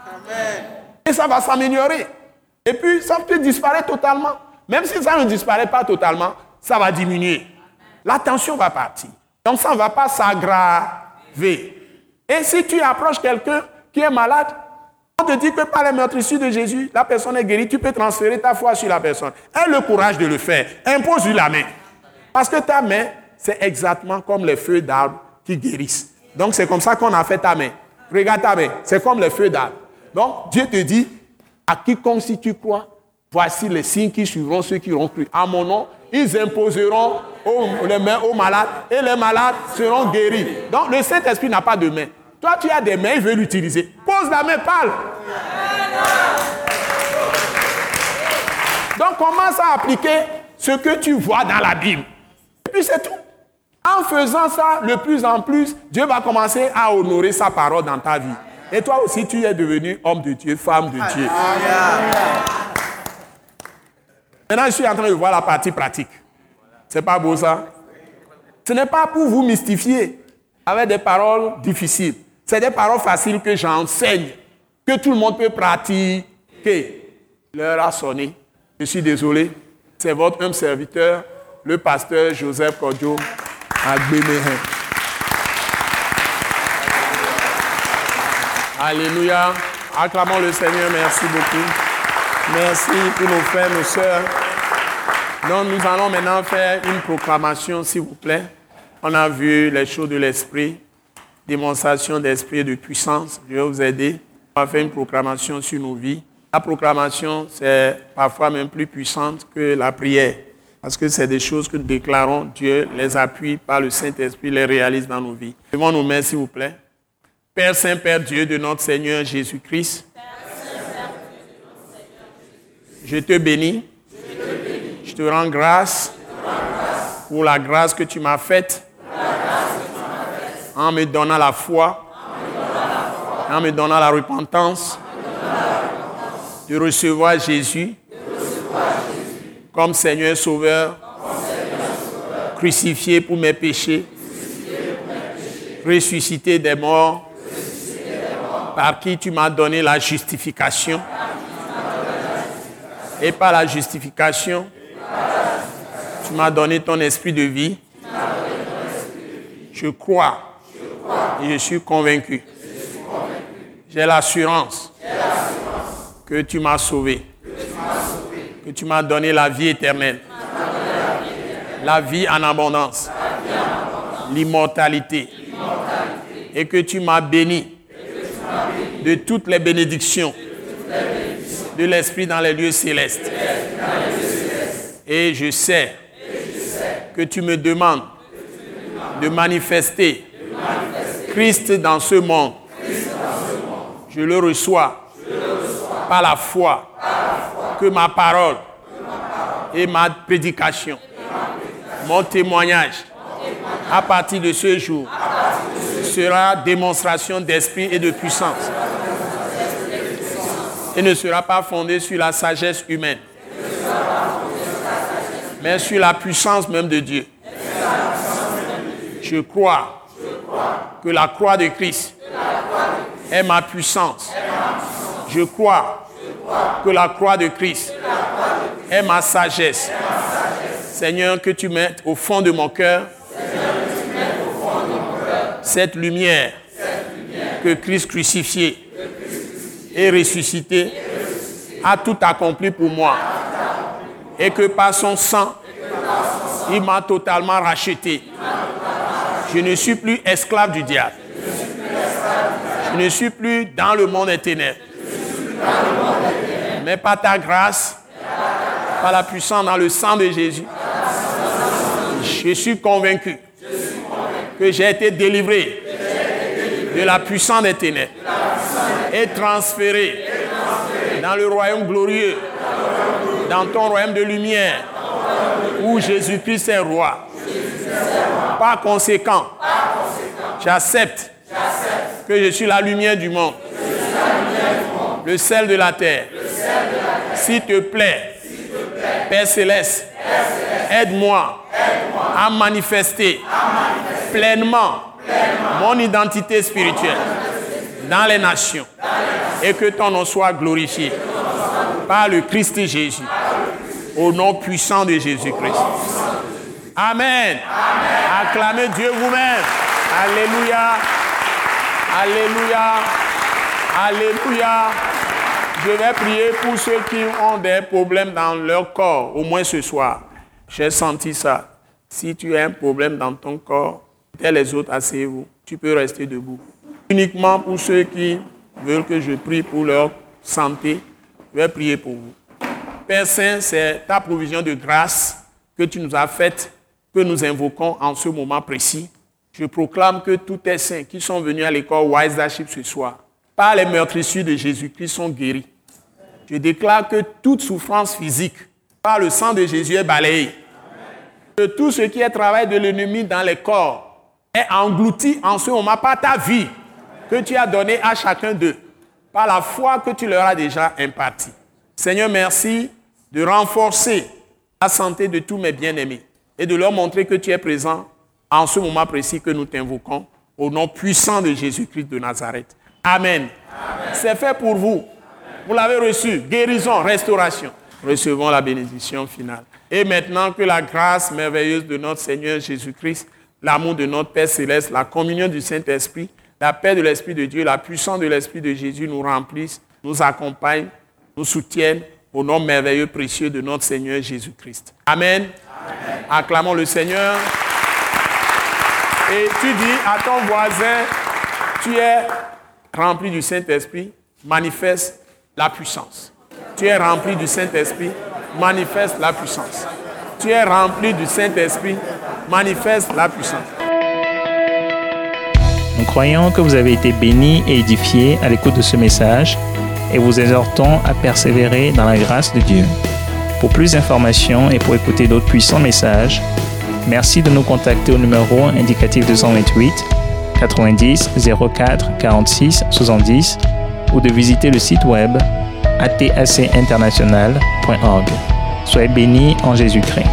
Et ça va s'améliorer. Et puis, ça peut disparaître totalement. Même si ça ne disparaît pas totalement, ça va diminuer. La tension va partir. Donc, ça ne va pas s'aggraver. Et si tu approches quelqu'un qui est malade, on te dit que par les meurtrissures de Jésus, la personne est guérie, tu peux transférer ta foi sur la personne. Aie le courage de le faire. Impose-lui la main. Parce que ta main, c'est exactement comme les feux d'arbre qui guérissent. Donc c'est comme ça qu'on a fait ta main. Regarde ta main, c'est comme les feux d'arbre. Donc Dieu te dit, à quiconque si tu crois, voici les signes qui suivront ceux qui auront cru. À mon nom, ils imposeront les mains aux malades et les malades seront guéris. Donc le Saint-Esprit n'a pas de main. Toi, tu as des mains, il veut l'utiliser. Pose la main, parle. Donc commence à appliquer ce que tu vois dans la Bible. Et puis c'est tout. En faisant ça, de plus en plus, Dieu va commencer à honorer sa parole dans ta vie. Et toi aussi, tu es devenu homme de Dieu, femme de Dieu. Maintenant, je suis en train de voir la partie pratique. C'est pas beau ça? Ce n'est pas pour vous mystifier avec des paroles difficiles. C'est des paroles faciles que j'enseigne, que tout le monde peut pratiquer. L'heure a sonné. Je suis désolé. C'est votre homme serviteur, le pasteur Joseph Kodjo Alléluia. Acclamons le Seigneur. Merci beaucoup. Merci pour nos frères, nos sœurs. Donc, nous allons maintenant faire une proclamation, s'il vous plaît. On a vu les choses de l'esprit, démonstration d'esprit et de puissance. Je vais vous aider. On va faire une proclamation sur nos vies. La proclamation, c'est parfois même plus puissante que la prière. Parce que c'est des choses que nous déclarons, Dieu les appuie par le Saint-Esprit, les réalise dans nos vies. Devons nous mettre, s'il vous plaît. Père Saint, Père Dieu de notre Seigneur Jésus-Christ, je te bénis, je te rends grâce pour la grâce que tu m'as faite en me donnant la foi, en me donnant la repentance, de recevoir Jésus comme Seigneur Sauveur, crucifié pour mes péchés, ressuscité des morts, par qui tu m'as donné la justification. Et par la justification, tu m'as donné ton esprit de vie. Je crois et je suis convaincu. J'ai l'assurance que tu m'as sauvé que tu m'as donné la vie éternelle, la vie en abondance, l'immortalité, et que tu m'as béni de toutes les bénédictions de l'Esprit dans les lieux célestes. Et je sais que tu me demandes de manifester Christ dans ce monde. Je le reçois par la foi que ma parole et ma prédication, mon témoignage, à partir de ce jour, sera démonstration d'esprit et de puissance. Et ne sera pas fondé sur la sagesse humaine, mais sur la puissance même de Dieu. Je crois que la croix de Christ est ma puissance. Je crois que la croix de Christ est ma sagesse. Seigneur, que tu mettes au fond de mon cœur cette lumière que Christ crucifié et ressuscité a tout accompli pour moi. Et que par son sang, il m'a totalement racheté. Je ne suis plus esclave du diable. Je ne suis plus dans le monde des ténèbres mais par ta grâce, par la puissance dans le sang de Jésus, je suis convaincu que j'ai été délivré de la puissance des ténèbres et transféré dans le royaume glorieux, dans ton royaume de lumière, où Jésus-Christ est roi. Par conséquent, j'accepte que je suis la lumière du monde, le sel de la terre s'il te plaît, Père Céleste, aide-moi à manifester pleinement mon identité spirituelle dans les nations et que ton nom soit glorifié par le Christ Jésus, au nom puissant de Jésus-Christ. Amen. Acclamez Dieu vous-même. Alléluia. Alléluia. Alléluia. Je vais prier pour ceux qui ont des problèmes dans leur corps, au moins ce soir. J'ai senti ça. Si tu as un problème dans ton corps, tel les autres, asseyez-vous. Tu peux rester debout. Uniquement pour ceux qui veulent que je prie pour leur santé, je vais prier pour vous. Père Saint, c'est ta provision de grâce que tu nous as faite, que nous invoquons en ce moment précis. Je proclame que tous tes saints qui sont venus à l'école Wise ce soir, par les meurtrissures de Jésus-Christ, sont guéris. Je déclare que toute souffrance physique par le sang de Jésus est balayée. que tout ce qui est travail de l'ennemi dans les corps est englouti en ce moment par ta vie que tu as donnée à chacun d'eux, par la foi que tu leur as déjà impartie. Seigneur, merci de renforcer la santé de tous mes bien-aimés et de leur montrer que tu es présent en ce moment précis que nous t'invoquons au nom puissant de Jésus-Christ de Nazareth. Amen. C'est fait pour vous. Vous l'avez reçu. Guérison, restauration. Recevons la bénédiction finale. Et maintenant que la grâce merveilleuse de notre Seigneur Jésus-Christ, l'amour de notre Père céleste, la communion du Saint-Esprit, la paix de l'Esprit de Dieu, la puissance de l'Esprit de Jésus nous remplissent, nous accompagnent, nous soutiennent au nom merveilleux, précieux de notre Seigneur Jésus-Christ. Amen. Acclamons le Seigneur. Et tu dis à ton voisin, tu es rempli du Saint-Esprit, manifeste la puissance. Tu es rempli du Saint-Esprit, manifeste la puissance. Tu es rempli du Saint-Esprit, manifeste la puissance. Nous croyons que vous avez été bénis et édifiés à l'écoute de ce message et vous exhortons à persévérer dans la grâce de Dieu. Pour plus d'informations et pour écouter d'autres puissants messages, merci de nous contacter au numéro indicatif 228 90 04 46 70 ou de visiter le site web atacinternational.org. Soyez bénis en Jésus-Christ.